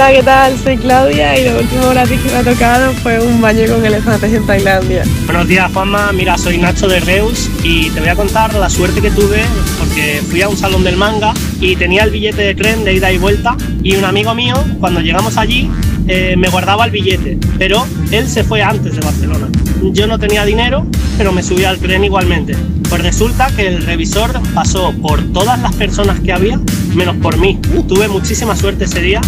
S95: Hola, ¿qué tal? Soy Claudia y lo último gratis que me ha tocado fue un baño con elefantes en Tailandia.
S92: Buenos días, Juanma. Mira, soy Nacho de Reus y te voy a contar la suerte que tuve porque fui a un salón del manga y tenía el billete de tren de ida y vuelta y un amigo mío, cuando llegamos allí, eh, me guardaba el billete, pero él se fue antes de Barcelona. Yo no tenía dinero, pero me subí al tren igualmente. Pues resulta que el revisor pasó por todas las personas que había, menos por mí. Tuve muchísima suerte ese día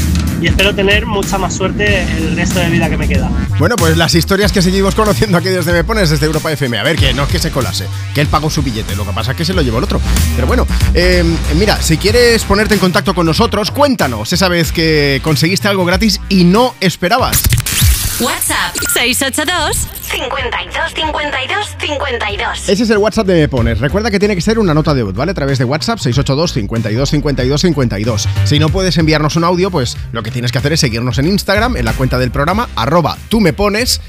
S92: y espero tener mucha más suerte el resto de vida que me queda.
S1: Bueno, pues las historias que seguimos conociendo aquí desde Me Pones desde Europa FM. A ver, que no es que se colase, que él pagó su billete. Lo que pasa es que se lo llevó el otro. Pero bueno, eh, mira, si quieres ponerte en contacto con nosotros, cuéntanos esa vez que conseguiste algo gratis y no esperabas.
S3: WhatsApp 682 52 52 52.
S1: Ese es el WhatsApp de Me Pones. Recuerda que tiene que ser una nota de voz, ¿vale? A través de WhatsApp 682 52 52 52. Si no puedes enviarnos un audio, pues lo que tienes que hacer es seguirnos en Instagram, en la cuenta del programa, arroba tú me pones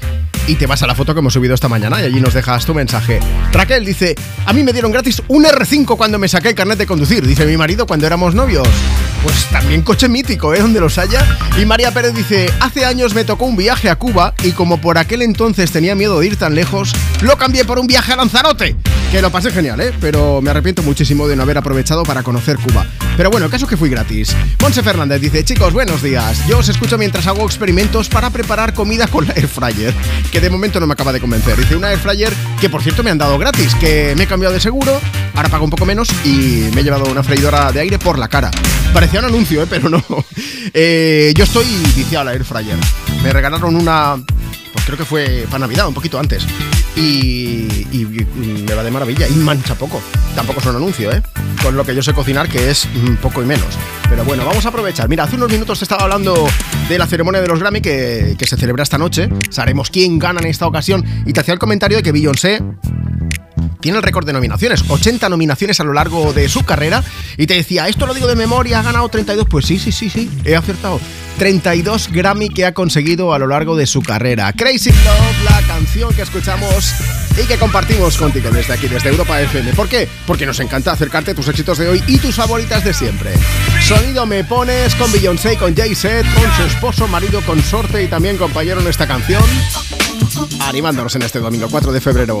S1: y te vas a la foto que hemos subido esta mañana y allí nos dejas tu mensaje. Raquel dice, a mí me dieron gratis un R5 cuando me saqué el carnet de conducir, dice mi marido cuando éramos novios. Pues también coche mítico, ¿eh? Donde los haya. Y María Pérez dice, hace años me tocó un viaje a Cuba y como por aquel entonces tenía miedo de ir tan lejos, lo cambié por un viaje a Lanzarote. Que lo pasé genial, ¿eh? Pero me arrepiento muchísimo de no haber aprovechado para conocer Cuba. Pero bueno, el caso es que fui gratis. Ponce Fernández dice, chicos, buenos días. Yo os escucho mientras hago experimentos para preparar comida con la air fryer, que de momento no me acaba de convencer. Dice, una air fryer que por cierto me han dado gratis, que me he cambiado de seguro, ahora pago un poco menos y me he llevado una freidora de aire por la cara. Parecía un anuncio, ¿eh? pero no. Eh, yo estoy viciado a la air fryer. Me regalaron una creo que fue para Navidad, un poquito antes. Y, me va de maravilla. Y mancha poco. Tampoco es un anuncio, ¿eh? Con lo que yo sé cocinar, que es poco y menos. Pero bueno, vamos a aprovechar. Mira, hace unos minutos te estaba hablando de la ceremonia de los Grammy que, que se celebra esta noche. Sabremos quién gana en esta ocasión. Y te hacía el comentario de que Beyoncé tiene el récord de nominaciones, 80 nominaciones a lo largo de su carrera. Y te decía, esto lo digo de memoria, ha ganado 32. Pues sí, sí, sí, sí, he acertado. 32 Grammy que ha conseguido a lo largo de su carrera. Crazy Love, la canción que escuchamos y que compartimos contigo desde aquí, desde Europa FM. ¿Por qué? Porque nos encanta acercarte a tus éxitos de hoy y tus favoritas de siempre. Sonido me pones con Beyoncé, con Jay-Z, con su esposo, marido, consorte y también compañero en esta canción. Animándonos en este domingo 4 de febrero.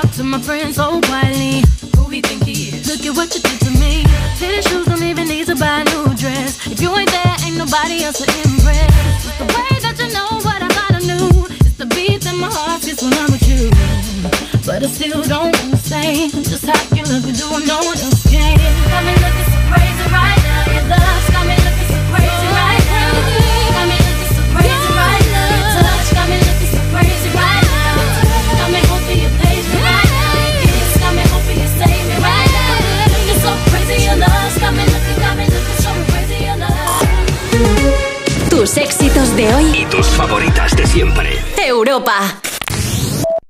S4: talk to my friends so quietly, who we think he is? Look at what you did to me. Fitted shoes don't even need to buy a new dress. If you ain't there, ain't nobody else to impress. It's the way that you know what I thought I knew. It's the beat that my heart gets when I'm with you. But I still don't understand just how you look and do what no one else can. Got me looking so crazy right
S3: Tus éxitos de hoy.
S94: Y tus favoritas de siempre.
S3: Europa.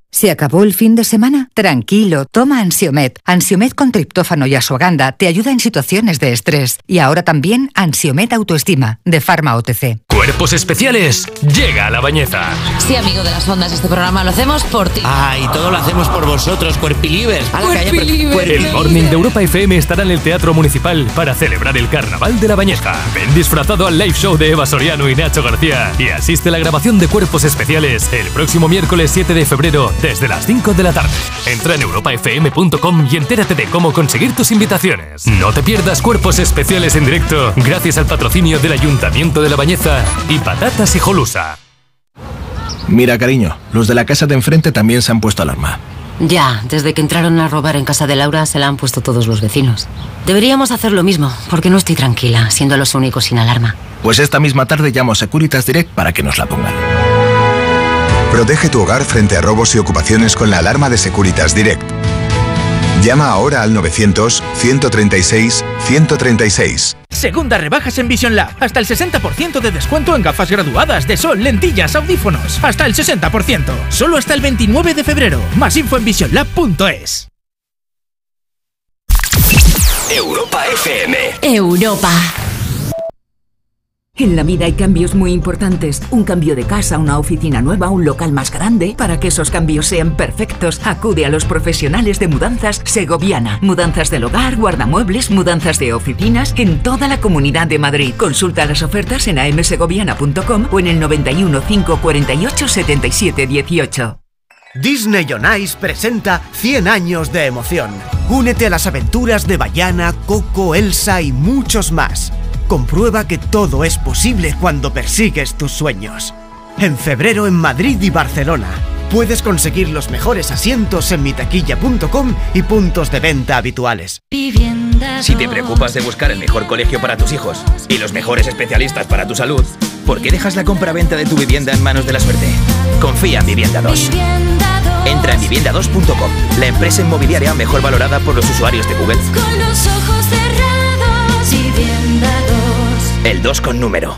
S96: ¿Se acabó el fin de semana? Tranquilo, toma Ansiomet. Ansiomet con triptófano y asuaganda te ayuda en situaciones de estrés. Y ahora también Ansiomet Autoestima, de Pharma OTC.
S67: Cuerpos especiales llega a la bañeza.
S68: Sí, amigo de las ondas, este programa lo hacemos por ti.
S11: Ah, y todo lo hacemos por vosotros, cuerpilivers. A la calle,
S67: El Morning de Europa FM estará en el Teatro Municipal para celebrar el Carnaval de la Bañeza. Ven disfrazado al live show de Eva Soriano y Nacho García y asiste a la grabación de Cuerpos Especiales el próximo miércoles 7 de febrero desde las 5 de la tarde. Entra en europafm.com y entérate de cómo conseguir tus invitaciones. No te pierdas Cuerpos Especiales en directo gracias al patrocinio del Ayuntamiento de la Bañeza y Patatas y Jolusa.
S16: Mira, cariño, los de la casa de enfrente también se han puesto alarma.
S68: Ya, desde que entraron a robar en casa de Laura se la han puesto todos los vecinos. Deberíamos hacer lo mismo, porque no estoy tranquila, siendo los únicos sin alarma.
S16: Pues esta misma tarde llamo a Securitas Direct para que nos la pongan.
S34: Protege tu hogar frente a robos y ocupaciones con la alarma de Securitas Direct. Llama ahora al 900-136-136.
S97: Segunda rebajas en Vision Lab. Hasta el 60% de descuento en gafas graduadas de sol, lentillas, audífonos. Hasta el 60%. Solo hasta el 29 de febrero. Más info en visionlab.es.
S94: Europa FM.
S3: Europa.
S98: En la vida hay cambios muy importantes. Un cambio de casa, una oficina nueva, un local más grande. Para que esos cambios sean perfectos, acude a los profesionales de mudanzas Segoviana. Mudanzas del hogar, guardamuebles, mudanzas de oficinas en toda la comunidad de Madrid. Consulta las ofertas en amsegoviana.com o en el 91 548 77 18.
S55: Disney on Ice presenta 100 años de emoción. Únete a las aventuras de Bayana, Coco, Elsa y muchos más. Comprueba que todo es posible cuando persigues tus sueños. En febrero en Madrid y Barcelona. Puedes conseguir los mejores asientos en mitaquilla.com y puntos de venta habituales.
S99: Si te preocupas de buscar el mejor colegio para tus hijos y los mejores especialistas para tu salud, ¿por qué dejas la compra-venta de tu vivienda en manos de la suerte? Confía en Vivienda 2. Entra en vivienda2.com, la empresa inmobiliaria mejor valorada por los usuarios de Google.
S4: Con los ojos cerrados, vivienda 2.
S99: El 2 con número.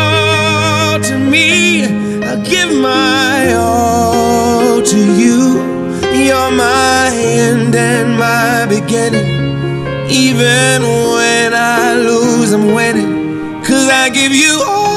S36: my all to you. You're my end and my beginning. Even when I lose, I'm winning. Cause I give you all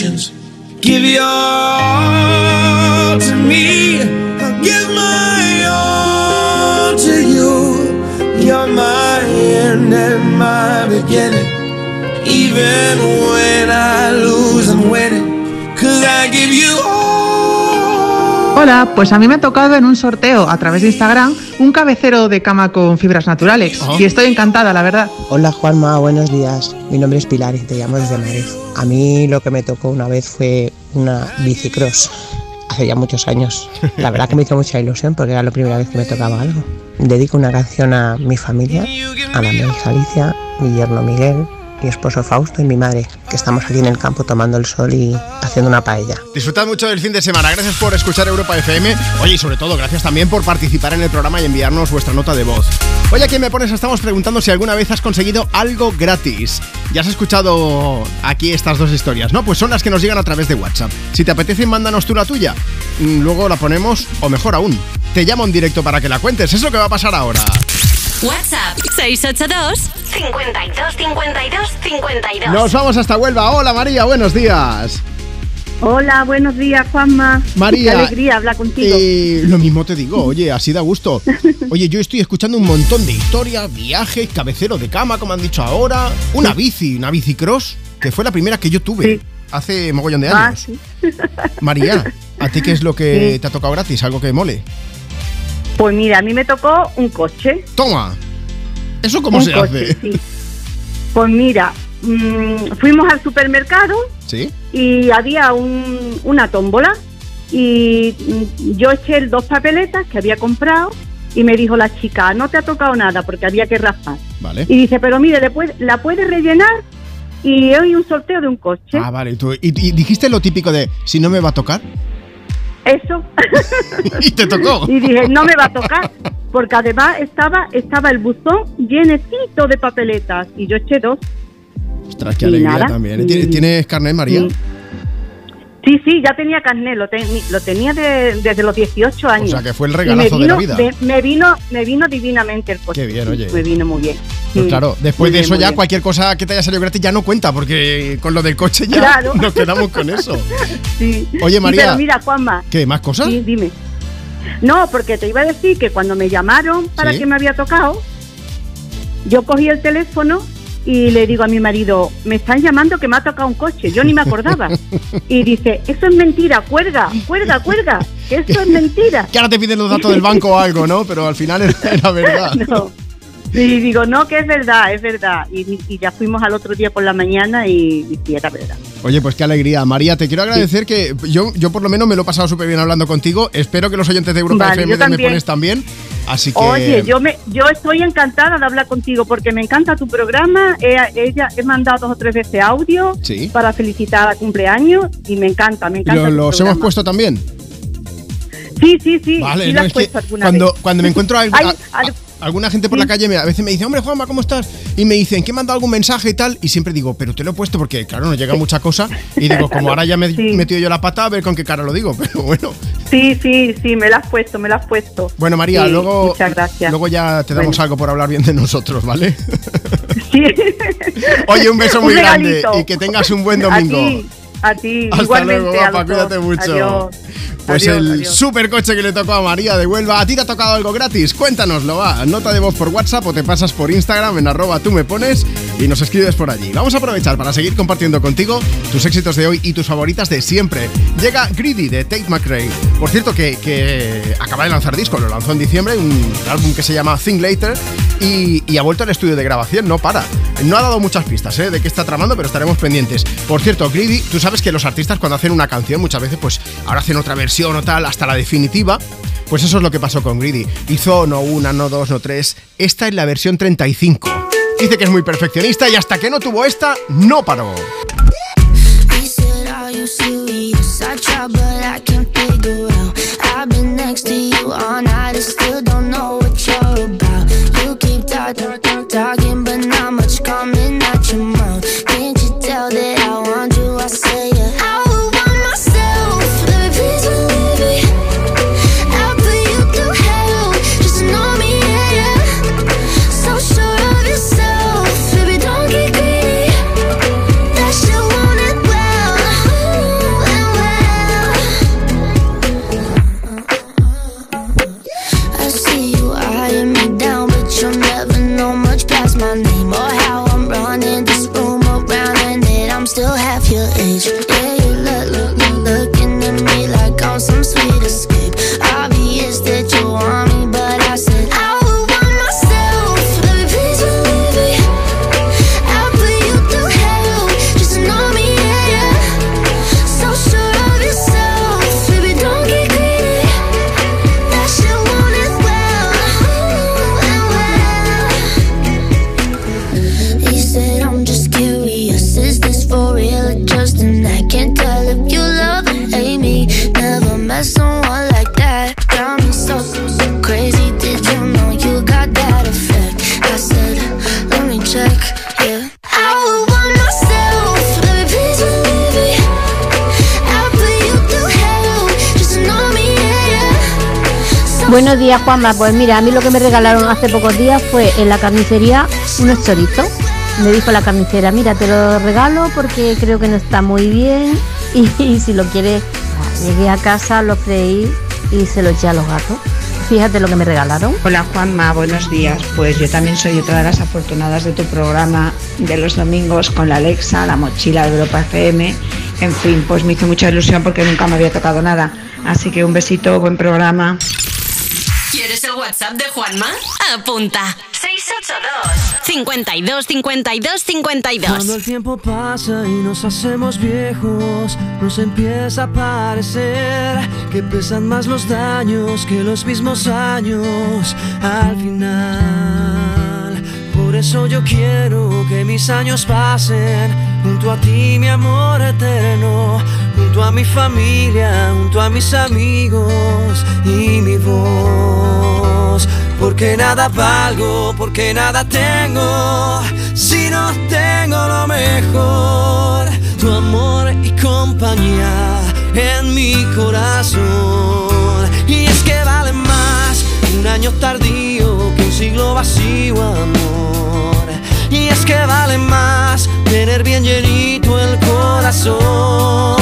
S36: imperfections. Give your
S100: Hola, pues a mí me ha tocado en un sorteo a través de Instagram un cabecero de cama con fibras naturales y estoy encantada, la verdad.
S101: Hola Juanma, buenos días. Mi nombre es Pilar y te llamo desde Madrid. A mí lo que me tocó una vez fue una bicicross. Hace ya muchos años. La verdad que me hizo mucha ilusión porque era la primera vez que me tocaba algo. Dedico una canción a mi familia, a la mi hija Alicia, mi yerno Miguel, mi esposo Fausto y mi madre, que estamos aquí en el campo tomando el sol y haciendo una paella.
S1: Disfrutad mucho del fin de semana. Gracias por escuchar Europa FM. Oye, y sobre todo, gracias también por participar en el programa y enviarnos vuestra nota de voz. Oye, aquí Me Pones estamos preguntando si alguna vez has conseguido algo gratis. Ya has escuchado aquí estas dos historias, ¿no? Pues son las que nos llegan a través de WhatsApp. Si te apetece, mándanos tú la tuya. Mm, Luego la ponemos, o mejor aún, te llamo en directo para que la cuentes. Es lo que va a pasar ahora.
S3: WhatsApp 682 52 52 52.
S1: Nos vamos hasta Huelva. Hola María, buenos días.
S102: Hola, buenos días, Juanma.
S1: María,
S102: Qué alegría hablar contigo.
S1: Eh, lo mismo te digo, oye, así da gusto. Oye, yo estoy escuchando un montón de historias, viajes, cabecero de cama, como han dicho ahora, una bici, una bicicross, que fue la primera que yo tuve hace mogollón de
S102: Ah,
S1: años.
S102: sí.
S1: María, ¿a ti qué es lo que
S102: Sí.
S1: te ha tocado gratis? ¿Algo que mole?
S102: Pues mira, a mí me tocó un coche.
S1: Toma. ¿Eso cómo
S102: Un
S1: se
S102: coche,
S1: hace?
S102: sí. Pues mira, mm, fuimos al supermercado
S1: ¿Sí?
S102: y había un- una tómbola y mm, yo eché dos papeletas que había comprado y me dijo la chica, no te ha tocado nada porque había que raspar.
S1: Vale.
S102: Y dice, pero mire, le puede- la puedes rellenar y hoy un sorteo de un coche.
S1: Ah, vale. ¿Y, tú- y- y dijiste lo típico de, si no me va a tocar?
S102: Eso.
S1: y te tocó.
S102: Y dije, no me va a tocar, porque además estaba, estaba el buzón llenecito de papeletas y yo eché dos.
S1: Ostras, qué
S102: Y
S1: alegría
S102: nada,
S1: también. ¿Tienes- ¿Tienes carnet, María?
S102: Sí. Sí, sí, ya tenía carnet, lo, teni- lo tenía de- desde los 18 años.
S1: O sea, que fue el regalazo de la vida.
S102: Me, me vino, me vino divinamente el coche.
S1: Qué bien, oye.
S102: Me vino muy bien.
S1: Pues claro, después
S102: muy
S1: de
S102: bien,
S1: eso ya
S102: bien.
S1: cualquier cosa que te haya salido gratis ya no cuenta, porque con lo del coche ya
S102: Claro.
S1: nos quedamos con eso.
S102: Sí.
S1: Oye,
S102: Sí,
S1: María.
S102: pero mira, Juanma.
S1: ¿Qué, más cosas?
S102: Sí, dime. No, porque te iba a decir que cuando me llamaron para
S1: Sí.
S102: que me había tocado, yo cogí el teléfono y le digo a mi marido, me están llamando que me ha tocado un coche, yo ni me acordaba. y dice, eso es mentira, cuelga, cuelga, cuelga, que eso es mentira.
S1: Que ahora te piden los datos del banco o algo, ¿no? Pero al final era, era verdad.
S102: No. Y digo, no, que es verdad, es verdad. Y, y ya fuimos al otro día por la mañana y, era verdad.
S25: Oye, pues qué alegría. María, te quiero agradecer que yo, yo por lo menos me lo he pasado súper bien hablando contigo. Espero que los oyentes de Europa
S102: Vale,
S25: FM me pones también. Así que.
S102: Oye, yo me, yo estoy encantada de hablar contigo porque me encanta tu programa. He, ella, he mandado dos o tres veces audio
S25: Sí.
S102: para felicitar a cumpleaños y me encanta, me encanta.
S25: ¿Lo-
S102: tu
S25: ¿Los hemos puesto también?
S102: Sí, sí, sí.
S25: Vale,
S102: sí
S25: no,
S102: lo has
S25: es que
S102: puesto alguna
S25: cuando,
S102: vez.
S25: cuando me encuentro a,
S102: Ay,
S25: a- a- alguna gente por la calle, me- a veces me dice, hombre, Juanma, ¿cómo estás? Y me dicen, que he mandado algún mensaje y tal. Y siempre digo, pero te lo he puesto porque, claro, no llega mucha cosa. Y digo, como ahora ya me he metido yo la pata, a ver con qué cara lo digo. Pero bueno.
S102: Sí, sí, sí, me lo has puesto, me lo has puesto.
S25: Bueno, María,
S102: Sí,
S25: luego,
S102: Muchas gracias.
S25: luego ya te damos
S102: Bueno.
S25: algo por hablar bien de nosotros, ¿vale? Oye, un beso
S102: Un
S25: muy grande y que tengas un buen
S102: A
S25: domingo.
S102: ti, a ti,
S25: Hasta
S102: igualmente.
S25: luego, cuídate mucho.
S102: Adiós.
S25: Pues
S102: Adiós,
S25: el
S102: adiós.
S25: supercoche que le tocó a María de Huelva. ¿A ti te ha tocado algo gratis? Cuéntanoslo, va. Nota de voz por WhatsApp o te pasas por Instagram en arroba tú me pones y nos escribes por allí. Vamos a aprovechar para seguir compartiendo contigo tus éxitos de hoy y tus favoritas de siempre. Llega Greedy de Tate McRae. Por cierto, que, que acaba de lanzar disco, lo lanzó en diciembre, un álbum que se llama Think Later y, y ha vuelto al estudio de grabación, no para. No ha dado muchas pistas ¿eh? de qué está tramando, pero estaremos pendientes. Por cierto, Greedy, tú sabes que los artistas cuando hacen una canción muchas veces pues ahora hacen otra versión o tal, hasta la definitiva. Pues eso es lo que pasó con Greedy. Hizo no una, no dos, no tres. Esta es la versión 35. Dice que es muy perfeccionista y hasta que no tuvo esta, no paró.
S103: Buenos días, Juanma. Pues mira, a mí lo que me regalaron hace pocos días fue en la carnicería unos chorizos. Me dijo la carnicera, mira, te lo regalo porque creo que no está muy bien y, si lo quieres, llegué a casa, lo freí y se lo eché a los gatos. Fíjate lo que me regalaron.
S104: Hola Juanma, buenos días. Pues yo también soy otra de las afortunadas de tu programa de los domingos con la Alexa, la mochila de Europa FM. En fin, pues me hizo mucha ilusión porque nunca me había tocado nada. Así que un besito, buen programa.
S3: ¿Quieres el WhatsApp de Juanma? Apunta. 682 52 52 52
S105: Cuando el tiempo pasa y nos hacemos viejos, nos empieza a parecer que pesan más los daños que los mismos años al final. Por eso yo quiero que mis años pasen junto a ti, mi amor eterno, junto a mi familia, junto a mis amigos y mi voz. Porque nada valgo, porque nada tengo, si no tengo lo mejor. Tu amor y compañía en mi corazón. Y es que vale más un año tardío que un siglo vacío, amor. Y es que vale más tener bien llenito el corazón.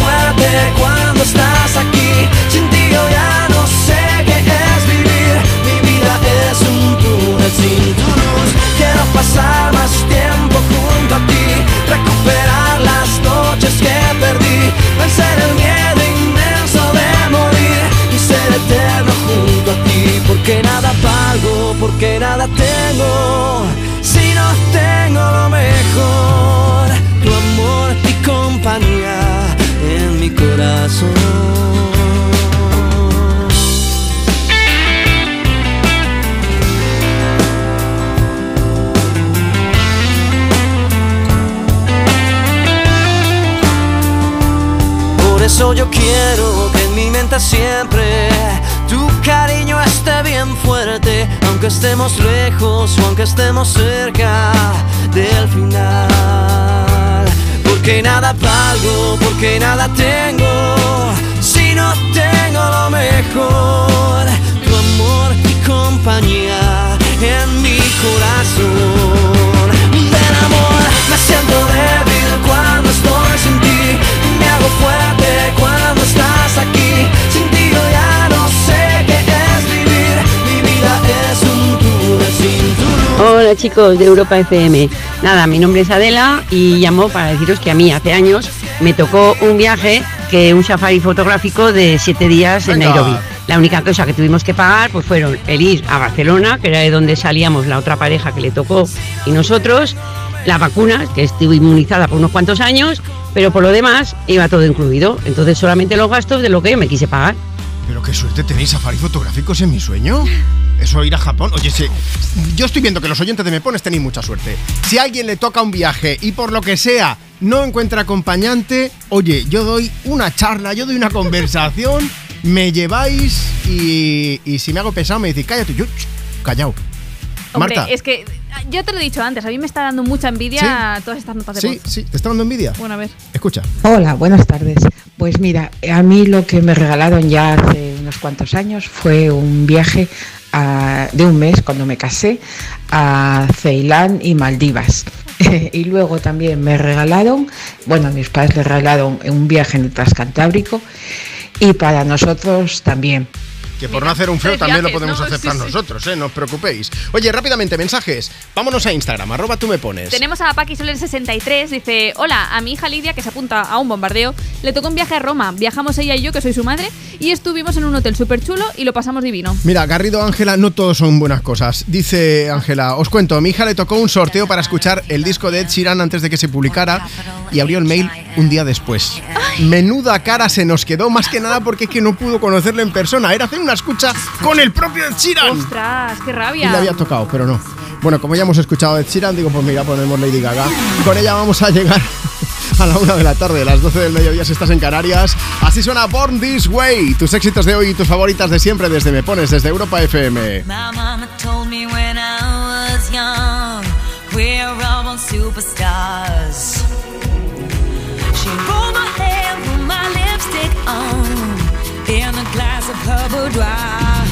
S105: fuerte cuando estás aquí. Sin ti yo ya no sé qué es vivir. Mi vida es un túnel sin tu luz. Quiero pasar más tiempo junto a ti. Recuperar las noches que perdí. Vencer el miedo inmenso de morir. Y ser eterno junto a ti. Porque nada pago, porque nada tengo. Si no tengo lo mejor. Tu amor y compañía mi corazón. Por eso yo quiero que en mi mente siempre tu cariño esté bien fuerte, aunque estemos lejos o aunque estemos cerca del final. Porque nada valgo, porque nada tengo, si no tengo lo mejor, tu amor y compañía en mi corazón. Ven amor, me siento débil cuando estoy sin ti, me hago fuerte cuando estás aquí. Sin ti yo ya no sé qué es vivir, mi vida es un túnel sin tu luz.
S99: Hola chicos de Europa FM. Nada, mi nombre es Adela y llamo para deciros que a mí hace años me tocó un viaje que un safari fotográfico de siete días en. Nairobi. La única cosa que tuvimos que pagar pues fueron el ir a Barcelona, que era de donde salíamos la otra pareja que le tocó y nosotros, las vacunas, que estuve inmunizada por unos cuantos años, pero por lo demás iba todo incluido. Entonces solamente los gastos de lo que yo me quise pagar.
S1: Pero qué suerte tenéis safari fotográficos en mi sueño. Eso ir a Japón. Oye, sí, yo estoy viendo que los oyentes de Me Pones tenéis mucha suerte. Si a alguien le toca un viaje y por lo que sea no encuentra acompañante, oye, yo doy una charla, yo doy una conversación, me lleváis y, y si me hago pesado me decís, cállate, yo, callao.
S5: Hombre,
S1: Marta,
S5: es que yo te lo he dicho antes, a mí me está dando mucha envidia todas estas notas de
S1: sí,
S5: voz.
S1: sí, ¿te está dando envidia?
S5: Bueno, a ver.
S1: Escucha.
S101: Hola, buenas tardes. Pues mira, a mí lo que me regalaron ya hace unos cuantos años fue un viaje a- de un mes cuando me casé a Ceilán y Maldivas. y luego también me regalaron, bueno, a mis padres les regalaron un viaje en el Transcantábrico y para nosotros también.
S1: Que por no hacer un feo también lo podemos
S5: ¿no?
S1: aceptar
S5: Sí, sí.
S1: nosotros, ¿eh? No os preocupéis. Oye, rápidamente, mensajes. Vámonos a Instagram, arroba tú me pones.
S5: Tenemos a Paqui Soler 63, dice, hola, a mi hija Lidia, que se apunta a un bombardeo, le tocó un viaje a Roma. Viajamos ella y yo, que soy su madre, y estuvimos en un hotel súper chulo y lo pasamos divino.
S1: Mira, Garrido Ángela, no todos son buenas cosas. Dice Ángela, os cuento, a mi hija le tocó un sorteo para escuchar el disco de Ed Sheeran antes de que se publicara y abrió el mail un día después. Menuda cara se nos quedó, más que nada porque es que no pudo conocerle en persona. Era hacer una escucha con el propio Ed Sheeran.
S5: ¡Ostras, qué
S1: Y
S5: rabia!
S1: le había tocado, pero no. Bueno, como ya hemos escuchado a Ed Sheeran, digo, pues mira, ponemos Lady Gaga. Y con ella vamos a llegar a la una de la tarde, las 12 del mediodía si estás en Canarias. Así suena Born This Way. Tus éxitos de hoy y tus favoritas de siempre desde Me Pones, desde Europa FM.
S9: My mama told me when I was young, we're all born superstars. Her boudoir.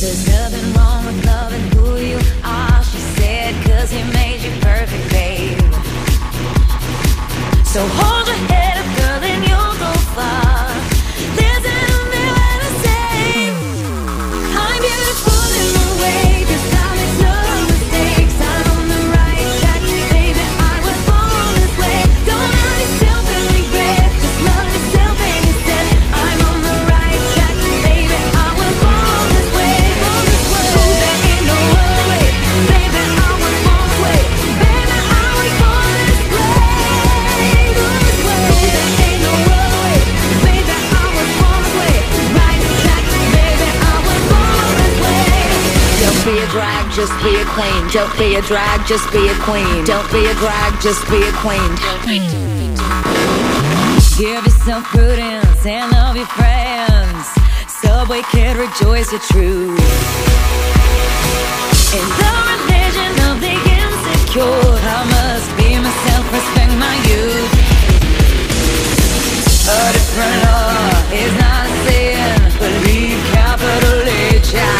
S9: There's nothing wrong with loving who you are, she said, cause he made you perfect, babe. So hold your head just
S106: be a queen. Don't be a drag, just be a queen. Don't be a drag, just be a queen.
S9: Give yourself prudence and love your friends. Subway kid, rejoice your truth. In the religion of the insecure, I must be myself, respect my youth. A different law is not a sin. Believe capital H I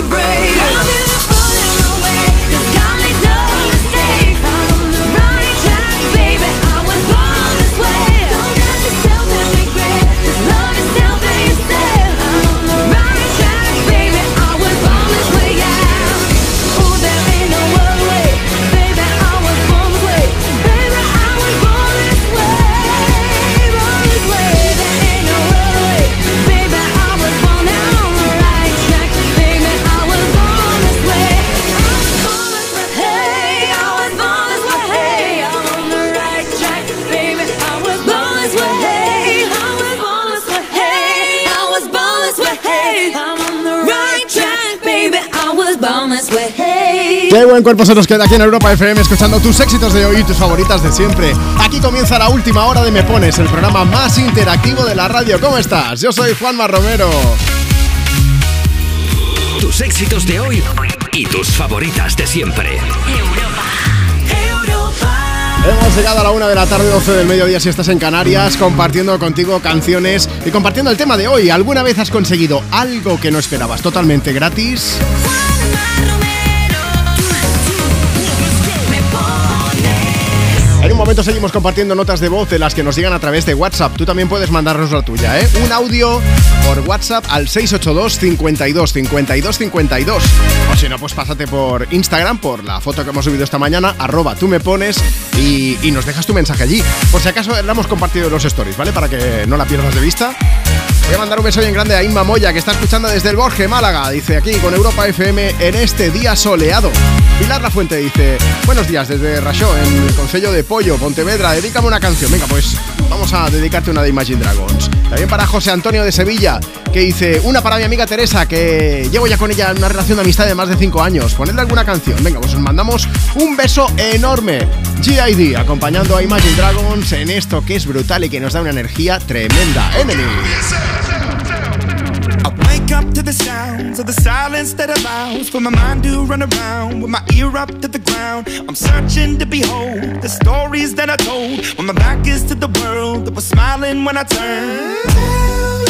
S9: be brave.
S1: Buen cuerpo se nos queda aquí en Europa FM escuchando tus éxitos de hoy y tus favoritas de siempre. Aquí comienza la última hora de Me Pones, el programa más interactivo de la radio. ¿Cómo estás? Yo soy Juanma Romero.
S16: Tus éxitos de hoy y tus favoritas de siempre.
S1: Hemos llegado a la una de la tarde, 12 del mediodía si estás en Canarias, compartiendo contigo canciones y compartiendo el tema de hoy. ¿Alguna vez has conseguido algo que no esperabas totalmente gratis? Momento seguimos compartiendo notas de voz de las que nos llegan a través de WhatsApp. Tú también puedes mandarnos la tuya, ¿eh? Un audio por WhatsApp al 682 52 52 52. O si no, pues pásate por Instagram, por la foto que hemos subido esta mañana, arroba tú me pones y, y nos dejas tu mensaje allí. Por si acaso la hemos compartido en los stories, ¿vale? Para que no la pierdas de vista. Voy a mandar un beso bien grande a Inma Moya, que está escuchando desde el Borge, Málaga. Dice aquí con Europa FM en este día soleado. Pilar La Fuente dice: Buenos días desde Rashó, en el Concello de Pollo, Pontevedra. Dedícame una canción. Venga, pues vamos a dedicarte una de Imagine Dragons. También para José Antonio de Sevilla, que dice: Una para mi amiga Teresa, que llevo ya con ella una relación de amistad de más de 5 años. Ponedle alguna canción. Venga, pues os mandamos un beso enorme. GID, acompañando a Imagine Dragons en esto que es brutal y que nos da una energía tremenda. Enemy.
S104: Sounds of the silence that.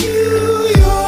S104: Tell you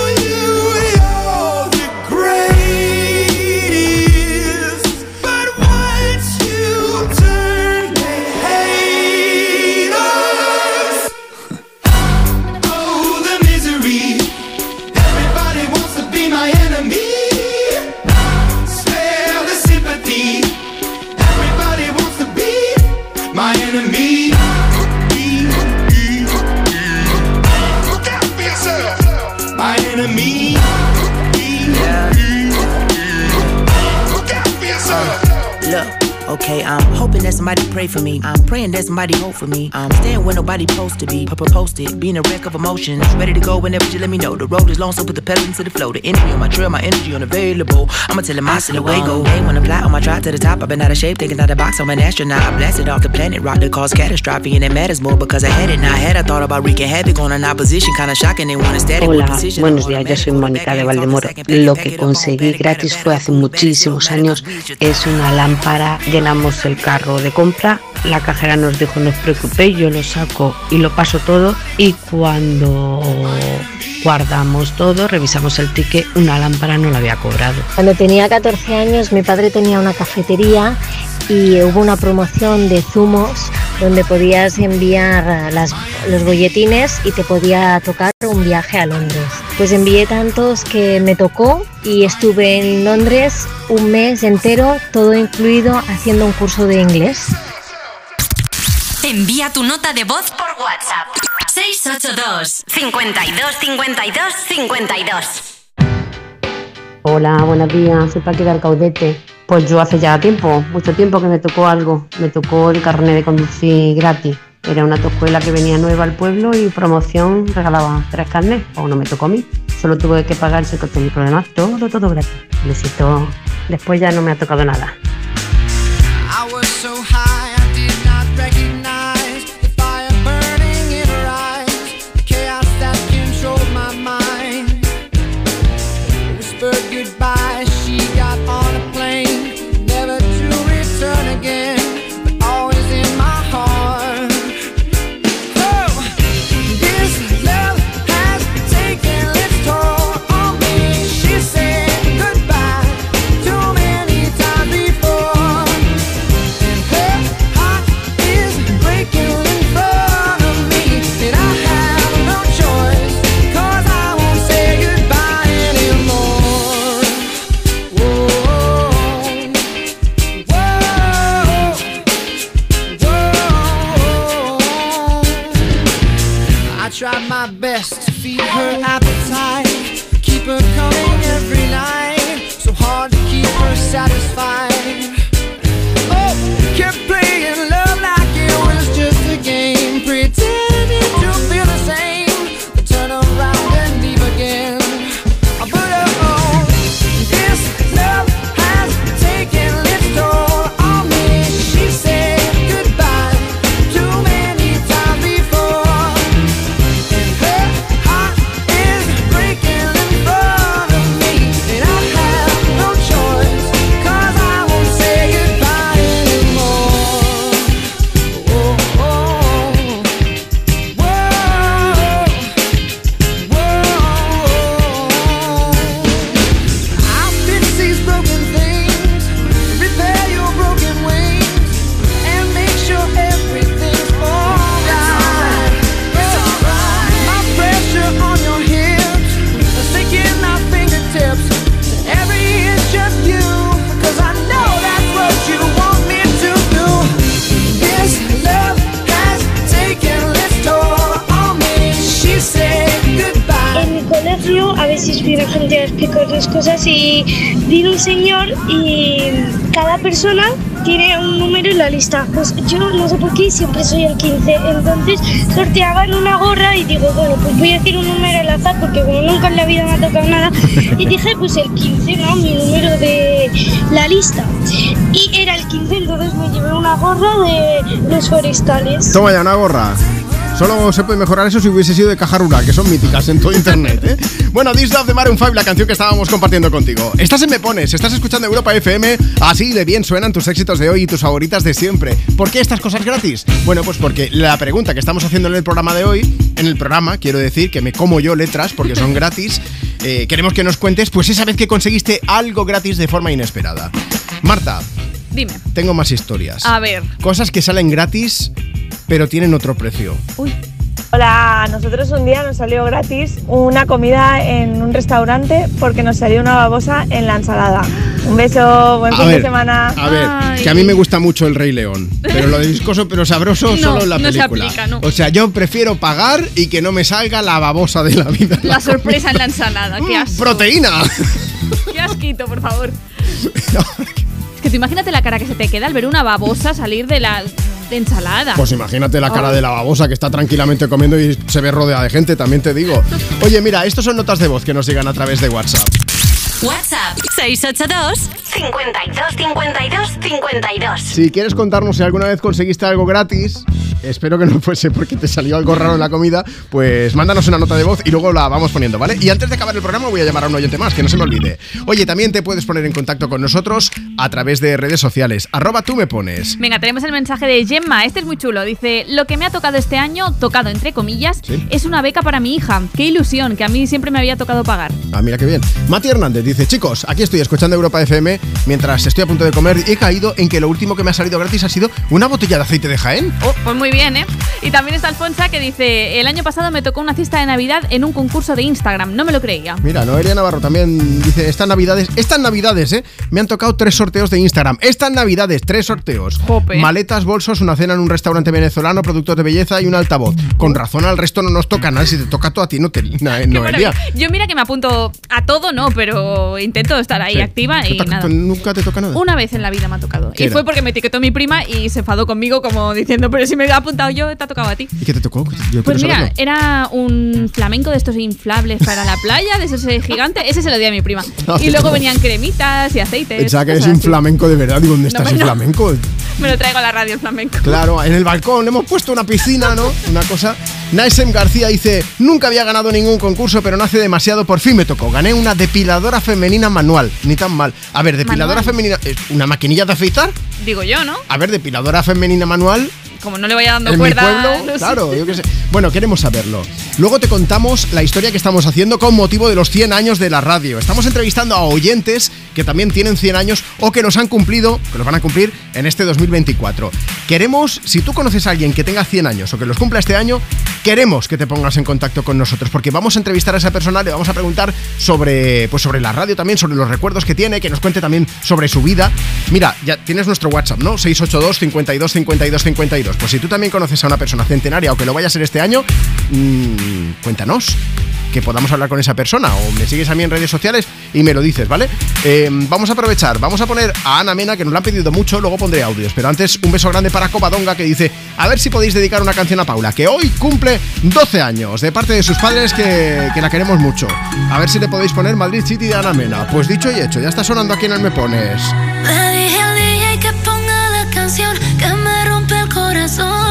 S106: Okay, I'm hoping that somebody pray for me. I'm praying that somebody hope for me. I'm staying where nobody supposed to be. Papa posted, being a wreck of emotions. Ready to go whenever you let me know. The road is long, so put the pedal into the flow. The energy on my trail, my energy unavailable. I'ma tell him I still away go. Hey, when I fly on my drive to the top, I've been out of shape, thinking out the box. I'm an astronaut. I blasted off the planet, rock that caused catastrophe, and it matters more because I had it. Now I had I thought about wreaking havoc on an opposition, kinda shocking. They want to static with
S107: Hola, buenos días, yo soy Mónica de Valdemoro. Lo que conseguí gratis fue hace muchísimos años, es una lámpara
S108: llenamos el carro de compra. La cajera nos dijo, no os preocupéis, yo lo saco y lo paso todo. Y cuando guardamos todo, revisamos el ticket, una lámpara no la había cobrado.
S109: Cuando tenía 14 años mi padre tenía una cafetería y hubo una promoción de zumos donde podías enviar los bolletines y te podía tocar un viaje a Londres. Pues envié tantos que me tocó y estuve en Londres un mes entero, todo incluido, haciendo un curso de inglés.
S3: Envía tu nota de voz por WhatsApp. 682 52 52 52
S108: Hola, buenos días, soy Paqui de Alcaudete. Pues yo hace ya tiempo, mucho tiempo que me tocó algo. Me tocó el carnet de conducir gratis. Era una autoescuela que venía nueva al pueblo y promoción regalaba tres carnets. O no me tocó a mí. Solo tuve que pagar ese coste. Por lo demás, todo, todo gratis. Besito. Después ya no me ha tocado nada.
S104: I was so high my best to feed her appetite,
S105: cosas y vino un señor y cada persona tiene un número en la lista. Pues yo no sé por qué siempre soy el 15. Entonces sorteaban una gorra y digo, bueno, pues voy a decir un número al azar porque como nunca en la vida me ha tocado nada. Y dije, pues el 15, ¿no? Mi número de la lista. Y era el 15, entonces me llevé una gorra de los forestales.
S1: Toma ya una gorra. Solo se puede mejorar eso si hubiese sido de Cajarura, que son míticas en todo internet. ¿eh? Bueno, This Love de Maroon 5, la canción que estábamos compartiendo contigo. Estás en Me Pones, estás escuchando Europa FM, así de bien suenan tus éxitos de hoy y tus favoritas de siempre. ¿Por qué estas cosas gratis? Bueno, pues porque la pregunta que estamos haciendo en el programa de hoy, en el programa, quiero decir que me como yo letras porque son gratis, eh, queremos que nos cuentes pues esa vez que conseguiste algo gratis de forma inesperada. Marta,
S5: Dime.
S1: tengo más historias.
S5: A ver.
S1: Cosas que salen gratis, pero tienen otro precio.
S110: Hola, a nosotros un día nos salió gratis una comida en un restaurante porque nos salió una babosa en la ensalada. Un beso, buen
S1: A
S110: fin
S1: ver,
S110: de semana.
S1: A ver, que a mí me gusta mucho el Rey León, pero lo de viscoso pero sabroso
S5: No,
S1: solo en la
S5: no se
S1: película.
S5: aplica, no.
S1: O sea, yo prefiero pagar y que no me salga la babosa de la vida.
S5: La sorpresa en la ensalada. Qué asco.
S1: ¡Proteína!
S5: Qué asquito, por favor. Es que tú imagínate la cara que se te queda al ver una babosa salir de la de ensalada.
S1: Pues imagínate la cara de la babosa que está tranquilamente comiendo y se ve rodeada de gente, también te digo. Oye, mira, estos son notas de voz que nos llegan a través de WhatsApp.
S3: WhatsApp 682 52 52 52
S1: Si quieres contarnos si alguna vez conseguiste algo gratis, espero que no fuese porque te salió algo raro en la comida, pues mándanos una nota de voz y luego la vamos poniendo, ¿vale? Y antes de acabar el programa voy a llamar a un oyente más, que no se me olvide. Oye, también te puedes poner en contacto con nosotros a través de redes sociales. Arroba tú me pones.
S111: Venga, tenemos el mensaje de Gemma. Este es muy chulo. Dice: Lo que me ha tocado este año, tocado entre comillas, es una beca para mi hija. Qué ilusión, que a mí siempre me había tocado pagar.
S1: Ah, mira qué bien. Mati Hernández dice, chicos, aquí estoy escuchando Europa FM mientras estoy a punto de comer y he caído en que lo último que me ha salido gratis ha sido una botella de aceite de Jaén.
S111: Oh, pues muy bien, ¿eh? Y también está Alfonso que dice: El año pasado me tocó una cesta de Navidad en un concurso de Instagram. No me lo creía.
S1: Mira, Noelia Navarro también dice, estas navidades, estas navidades, ¿eh? Me han tocado tres sorteos de Instagram. Estas navidades, tres sorteos. Maletas, bolsos, una cena en un restaurante venezolano, productos de belleza y un altavoz. Con razón al resto no nos toca nada. Si te toca todo a ti, no te...
S111: Qué
S1: Noelia.
S111: Yo mira que me apunto a todo, no, pero intento estar ahí
S1: Sí.
S111: activa y
S1: ¿Te toca-
S111: nada.
S1: Nunca te toca nada.
S111: Una vez en la vida me ha tocado.
S1: ¿Qué
S111: Y
S1: era?
S111: fue porque me etiquetó mi prima y se enfadó conmigo como diciendo, pero si me he apuntado yo, te ha tocado a ti.
S1: ¿Y qué te tocó? Yo
S111: Pues mira,
S1: saberlo.
S111: era un flamenco de estos inflables para la playa, de esos eh, gigantes. Ese se lo di a mi prima. Y luego venían cremitas y aceites.
S1: Pensaba que
S111: cosas
S1: un
S111: así.
S1: flamenco de verdad. Digo, ¿dónde
S111: No,
S1: estás
S111: pues no.
S1: flamenco?
S111: Me lo traigo a la radio el flamenco.
S1: Claro, en el balcón hemos puesto una piscina, ¿no? Una cosa. Naisem García dice: Nunca había ganado ningún concurso, pero no hace demasiado. Por fin me tocó. Gané una depiladora femenina manual. Ni tan mal. A ver, depiladora
S111: Manual.
S1: femenina. ¿es ¿Una maquinilla de afeitar?
S111: Digo yo, ¿no?
S1: A ver, depiladora femenina manual.
S111: Como no le vaya dando
S1: en mi
S111: cuerda.
S1: pueblo,
S111: no sé.
S1: claro, yo qué sé. Bueno, queremos saberlo. Luego te contamos la historia que estamos haciendo con motivo de los 100 años de la radio. Estamos entrevistando a oyentes que también tienen 100 años o que los han cumplido, que los van a cumplir en este 2024. Queremos, si tú conoces a alguien que tenga 100 años o que los cumpla este año, queremos que te pongas en contacto con nosotros porque vamos a entrevistar a esa persona, le vamos a preguntar sobre pues sobre la radio también, sobre los recuerdos que tiene, que nos cuente también sobre su vida. Mira, ya tienes nuestro WhatsApp, ¿no? 682 52 52 52. Pues si tú también conoces a una persona centenaria o que lo vaya a ser este año, mm, cuéntanos que podamos hablar con esa persona o me sigues a mí en redes sociales y me lo dices, ¿vale? Eh, vamos a aprovechar, vamos a poner a Ana Mena que nos lo han pedido mucho, luego pondré audios, pero antes un beso grande para Covadonga que dice, a ver si podéis dedicar una canción a Paula, que hoy cumple 12 años, de parte de sus padres que, que la queremos mucho. A ver si le podéis poner Madrid City de Ana Mena. Pues dicho y hecho, ya está sonando aquí en el Me Pones.
S4: Que ponga la canción que me rompe el corazón,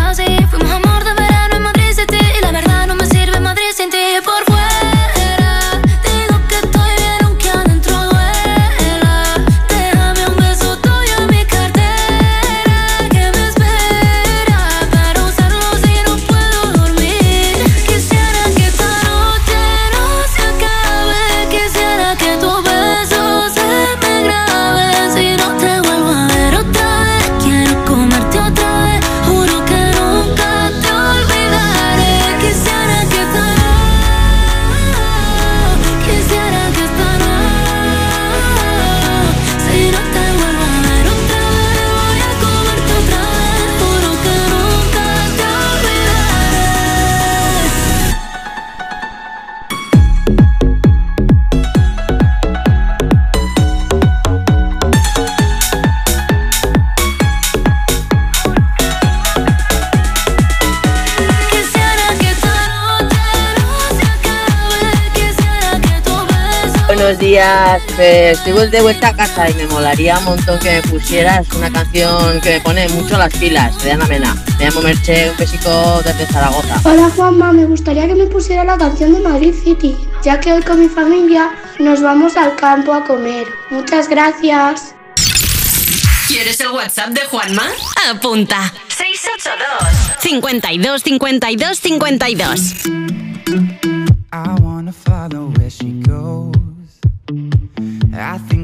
S112: días. Eh, estoy de vuelta a casa y me molaría un montón que me pusieras una canción que me pone mucho las pilas de Ana Mena. Me llamo Merche, un besico desde Zaragoza.
S113: Hola Juanma, me gustaría que me pusiera la canción de Madrid City, ya que hoy con mi familia nos vamos al campo a comer. Muchas gracias.
S3: ¿Quieres el WhatsApp de Juanma? Apunta. 682 52 52 52.
S114: I wanna follow where she goes.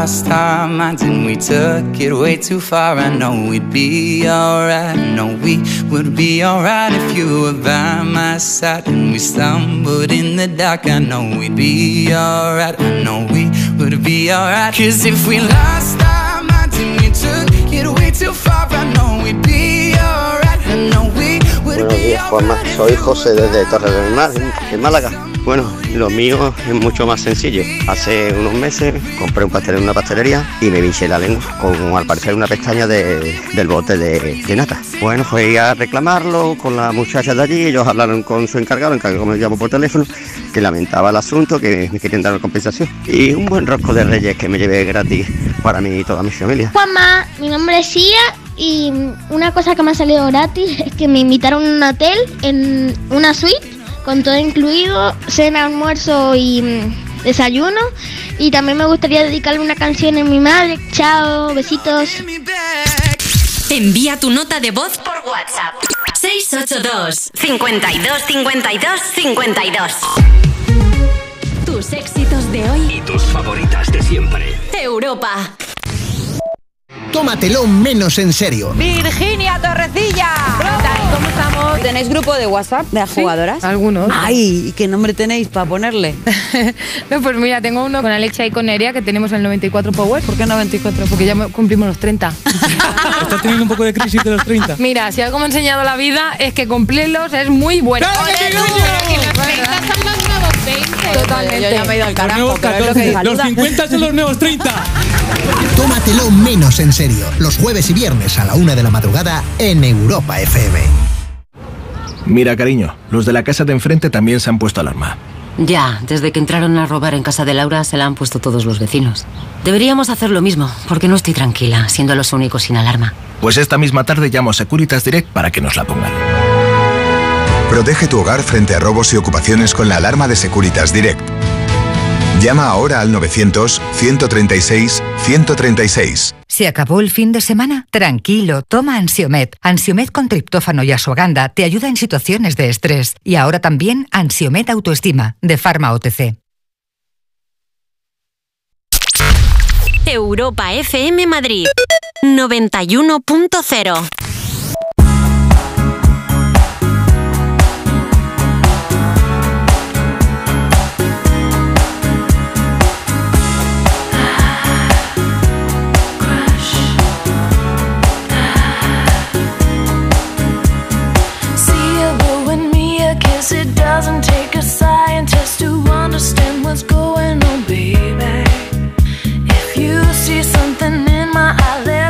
S114: Lost our minds and we took it way too far, I know we'd be alright. I know we would be alright if you were by my side. And we stumbled in the dark, I know we'd be alright. I know we would be alright. Cause if we lost our minds and we took it way too far, I know we'd be alright. I know we would
S115: Buenos
S114: be
S115: días, Juanma. Soy José desde Torre del Mar, en Málaga. Bueno, lo mío es mucho más sencillo. Hace unos meses compré un pastel en una pastelería y me pinché la lengua con, al parecer, una pestaña de- del bote de, de nata. Bueno, fui a reclamarlo con la muchacha de allí. Ellos hablaron con su encargado, encargado me llamó por teléfono, que lamentaba el asunto, que me querían dar una compensación. Y un buen rosco de reyes que me llevé gratis para mí y toda mi familia.
S113: Juanma, mi nombre es Sia y una cosa que me ha salido gratis es que me invitaron a un hotel en una suite con todo incluido, cena, almuerzo y mm, desayuno. Y también me gustaría dedicarle una canción a mi madre. Chao, besitos.
S3: Envía tu nota de voz por WhatsApp. 682 52 52 52. Tus éxitos de hoy.
S8: Y tus favoritas de siempre.
S3: Europa.
S116: Tómatelo menos en serio.
S9: Virginia Torrecilla. ¿Qué tal? ¿Cómo estamos? ¿Tenéis grupo de WhatsApp de las jugadoras?
S105: algunos.
S9: Ay, ¿y qué nombre tenéis para ponerle?
S105: No, pues mira, tengo uno con Alexa y con Nerea que tenemos el 94 Power.
S9: ¿Por qué 94?
S105: Porque ya cumplimos los 30.
S117: ¿Estás teniendo un poco de crisis de los 30?
S105: Mira, si algo me ha enseñado la vida es que cumplirlos es muy bueno.
S117: ¡Claro que sí,
S105: ¡Ole,
S117: coño!
S105: tú! Que los 30 son los nuevos 20. Totalmente.
S9: Yo ya me he ido al
S117: Los
S9: carajo,
S117: nuevos
S9: pero es lo que
S117: 14, los
S9: saluda.
S117: 50 son los nuevos 30.
S116: Tómatelo menos en serio. Los jueves y viernes a la una de la madrugada en Europa FM.
S118: Mira, cariño, los de la casa de enfrente también se han puesto alarma.
S119: Ya, desde que entraron a robar en casa de Laura se la han puesto todos los vecinos. Deberíamos hacer lo mismo, porque no estoy tranquila, siendo los únicos sin alarma.
S118: Pues esta misma tarde llamo a Securitas Direct para que nos la pongan.
S34: Protege tu hogar frente a robos y ocupaciones con la alarma de Securitas Direct. Llama ahora al 900-136-136.
S120: ¿Se acabó el fin de semana? Tranquilo, toma Ansiomet. Ansiomet con triptófano y asuaganda te ayuda en situaciones de estrés. Y ahora también Ansiomet Autoestima, de Pharma OTC.
S3: Europa FM Madrid 91.0
S4: doesn't take a scientist to understand what's going on, baby. If you see something in my eye,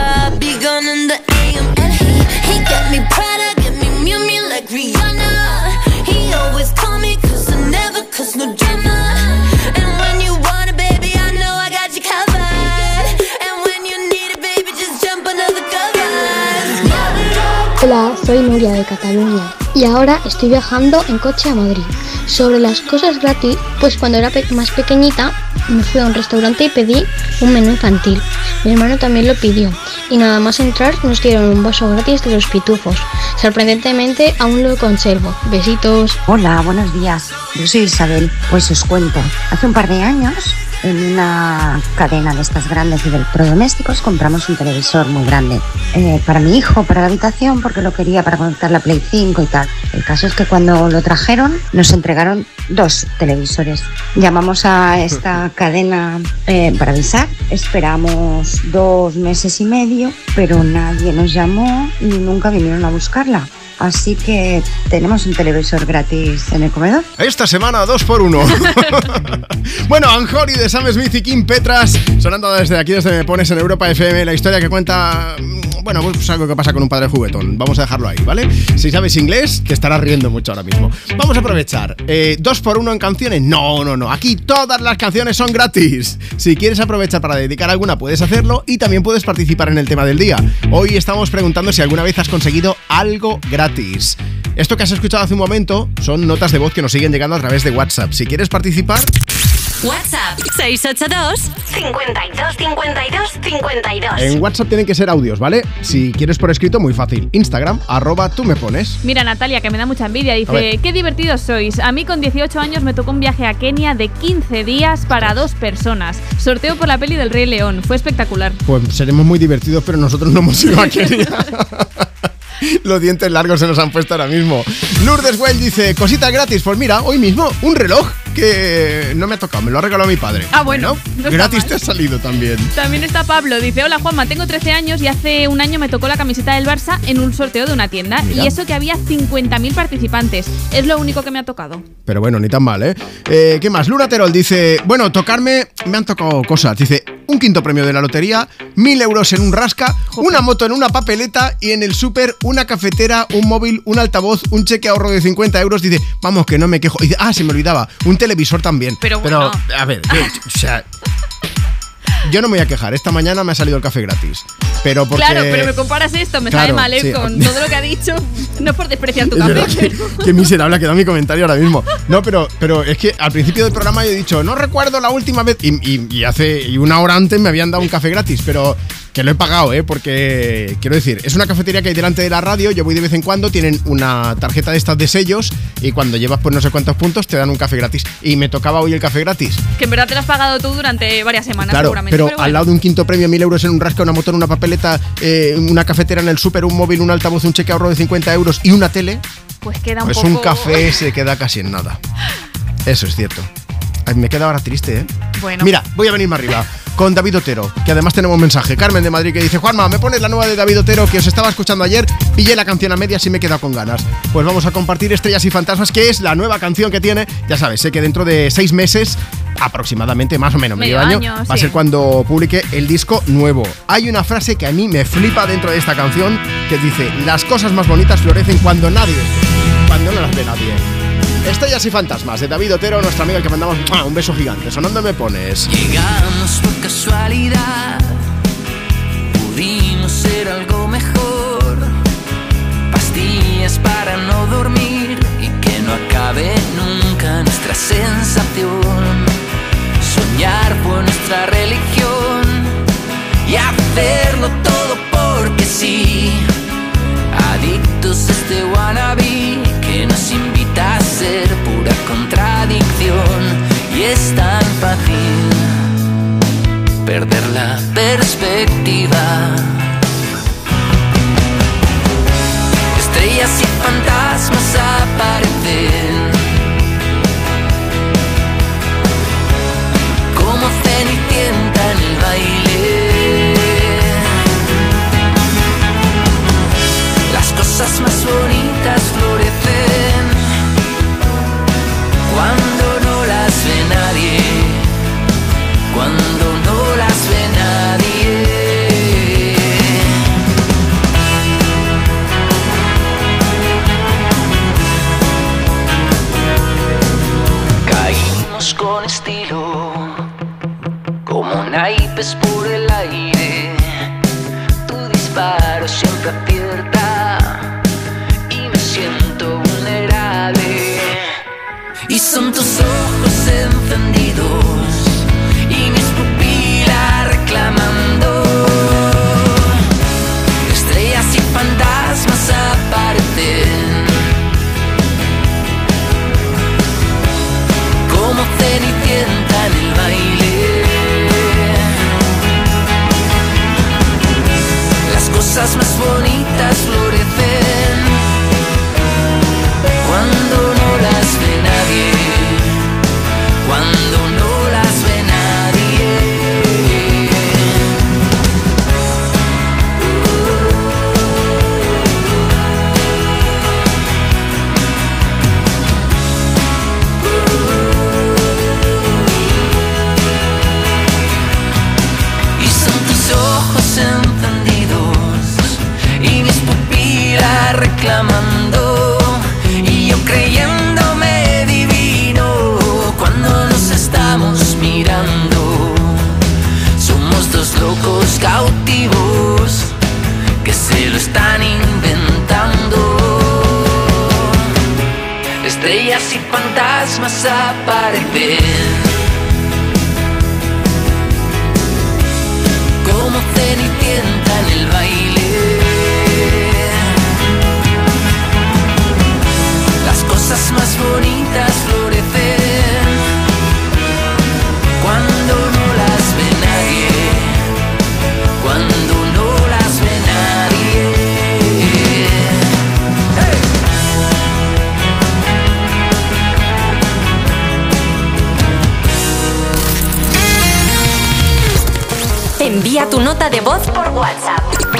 S121: soy Nuria de Cataluña y ahora estoy viajando en coche a Madrid. Sobre las cosas gratis, pues cuando era más pequeñita me fui a un restaurante y pedí un menú infantil. Mi hermano también lo pidió y nada más entrar nos dieron un vaso gratis de los pitufos. Sorprendentemente aún lo conservo. Besitos.
S122: Hola, buenos días. Yo soy Isabel. Pues os cuento. Hace un par de años, en una cadena de estas grandes y de electrodomésticos, compramos un televisor muy grande. eh, para mi hijo, para la habitación, porque lo quería para conectar la Play 5 y tal. El caso es que cuando lo trajeron, nos entregaron dos televisores. Llamamos a esta cadena eh, para avisar. Esperamos dos meses y medio, pero nadie nos llamó ni nunca vinieron a buscarla. Así que tenemos un televisor gratis en el comedor.
S1: Esta semana, dos por uno. bueno, Anjori de Sam Smith y Kim Petras, sonando desde aquí, desde Me Pones en Europa FM, la historia que cuenta, mm, bueno, pues algo que pasa con un padre juguetón. Vamos a dejarlo ahí, ¿vale? Si sabes inglés, que estarás riendo mucho ahora mismo. Vamos a aprovechar. Eh, dos por uno en canciones. No, no, no. Aquí todas las canciones son gratis. Si quieres aprovechar para dedicar alguna, puedes hacerlo y también puedes participar en el tema del día. Hoy estamos preguntando si alguna vez has conseguido algo gratis. Esto que has escuchado hace un momento son notas de voz que nos siguen llegando a través de WhatsApp. Si quieres participar,
S3: WhatsApp 682 52 52 52.
S1: en WhatsApp tienen que ser audios, ¿vale? Si quieres por escrito, muy fácil. Instagram, arroba tú me pones.
S5: Mira, Natalia, que me da mucha envidia, dice, qué divertidos sois. A mí con 18 años me tocó un viaje a Kenia de 15 días para dos personas. Sorteo por la peli del Rey León. Fue espectacular.
S1: Pues seremos muy divertidos, pero nosotros no hemos ido a Kenia. Los dientes largos se nos han puesto ahora mismo. Lourdes Well dice, cositas gratis. Pues mira, hoy mismo, un reloj que no me ha tocado, me lo ha regalado mi padre.
S5: Ah, bueno, no
S1: gratis te ha salido también.
S5: También está Pablo, dice, hola Juanma, tengo 13 años y hace un año me tocó la camiseta del Barça en un sorteo de una tienda.
S1: Mira.
S5: Y eso que había 50.000 participantes. Es lo único que me ha tocado.
S1: Pero bueno, ni tan mal, ¿eh? Eh, ¿Qué más? Luna Terol dice, bueno, tocarme, me han tocado cosas. Dice, un quinto premio de la lotería, mil euros en un rasca, una moto en una papeleta y en el súper una cafetera, un móvil, un altavoz, un cheque ahorro de 50 euros. Dice, vamos, que no me quejo. Y dice, ah, se me olvidaba, un televisor también.
S5: Pero bueno.
S1: a ver, yo, o sea... Yo no me voy a quejar, esta mañana me ha salido el café gratis. Pero porque...
S5: Claro, pero me comparas esto, me
S1: Claro,
S5: sabe mal, ¿eh?
S1: sí.
S5: Con todo lo que ha dicho. No es por despreciar tu café, pero...
S1: Qué miserable ha quedado mi comentario ahora mismo. No, pero, pero es que al principio del programa yo he dicho, no recuerdo la última vez. Y, y- y hace y una hora antes me habían dado un café gratis, pero que lo he pagado, ¿eh? Porque, quiero decir, es una cafetería que hay delante de la radio, yo voy de vez en cuando, tienen una tarjeta de estas de sellos y cuando llevas pues no sé cuántos puntos te dan un café gratis. Y me tocaba hoy el café gratis.
S5: Que en verdad te lo has pagado tú durante varias semanas,
S1: Claro,
S5: seguramente.
S1: Pero,
S5: bueno.
S1: al lado de un quinto premio, mil euros en un rasca, una moto una papeleta, eh, una cafetera en el súper, un móvil, un altavoz, un cheque ahorro de 50 euros y una tele,
S5: Pues queda un
S1: pues
S5: poco...
S1: un café se queda casi en nada. Eso es cierto. Ay, me queda ahora triste, ¿eh?
S5: Bueno.
S1: Mira, voy a venir más arriba con David Otero, que además tenemos un mensaje. Carmen de Madrid que dice, Juanma, ¿me pones la nueva de David Otero que os estaba escuchando ayer? Pillé la canción a medias y me he quedado con ganas. Pues vamos a compartir Estrellas y Fantasmas, que es la nueva canción que tiene. Ya sabes, sé que dentro de seis meses, aproximadamente, más o menos, medio,
S5: Medio
S1: año,
S5: año,
S1: va a
S5: sí.
S1: ser cuando publique el disco nuevo. Hay una frase que a mí me flipa dentro de esta canción que dice, las cosas más bonitas florecen cuando nadie, cuando no las ve nadie. Estrellas y Fantasmas de David Otero, nuestra amiga que mandamos un beso gigante. Sonando me pones.
S123: Llegamos por casualidad, pudimos ser algo mejor. Pastillas para no dormir y que no acabe nunca nuestra sensación. Soñar fue nuestra religión y hacerlo todo porque sí. Adictos a este wannabe que nos invita a ser pura contradicción y es tan fácil perder la perspectiva. Estrellas y fantasmas aparecen naipes por el aire. Tu disparo siempre acierta y me siento vulnerable. Y son tus Las cosas y fantasmas aparecen. Como cenicienta en el baile.
S3: Envía tu nota de voz por WhatsApp.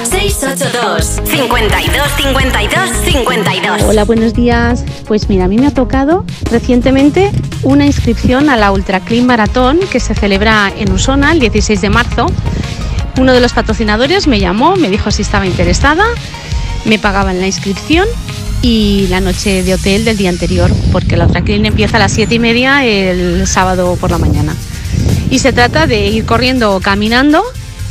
S3: 682 52 52 52.
S124: Hola, buenos días. Pues mira, a mí me ha tocado recientemente una inscripción a la Ultra Clean Maratón que se celebra en Usona el 16 de marzo. Uno de los patrocinadores me llamó, me dijo si estaba interesada, me pagaban la inscripción y la noche de hotel del día anterior, porque la Ultra Clean empieza a las 7 y media el sábado por la mañana. Y se trata de ir corriendo o caminando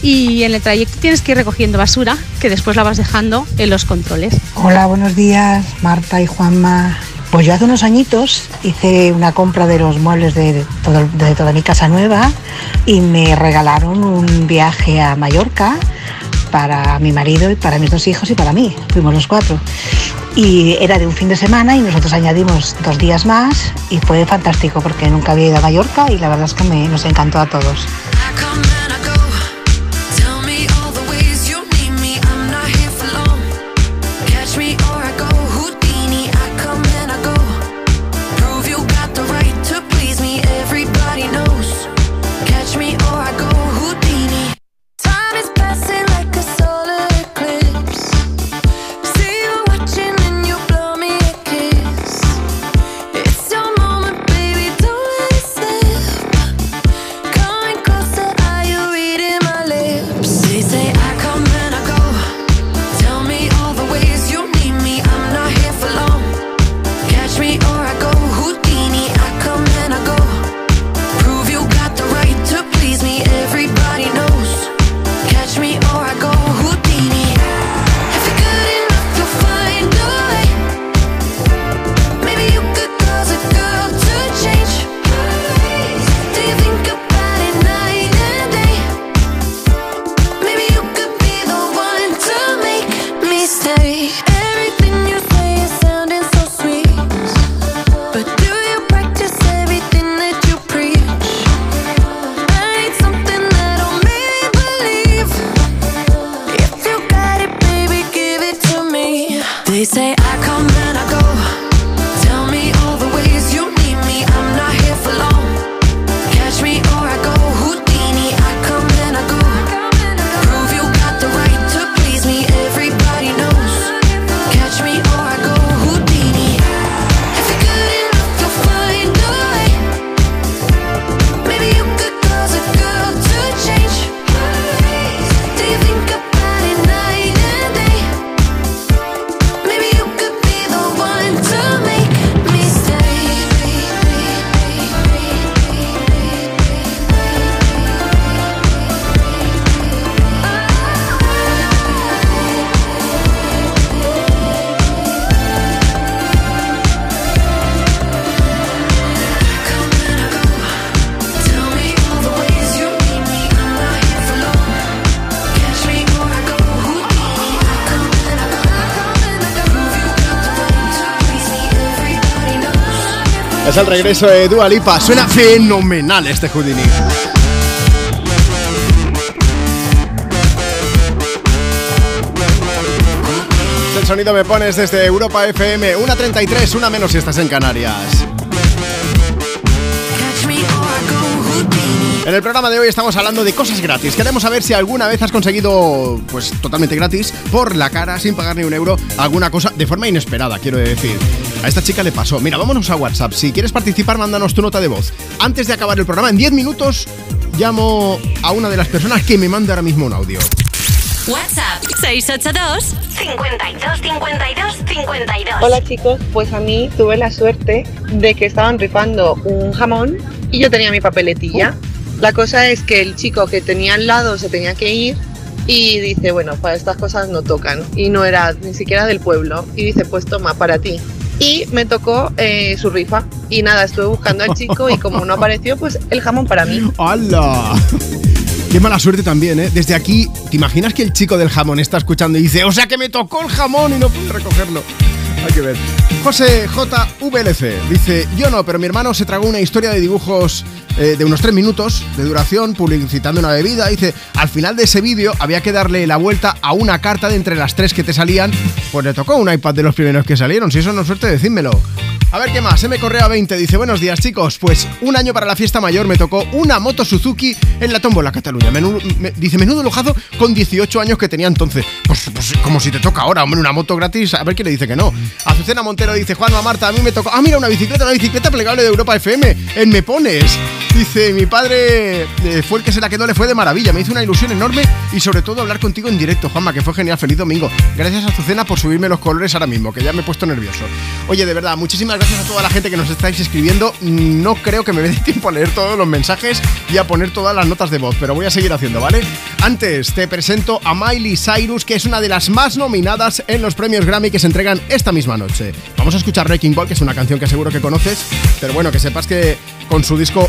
S124: y en el trayecto tienes que ir recogiendo basura que después la vas dejando en los controles.
S125: Hola, buenos días, Marta y Juanma. Pues yo hace unos añitos hice una compra de los muebles de, todo- de toda mi casa nueva y me regalaron un viaje a Mallorca para mi marido y para mis dos hijos y para mí. Fuimos los cuatro. Y era de un fin de semana y nosotros añadimos dos días más y fue fantástico porque nunca había ido a Mallorca y la verdad es que me- nos encantó a todos.
S1: El regreso de Dua Lipa. Suena fenomenal este Houdini. El sonido me pones desde Europa FM 1.33, una menos si estás en Canarias. En el programa de hoy estamos hablando de cosas gratis. Queremos saber si alguna vez has conseguido, pues totalmente gratis, por la cara, sin pagar ni un euro, alguna cosa de forma inesperada, quiero decir. A esta chica le pasó. Mira, vámonos a WhatsApp. Si quieres participar, mándanos tu nota de voz. Antes de acabar el programa, en 10 minutos, llamo a una de las personas que me manda ahora mismo un audio.
S3: WhatsApp 682 52 52 52.
S126: Hola chicos, pues a mí tuve la suerte de que estaban rifando un jamón y yo tenía mi papeletilla. La cosa es que el chico que tenía al lado se tenía que ir y dice, bueno, para estas cosas no tocan. Y no era ni siquiera del pueblo. Y dice, pues toma, para ti. Y me tocó eh, su rifa. Y nada, estuve buscando al chico y como no apareció, pues el jamón para mí.
S1: ¡Hala! Qué mala suerte también, ¿eh? Desde aquí, ¿te imaginas que el chico del jamón está escuchando y dice, o sea que me tocó el jamón y no pude recogerlo? Hay que ver. José JVLC dice, yo no, pero mi hermano se tragó una historia de dibujos eh, de unos tres minutos de duración publicitando una bebida. Dice, al final de ese vídeo había que darle la vuelta a una carta de entre las tres que te salían. Pues le tocó un iPad de los primeros que salieron. Si eso no es suerte, decídmelo. A ver qué más, M Correa 20 dice, buenos días chicos, pues un año para la fiesta mayor me tocó una moto Suzuki en la tómbola Cataluña. Me- dice, menudo lujazo con 18 años que tenía entonces. Pues, pues como si te toca ahora, hombre, una moto gratis, a ver quién le dice que no. Azucena Montero dice, Juanma Marta, a mí me tocó, ah, mira, una bicicleta, una bicicleta plegable de Europa FM, en Me Pones. Dice, mi padre eh, fue el que se la quedó, le fue de maravilla, me hizo una ilusión enorme y sobre todo hablar contigo en directo, Juanma, que fue genial, feliz domingo. Gracias Azucena por subirme los colores ahora mismo, que ya me he puesto nervioso. Oye, de verdad, muchísimas gracias a toda la gente que nos estáis escribiendo. No creo que me dé tiempo a leer todos los mensajes y a poner todas las notas de voz, pero voy a seguir haciendo, ¿vale? Antes te presento a Miley Cyrus, que es una de las más nominadas en los premios Grammy que se entregan esta misma noche. Vamos a escuchar Wrecking Ball, que es una canción que seguro que conoces, pero bueno, que sepas que con su disco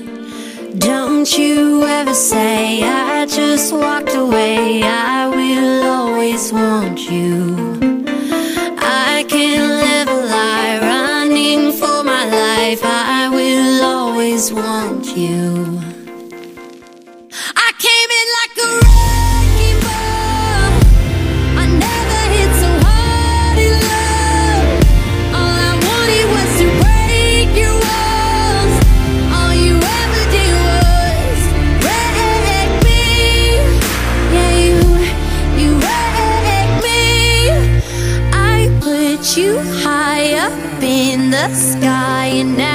S4: Don't you ever say I just walked away. I will always want you. I can't live a lie running for my life. I will always want you. The sky, and now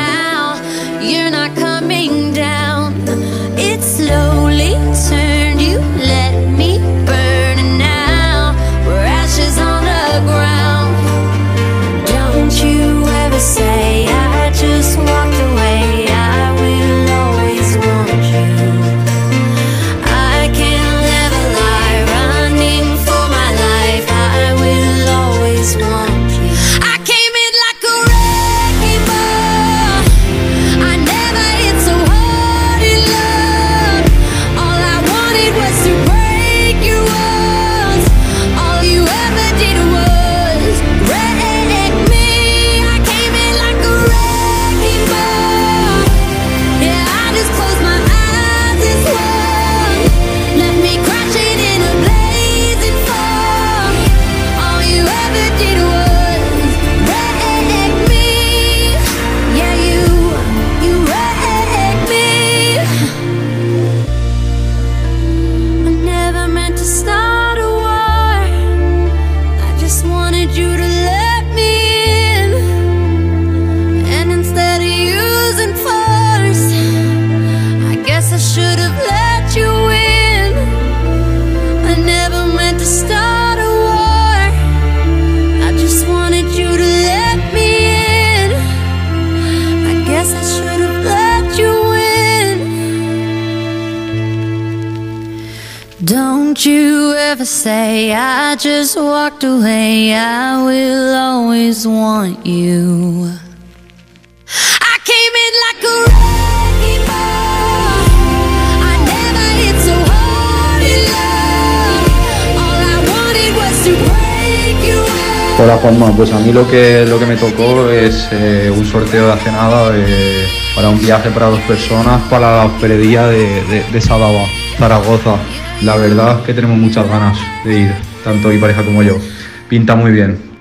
S127: Hola Juanma, pues a mí lo que, lo que me tocó es eh, un sorteo de hace nada de- para un viaje para dos personas para la hospedería de, de, Zaragoza. La verdad es que tenemos muchas ganas de ir, tanto mi pareja como yo. Pinta muy bien.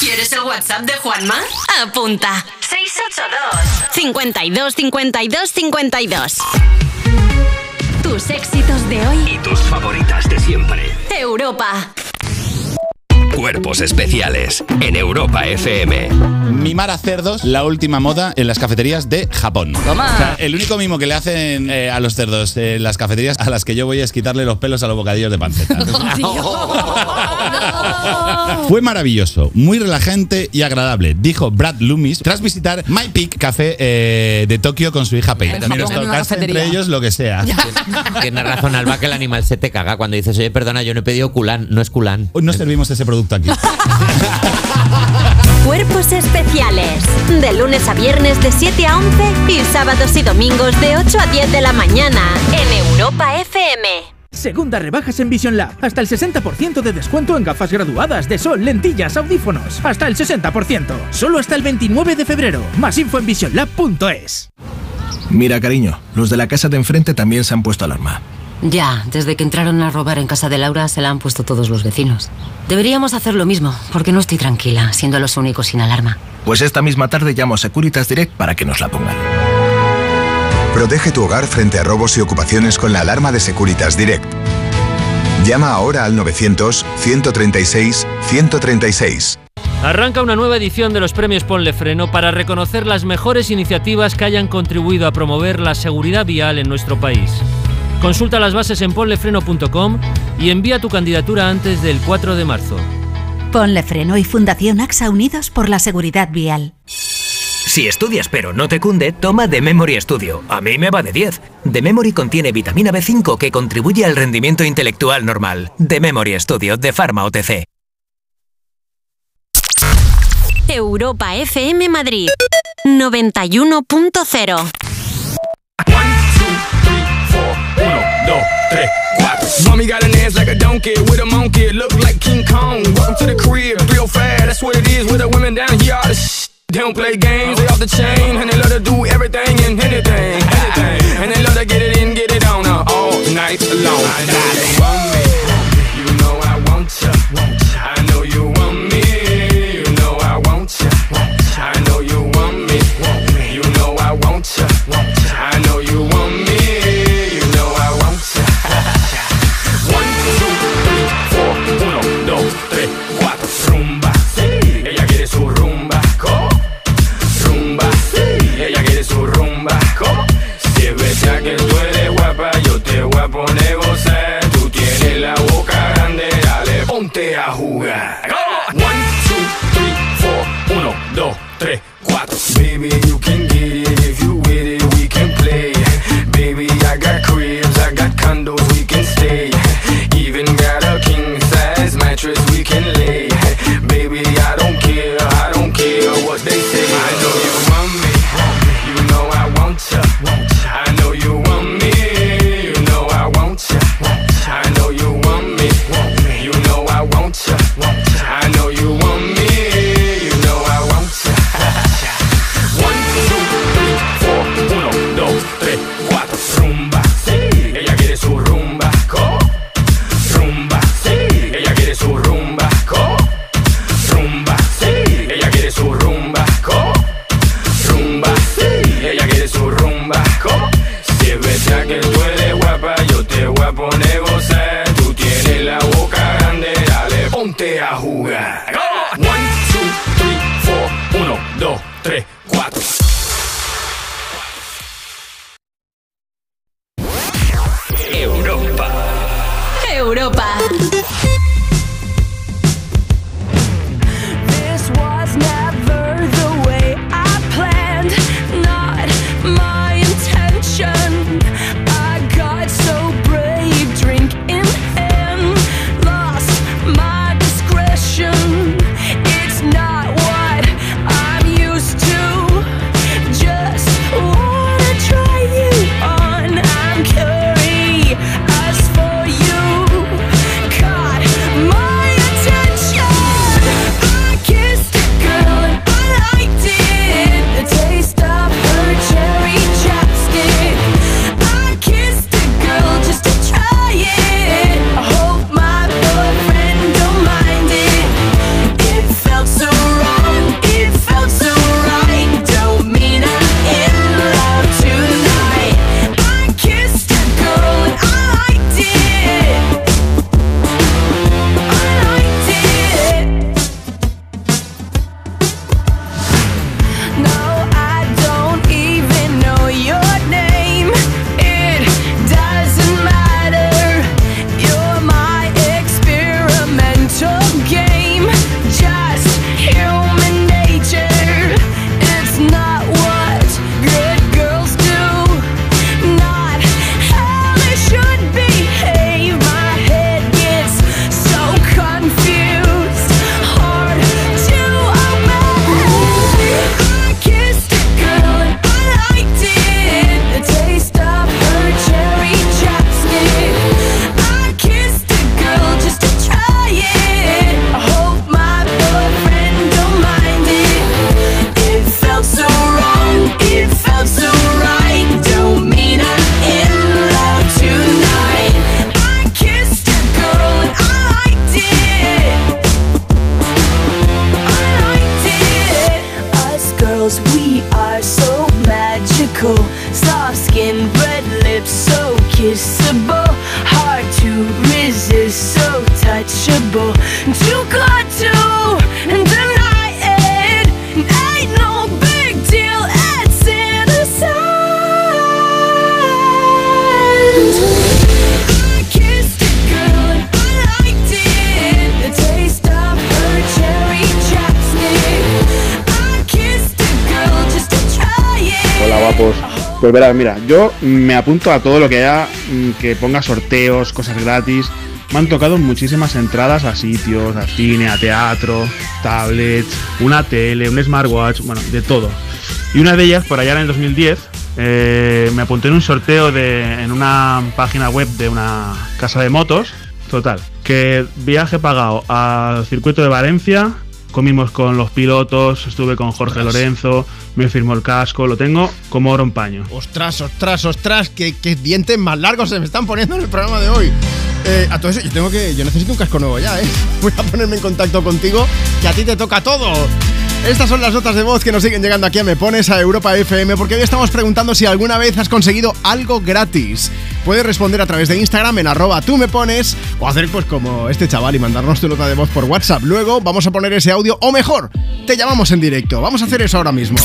S3: ¿Quieres el WhatsApp WhatsApp de Juanma? Apunta. 682 52 52 52. Tus éxitos de hoy.
S128: Y tus favoritas de siempre.
S3: Europa.
S128: Cuerpos especiales en Europa FM.
S129: Mimar a cerdos, la última moda en las cafeterías de Japón.
S11: Toma.
S129: O sea, el único mimo que le hacen eh, a los cerdos en las cafeterías a las que yo voy es quitarle los pelos a los bocadillos de panceta. Fue maravilloso, muy relajante y agradable, dijo Brad Loomis tras visitar My Peak Café eh, de Tokio con su hija Pei. También os
S11: En una
S129: tocaste entre ellos lo que sea.
S11: Tienes razón, Alba, que el animal se te caga cuando dices, oye, perdona, yo no he pedido culán, no es culán.
S129: Hoy no servimos ese producto aquí.
S3: Cuerpos especiales. De lunes a viernes de 7 a 11 y sábados y domingos de 8 a 10 de la mañana en Europa FM.
S130: Segunda rebajas en Vision Lab. Hasta el 60% de descuento en gafas graduadas de sol, lentillas, audífonos. Hasta el 60%. Solo hasta el 29 de febrero. Más info en visionlab.es.
S16: Mira, cariño, los de la casa de enfrente también se han puesto alarma.
S119: Ya, desde que entraron a robar en casa de Laura se la han puesto todos los vecinos. Deberíamos hacer lo mismo, porque no estoy tranquila, siendo los únicos sin alarma.
S16: Pues esta misma tarde llamo a Securitas Direct para que nos la pongan.
S34: Protege tu hogar frente a robos y ocupaciones con la alarma de Securitas Direct. Llama ahora al 900-136-136.
S131: Arranca una nueva edición de los premios Ponle Freno para reconocer las mejores iniciativas que hayan contribuido a promover la seguridad vial en nuestro país. Consulta las bases en ponlefreno.com y envía tu candidatura antes del 4 de marzo.
S126: Ponle Freno y Fundación AXA Unidos por la Seguridad Vial.
S125: Si estudias pero no te cunde, toma The Memory Studio. A mí me va de 10. The Memory contiene vitamina B5 que contribuye al rendimiento intelectual normal. The Memory Studio de Pharma OTC.
S3: Europa FM Madrid 91.0
S59: dos, tres, cuatro. Mommy got an ass like a donkey with a monkey, look like King Kong. Welcome to the crib, real fast, that's what it is with the women down here. All the sh- they don't play games, they off the chain, and they love to do everything and anything, anything. And they love to get it in, get it on uh, all night long. I know you want me, you know I want ya. I know you want me, you know I want ya. I know you want me, you know I want ya. I know you want me, poner gozar. Tú tienes la boca grande, dale, ponte a jugar. One, two, three, four, uno, dos, tres, cuatro. Baby, you can get it if you with it, we can play. Baby, I got cribs, I got condos, we can ponte a jugar. One, two, three, four, uno, dos, tres, cuatro.
S128: Europa.
S3: Europa.
S131: Pues verás, mira, yo me apunto a todo lo que haya mm, que ponga sorteos, cosas gratis. Me han tocado muchísimas entradas a sitios, a cine, a teatro, tablets, una tele, un smartwatch, bueno, de todo. Y una de ellas, por allá en el 2010, eh, me apunté en un sorteo de, en una página web de una casa de motos. Total, que viaje pagado al circuito de Valencia, comimos con los pilotos, estuve con Jorge Lorenzo, me firmó el casco, lo tengo como oro en paño.
S1: Ostras, ostras, ostras, qué, qué dientes más largos se me están poniendo en el programa de hoy. Eh, a todo eso, yo tengo que. Yo necesito un casco nuevo ya, ¿eh? Voy a ponerme en contacto contigo, que a ti te toca todo. Estas son las notas de voz que nos siguen llegando aquí a Me Pones a Europa FM, porque hoy estamos preguntando si alguna vez has conseguido algo gratis. Puedes responder a través de Instagram en arroba tú me pones, o hacer pues como este chaval y mandarnos tu nota de voz por WhatsApp. Luego vamos a poner ese audio, o mejor, te llamamos en directo. Vamos a hacer eso ahora mismo.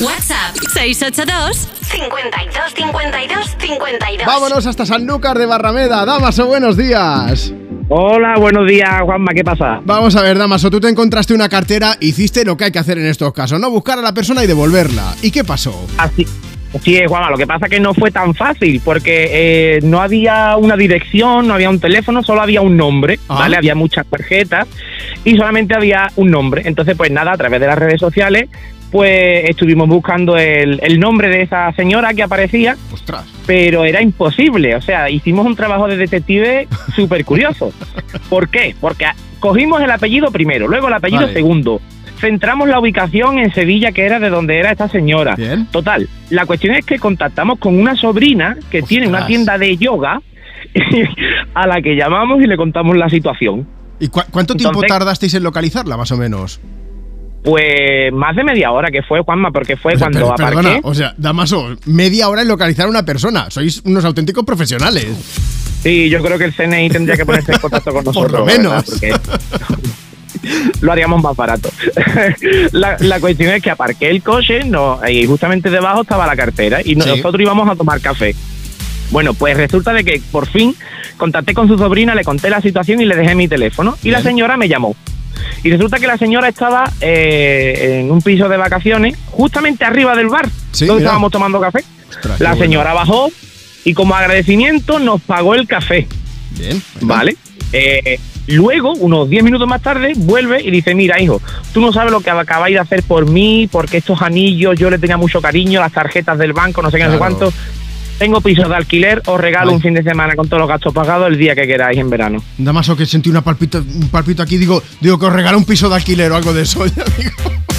S3: WhatsApp 682 52 52 52.
S1: Vámonos hasta Sanlúcar de Barrameda. Damaso, buenos días.
S100: Hola, buenos días, Juanma, ¿qué pasa?
S1: Vamos a ver, Damaso, tú te encontraste una cartera, hiciste lo que hay que hacer en estos casos, ¿no? Buscar a la persona y devolverla. ¿Y qué pasó?
S100: Así. Sí, Juanma, lo que pasa es que no fue tan fácil porque eh, no había una dirección, no había un teléfono, solo había un nombre. ¿vale? Había muchas tarjetas y solamente había un nombre. Entonces, pues nada, a través de las redes sociales, pues estuvimos buscando el, el nombre de esa señora que aparecía.
S1: Ostras.
S100: Pero era imposible, o sea, hicimos un trabajo de detective súper curioso. ¿Por qué? Porque cogimos el apellido primero, luego el apellido
S1: Vale.
S100: segundo. Centramos la ubicación en Sevilla, que era de donde era esta señora. Total, la cuestión es que contactamos con una sobrina que tiene una tienda de yoga a la que llamamos y le contamos la situación.
S1: ¿Y cu- cuánto tiempo tardasteis en localizarla, más o menos?
S100: Pues más de media hora que fue, Juanma, porque fue cuando
S1: Per-
S100: aparqué.
S1: perdona, o sea, Damaso, media hora en localizar a una persona. Sois unos auténticos profesionales.
S100: Sí, yo creo que el CNI tendría que ponerse en contacto con
S1: Por
S100: nosotros.
S1: lo
S100: ¿verdad?
S1: menos.
S100: Lo haríamos más barato. la, la cuestión es que aparqué el coche no, y justamente debajo estaba la cartera y
S1: Sí.
S100: nosotros íbamos a tomar café. Bueno, pues resulta de que por fin contacté con su sobrina, le conté la situación y le dejé mi teléfono. Y la señora me llamó. Y resulta que la señora estaba eh, en un piso de vacaciones, justamente arriba del bar,
S1: Sí,
S100: donde estábamos tomando café.
S1: Ostras,
S100: la
S1: bueno.
S100: señora bajó y como agradecimiento nos pagó el café.
S1: Bien.
S100: Vale. Eh, luego, unos 10 minutos más tarde, vuelve y dice, mira, hijo, tú no sabes lo que acabáis de hacer por mí, porque estos anillos yo le tenía mucho cariño, las tarjetas del banco, no sé qué, no sé cuánto. Tengo pisos de alquiler, os regalo
S1: Ay.
S100: un fin de semana con todos los gastos pagados el día que queráis en verano.
S1: Damaso, que sentí una palpito, un palpito aquí. Digo, digo que os regala un piso de alquiler o algo de eso. Ya digo.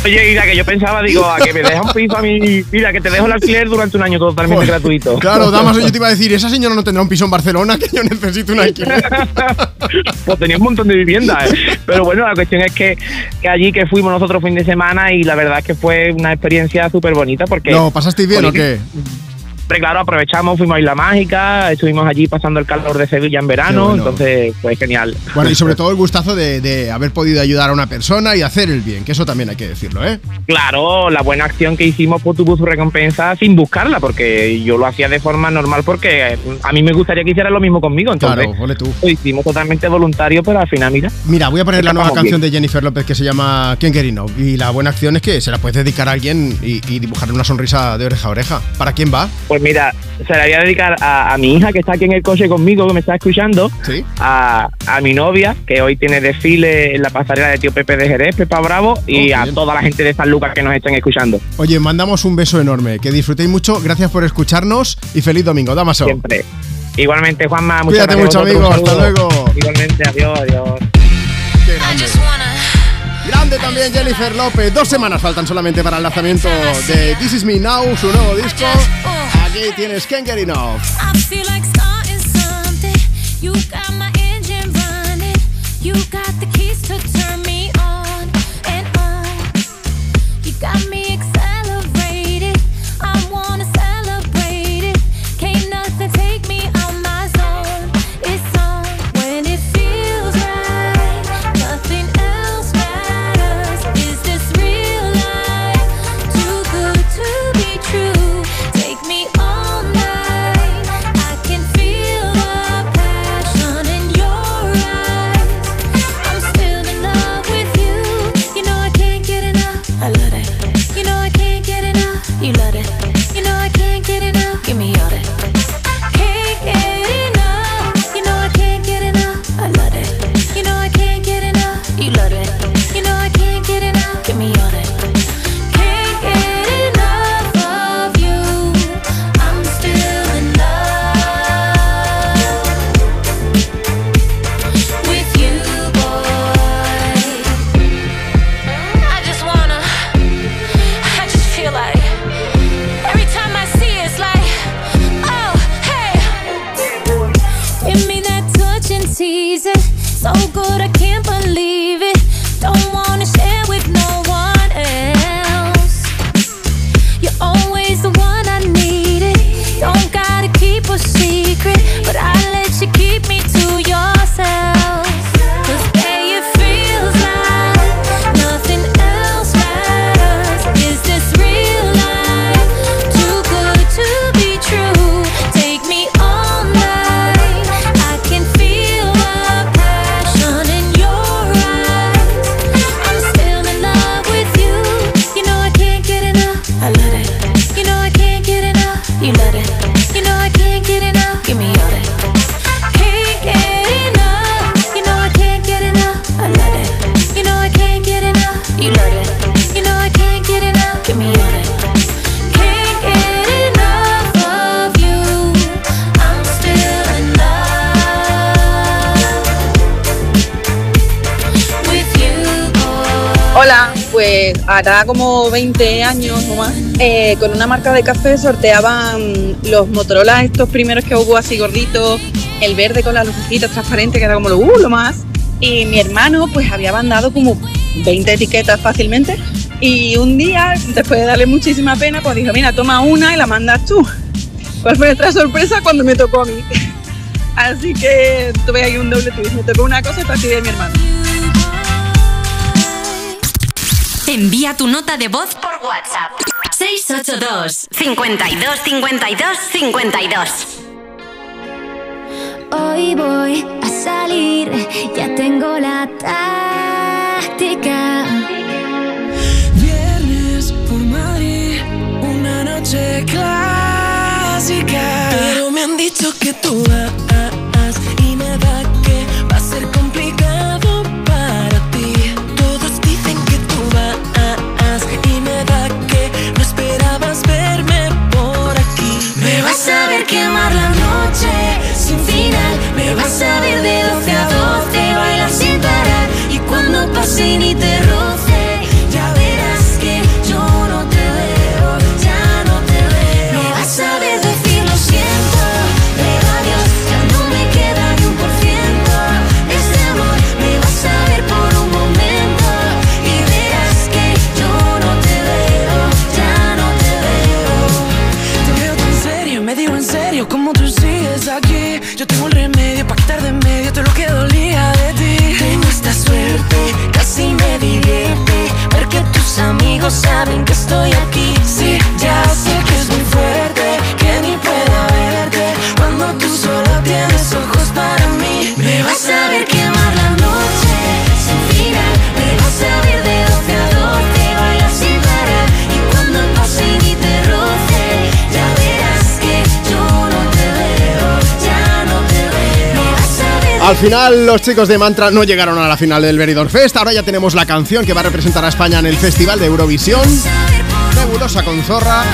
S100: Oye, mira, que yo pensaba, digo, a que me deja un piso a mí, mira, que te dejo el alquiler durante un año totalmente
S1: Joder.
S100: gratuito.
S1: Claro, Damaso, yo te iba a decir, esa señora no tendrá un piso en Barcelona, que yo necesito un alquiler.
S100: pues tenía un montón de viviendas. ¿eh? Pero bueno, la cuestión es que, que allí que fuimos nosotros fin de semana y la verdad es que fue una experiencia súper bonita porque...
S1: No, ¿pasasteis bien o qué?
S100: Claro, aprovechamos, fuimos a Isla Mágica, estuvimos allí pasando el calor de Sevilla en verano,
S1: bueno.
S100: entonces fue genial.
S1: Bueno, y sobre todo el gustazo de, de haber podido ayudar a una persona y hacer el bien, que eso también hay que decirlo, ¿eh?
S100: Claro, la buena acción que hicimos pues, tuvo su recompensa sin buscarla, porque yo lo hacía de forma normal porque a mí me gustaría que hicieran lo mismo conmigo, entonces
S1: Claro, ole tú.
S100: lo hicimos totalmente voluntario, pero al final, mira.
S1: Mira, voy a poner la nueva canción
S100: bien.
S1: de Jennifer López que se llama Quién Querino. Y la buena acción es que se la puedes dedicar a alguien y, y dibujarle una sonrisa de oreja a oreja. ¿Para quién va?
S100: Pues mira, se la voy a dedicar a, a mi hija que está aquí en el coche conmigo, que me está escuchando,
S1: Sí.
S100: a, a mi novia, que hoy tiene desfile en la pasarela de Tío Pepe de Jerez, Pepa Bravo, y
S1: Oh,
S100: a
S1: bien.
S100: toda la gente de San Lucas que nos estén escuchando.
S1: Oye, mandamos un beso enorme. Que disfrutéis mucho. Gracias por escucharnos y feliz domingo. Damaso.
S100: Siempre. Igualmente, Juanma, muchas
S1: Cuídate
S100: gracias a
S1: mucho, amigo. Hasta luego.
S100: Igualmente, adiós, adiós.
S1: Qué grande. Grande también Jennifer López. Dos semanas faltan solamente para el lanzamiento de This Is Me Now, su nuevo disco. Tienes Can't Get Enough.
S4: I feel like starting something. You got my engine running. So good I
S132: hará como 20 años o más, eh, con una marca de café sorteaban los Motorola, estos primeros que hubo así gorditos, el verde con las lucecitas transparentes, que era como lo, uh, lo más. Y mi hermano pues había mandado como 20 etiquetas fácilmente. Y un día, después de darle muchísima pena, pues dijo, mira, toma una y la mandas tú. ¿Cuál fue nuestra sorpresa cuando me tocó a mí? Así que tuve ahí un doble twist. Me tocó una cosa y fastidié a mi hermano.
S3: Envía tu nota de voz por WhatsApp. 682 52 52 52
S4: Hoy voy a salir, ya tengo la táctica.
S25: Viernes por Madrid, una noche clásica. Pero me han dicho que tú vas y me da que va vas a ver de 12 a 12 bailar sin parar. Y cuando pase ni te saben que estoy aquí.
S1: Al final, los chicos de Mantra no llegaron a la final del Benidorm Fest. Ahora ya tenemos la canción que va a representar a España en el Festival de Eurovisión. Nebulosa con zorra.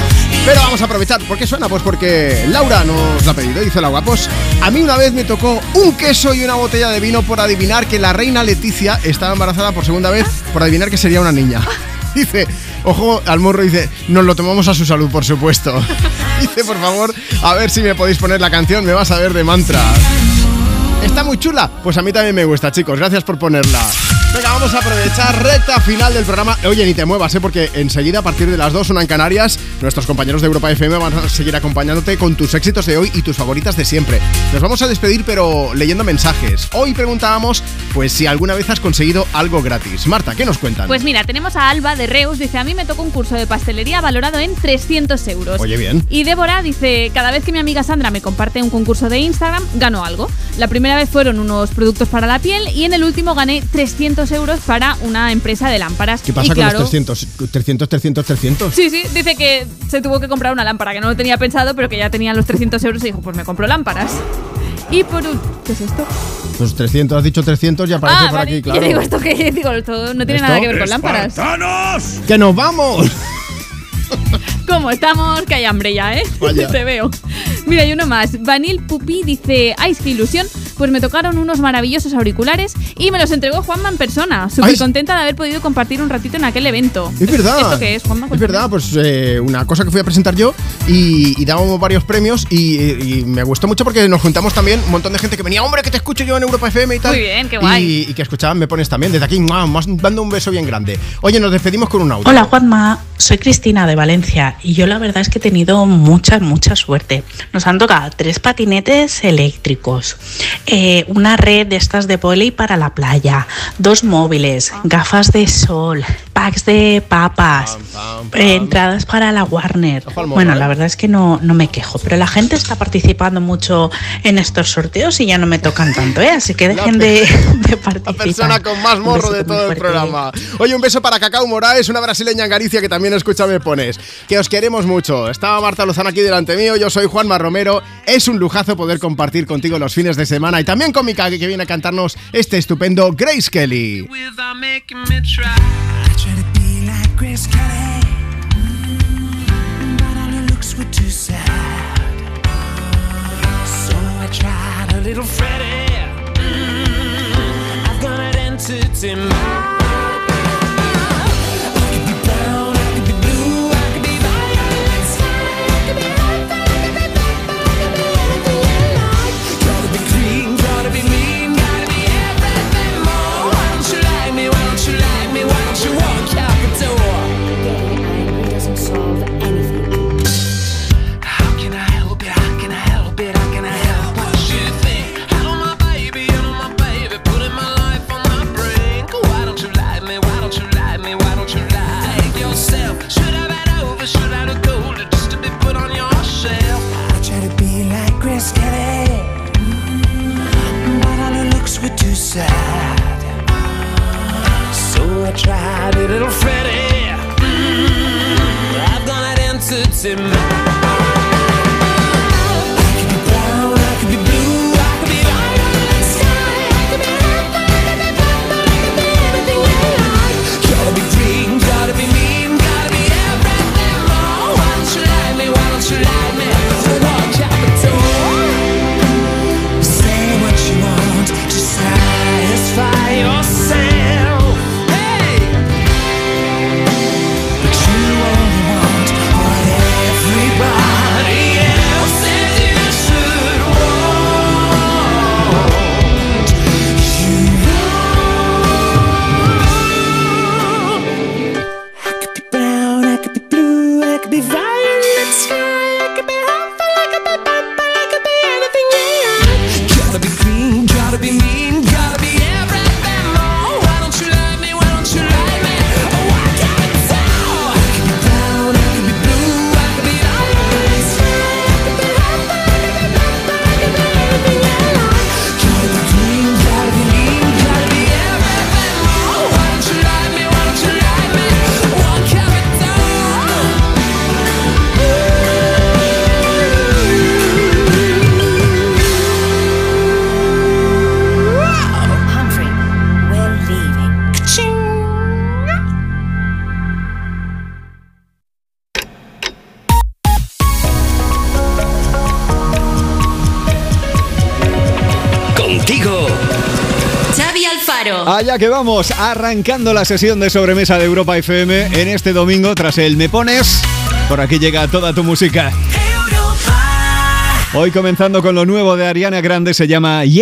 S1: Pero vamos a aprovechar. ¿Por qué suena? Pues porque Laura nos la ha pedido. Dice Laura, pues a mí una vez me tocó un queso y una botella de vino por adivinar que la reina Leticia estaba embarazada por segunda vez, por adivinar que sería una niña. Dice, ojo al morro, dice, nos lo tomamos a su salud, por supuesto. Dice, por favor, a ver si me podéis poner la canción, me vas a ver de mantra. ¿Está muy chula? Pues a mí también me gusta, chicos. Gracias por ponerla. Venga, vamos a aprovechar recta final del programa. Oye, ni te muevas, ¿eh? porque enseguida, a partir de las 2, una en Canarias, nuestros compañeros de Europa FM van a seguir acompañándote con tus éxitos de hoy y tus favoritas de siempre. Nos vamos a despedir, pero leyendo mensajes. Hoy preguntábamos, pues, si alguna vez has conseguido algo gratis. Marta, ¿qué nos cuentan?
S5: Pues mira, tenemos a Alba de Reus, dice, a mí me tocó un curso de pastelería valorado en 300 euros.
S1: Oye, bien.
S5: Y Débora dice, cada vez que mi amiga Sandra me comparte un concurso de Instagram, gano algo. La primera vez fueron unos productos para la piel y en el último gané 300 euros para una empresa de lámparas.
S1: ¿Qué pasa
S5: Y
S1: con
S5: claro,
S1: los 300, 300, 300, 300?
S5: Sí, sí, dice que se tuvo que comprar una lámpara que no lo tenía pensado, pero que ya tenía los 300 euros y dijo, pues me compro lámparas. Y por un... ¿Qué es esto?
S1: Pues 300, has dicho 300 y aparece
S5: ah,
S1: por
S5: vale.
S1: aquí, claro.
S5: Yo digo, ¿esto qué? Digo, esto no tiene
S1: ¿Esto?
S5: nada que ver con lámparas.
S1: ¡Que nos vamos!
S5: ¿Cómo estamos? Que hay hambre ya, ¿eh?
S1: Vaya.
S5: Te veo. Mira, hay uno más. Vanil Pupi dice, ¡ay, qué ilusión!
S133: pues me tocaron unos maravillosos auriculares y me los entregó Juanma en persona. Súper
S1: Ay.
S133: contenta de haber podido compartir un ratito en aquel evento.
S1: Es verdad.
S133: ¿Esto qué es, Juanma?
S1: Es verdad, pues eh, una cosa que fui a presentar yo y, y dábamos varios premios y, y me gustó mucho porque nos juntamos también un montón de gente que venía, hombre, que te escucho yo en Europa FM y tal.
S133: Muy bien, qué guay.
S1: Y, y que escuchaban Me Pones también. Desde aquí, ¡mua! dando un beso bien grande. Oye, nos despedimos con un audio.
S134: Hola Juanma, soy Cristina de Valencia y yo la verdad es que he tenido mucha, mucha suerte. Nos han tocado tres patinetes eléctricos, eh, una red de estas de volei para la playa, dos móviles, gafas de sol, packs de papas, eh, entradas para la Warner. Bueno,
S1: ¿eh?
S134: la verdad es que no, no me quejo, pero la gente está participando mucho en estos sorteos y ya no me tocan tanto, ¿eh? Así que dejen de, de participar.
S1: persona con más morro de todo el programa. Oye, un beso para Cacao Moraes, una brasileña en Galicia que también escucha Me Pones. Que os queremos mucho. Estaba Marta Lozano aquí delante mío, yo soy Juanma Romero. Es un lujazo poder compartir contigo los fines de semana y también con Mika que viene a cantarnos este estupendo Grace Kelly.
S56: mm, I've got an entity mind. Tried a little Freddie. Mm, I've gone and entity mind. I
S135: Allá que vamos, arrancando la sesión de sobremesa de Europa FM en este domingo tras el Me Pones. Por aquí llega toda tu música. Hoy comenzando con lo nuevo de Ariana Grande, se llama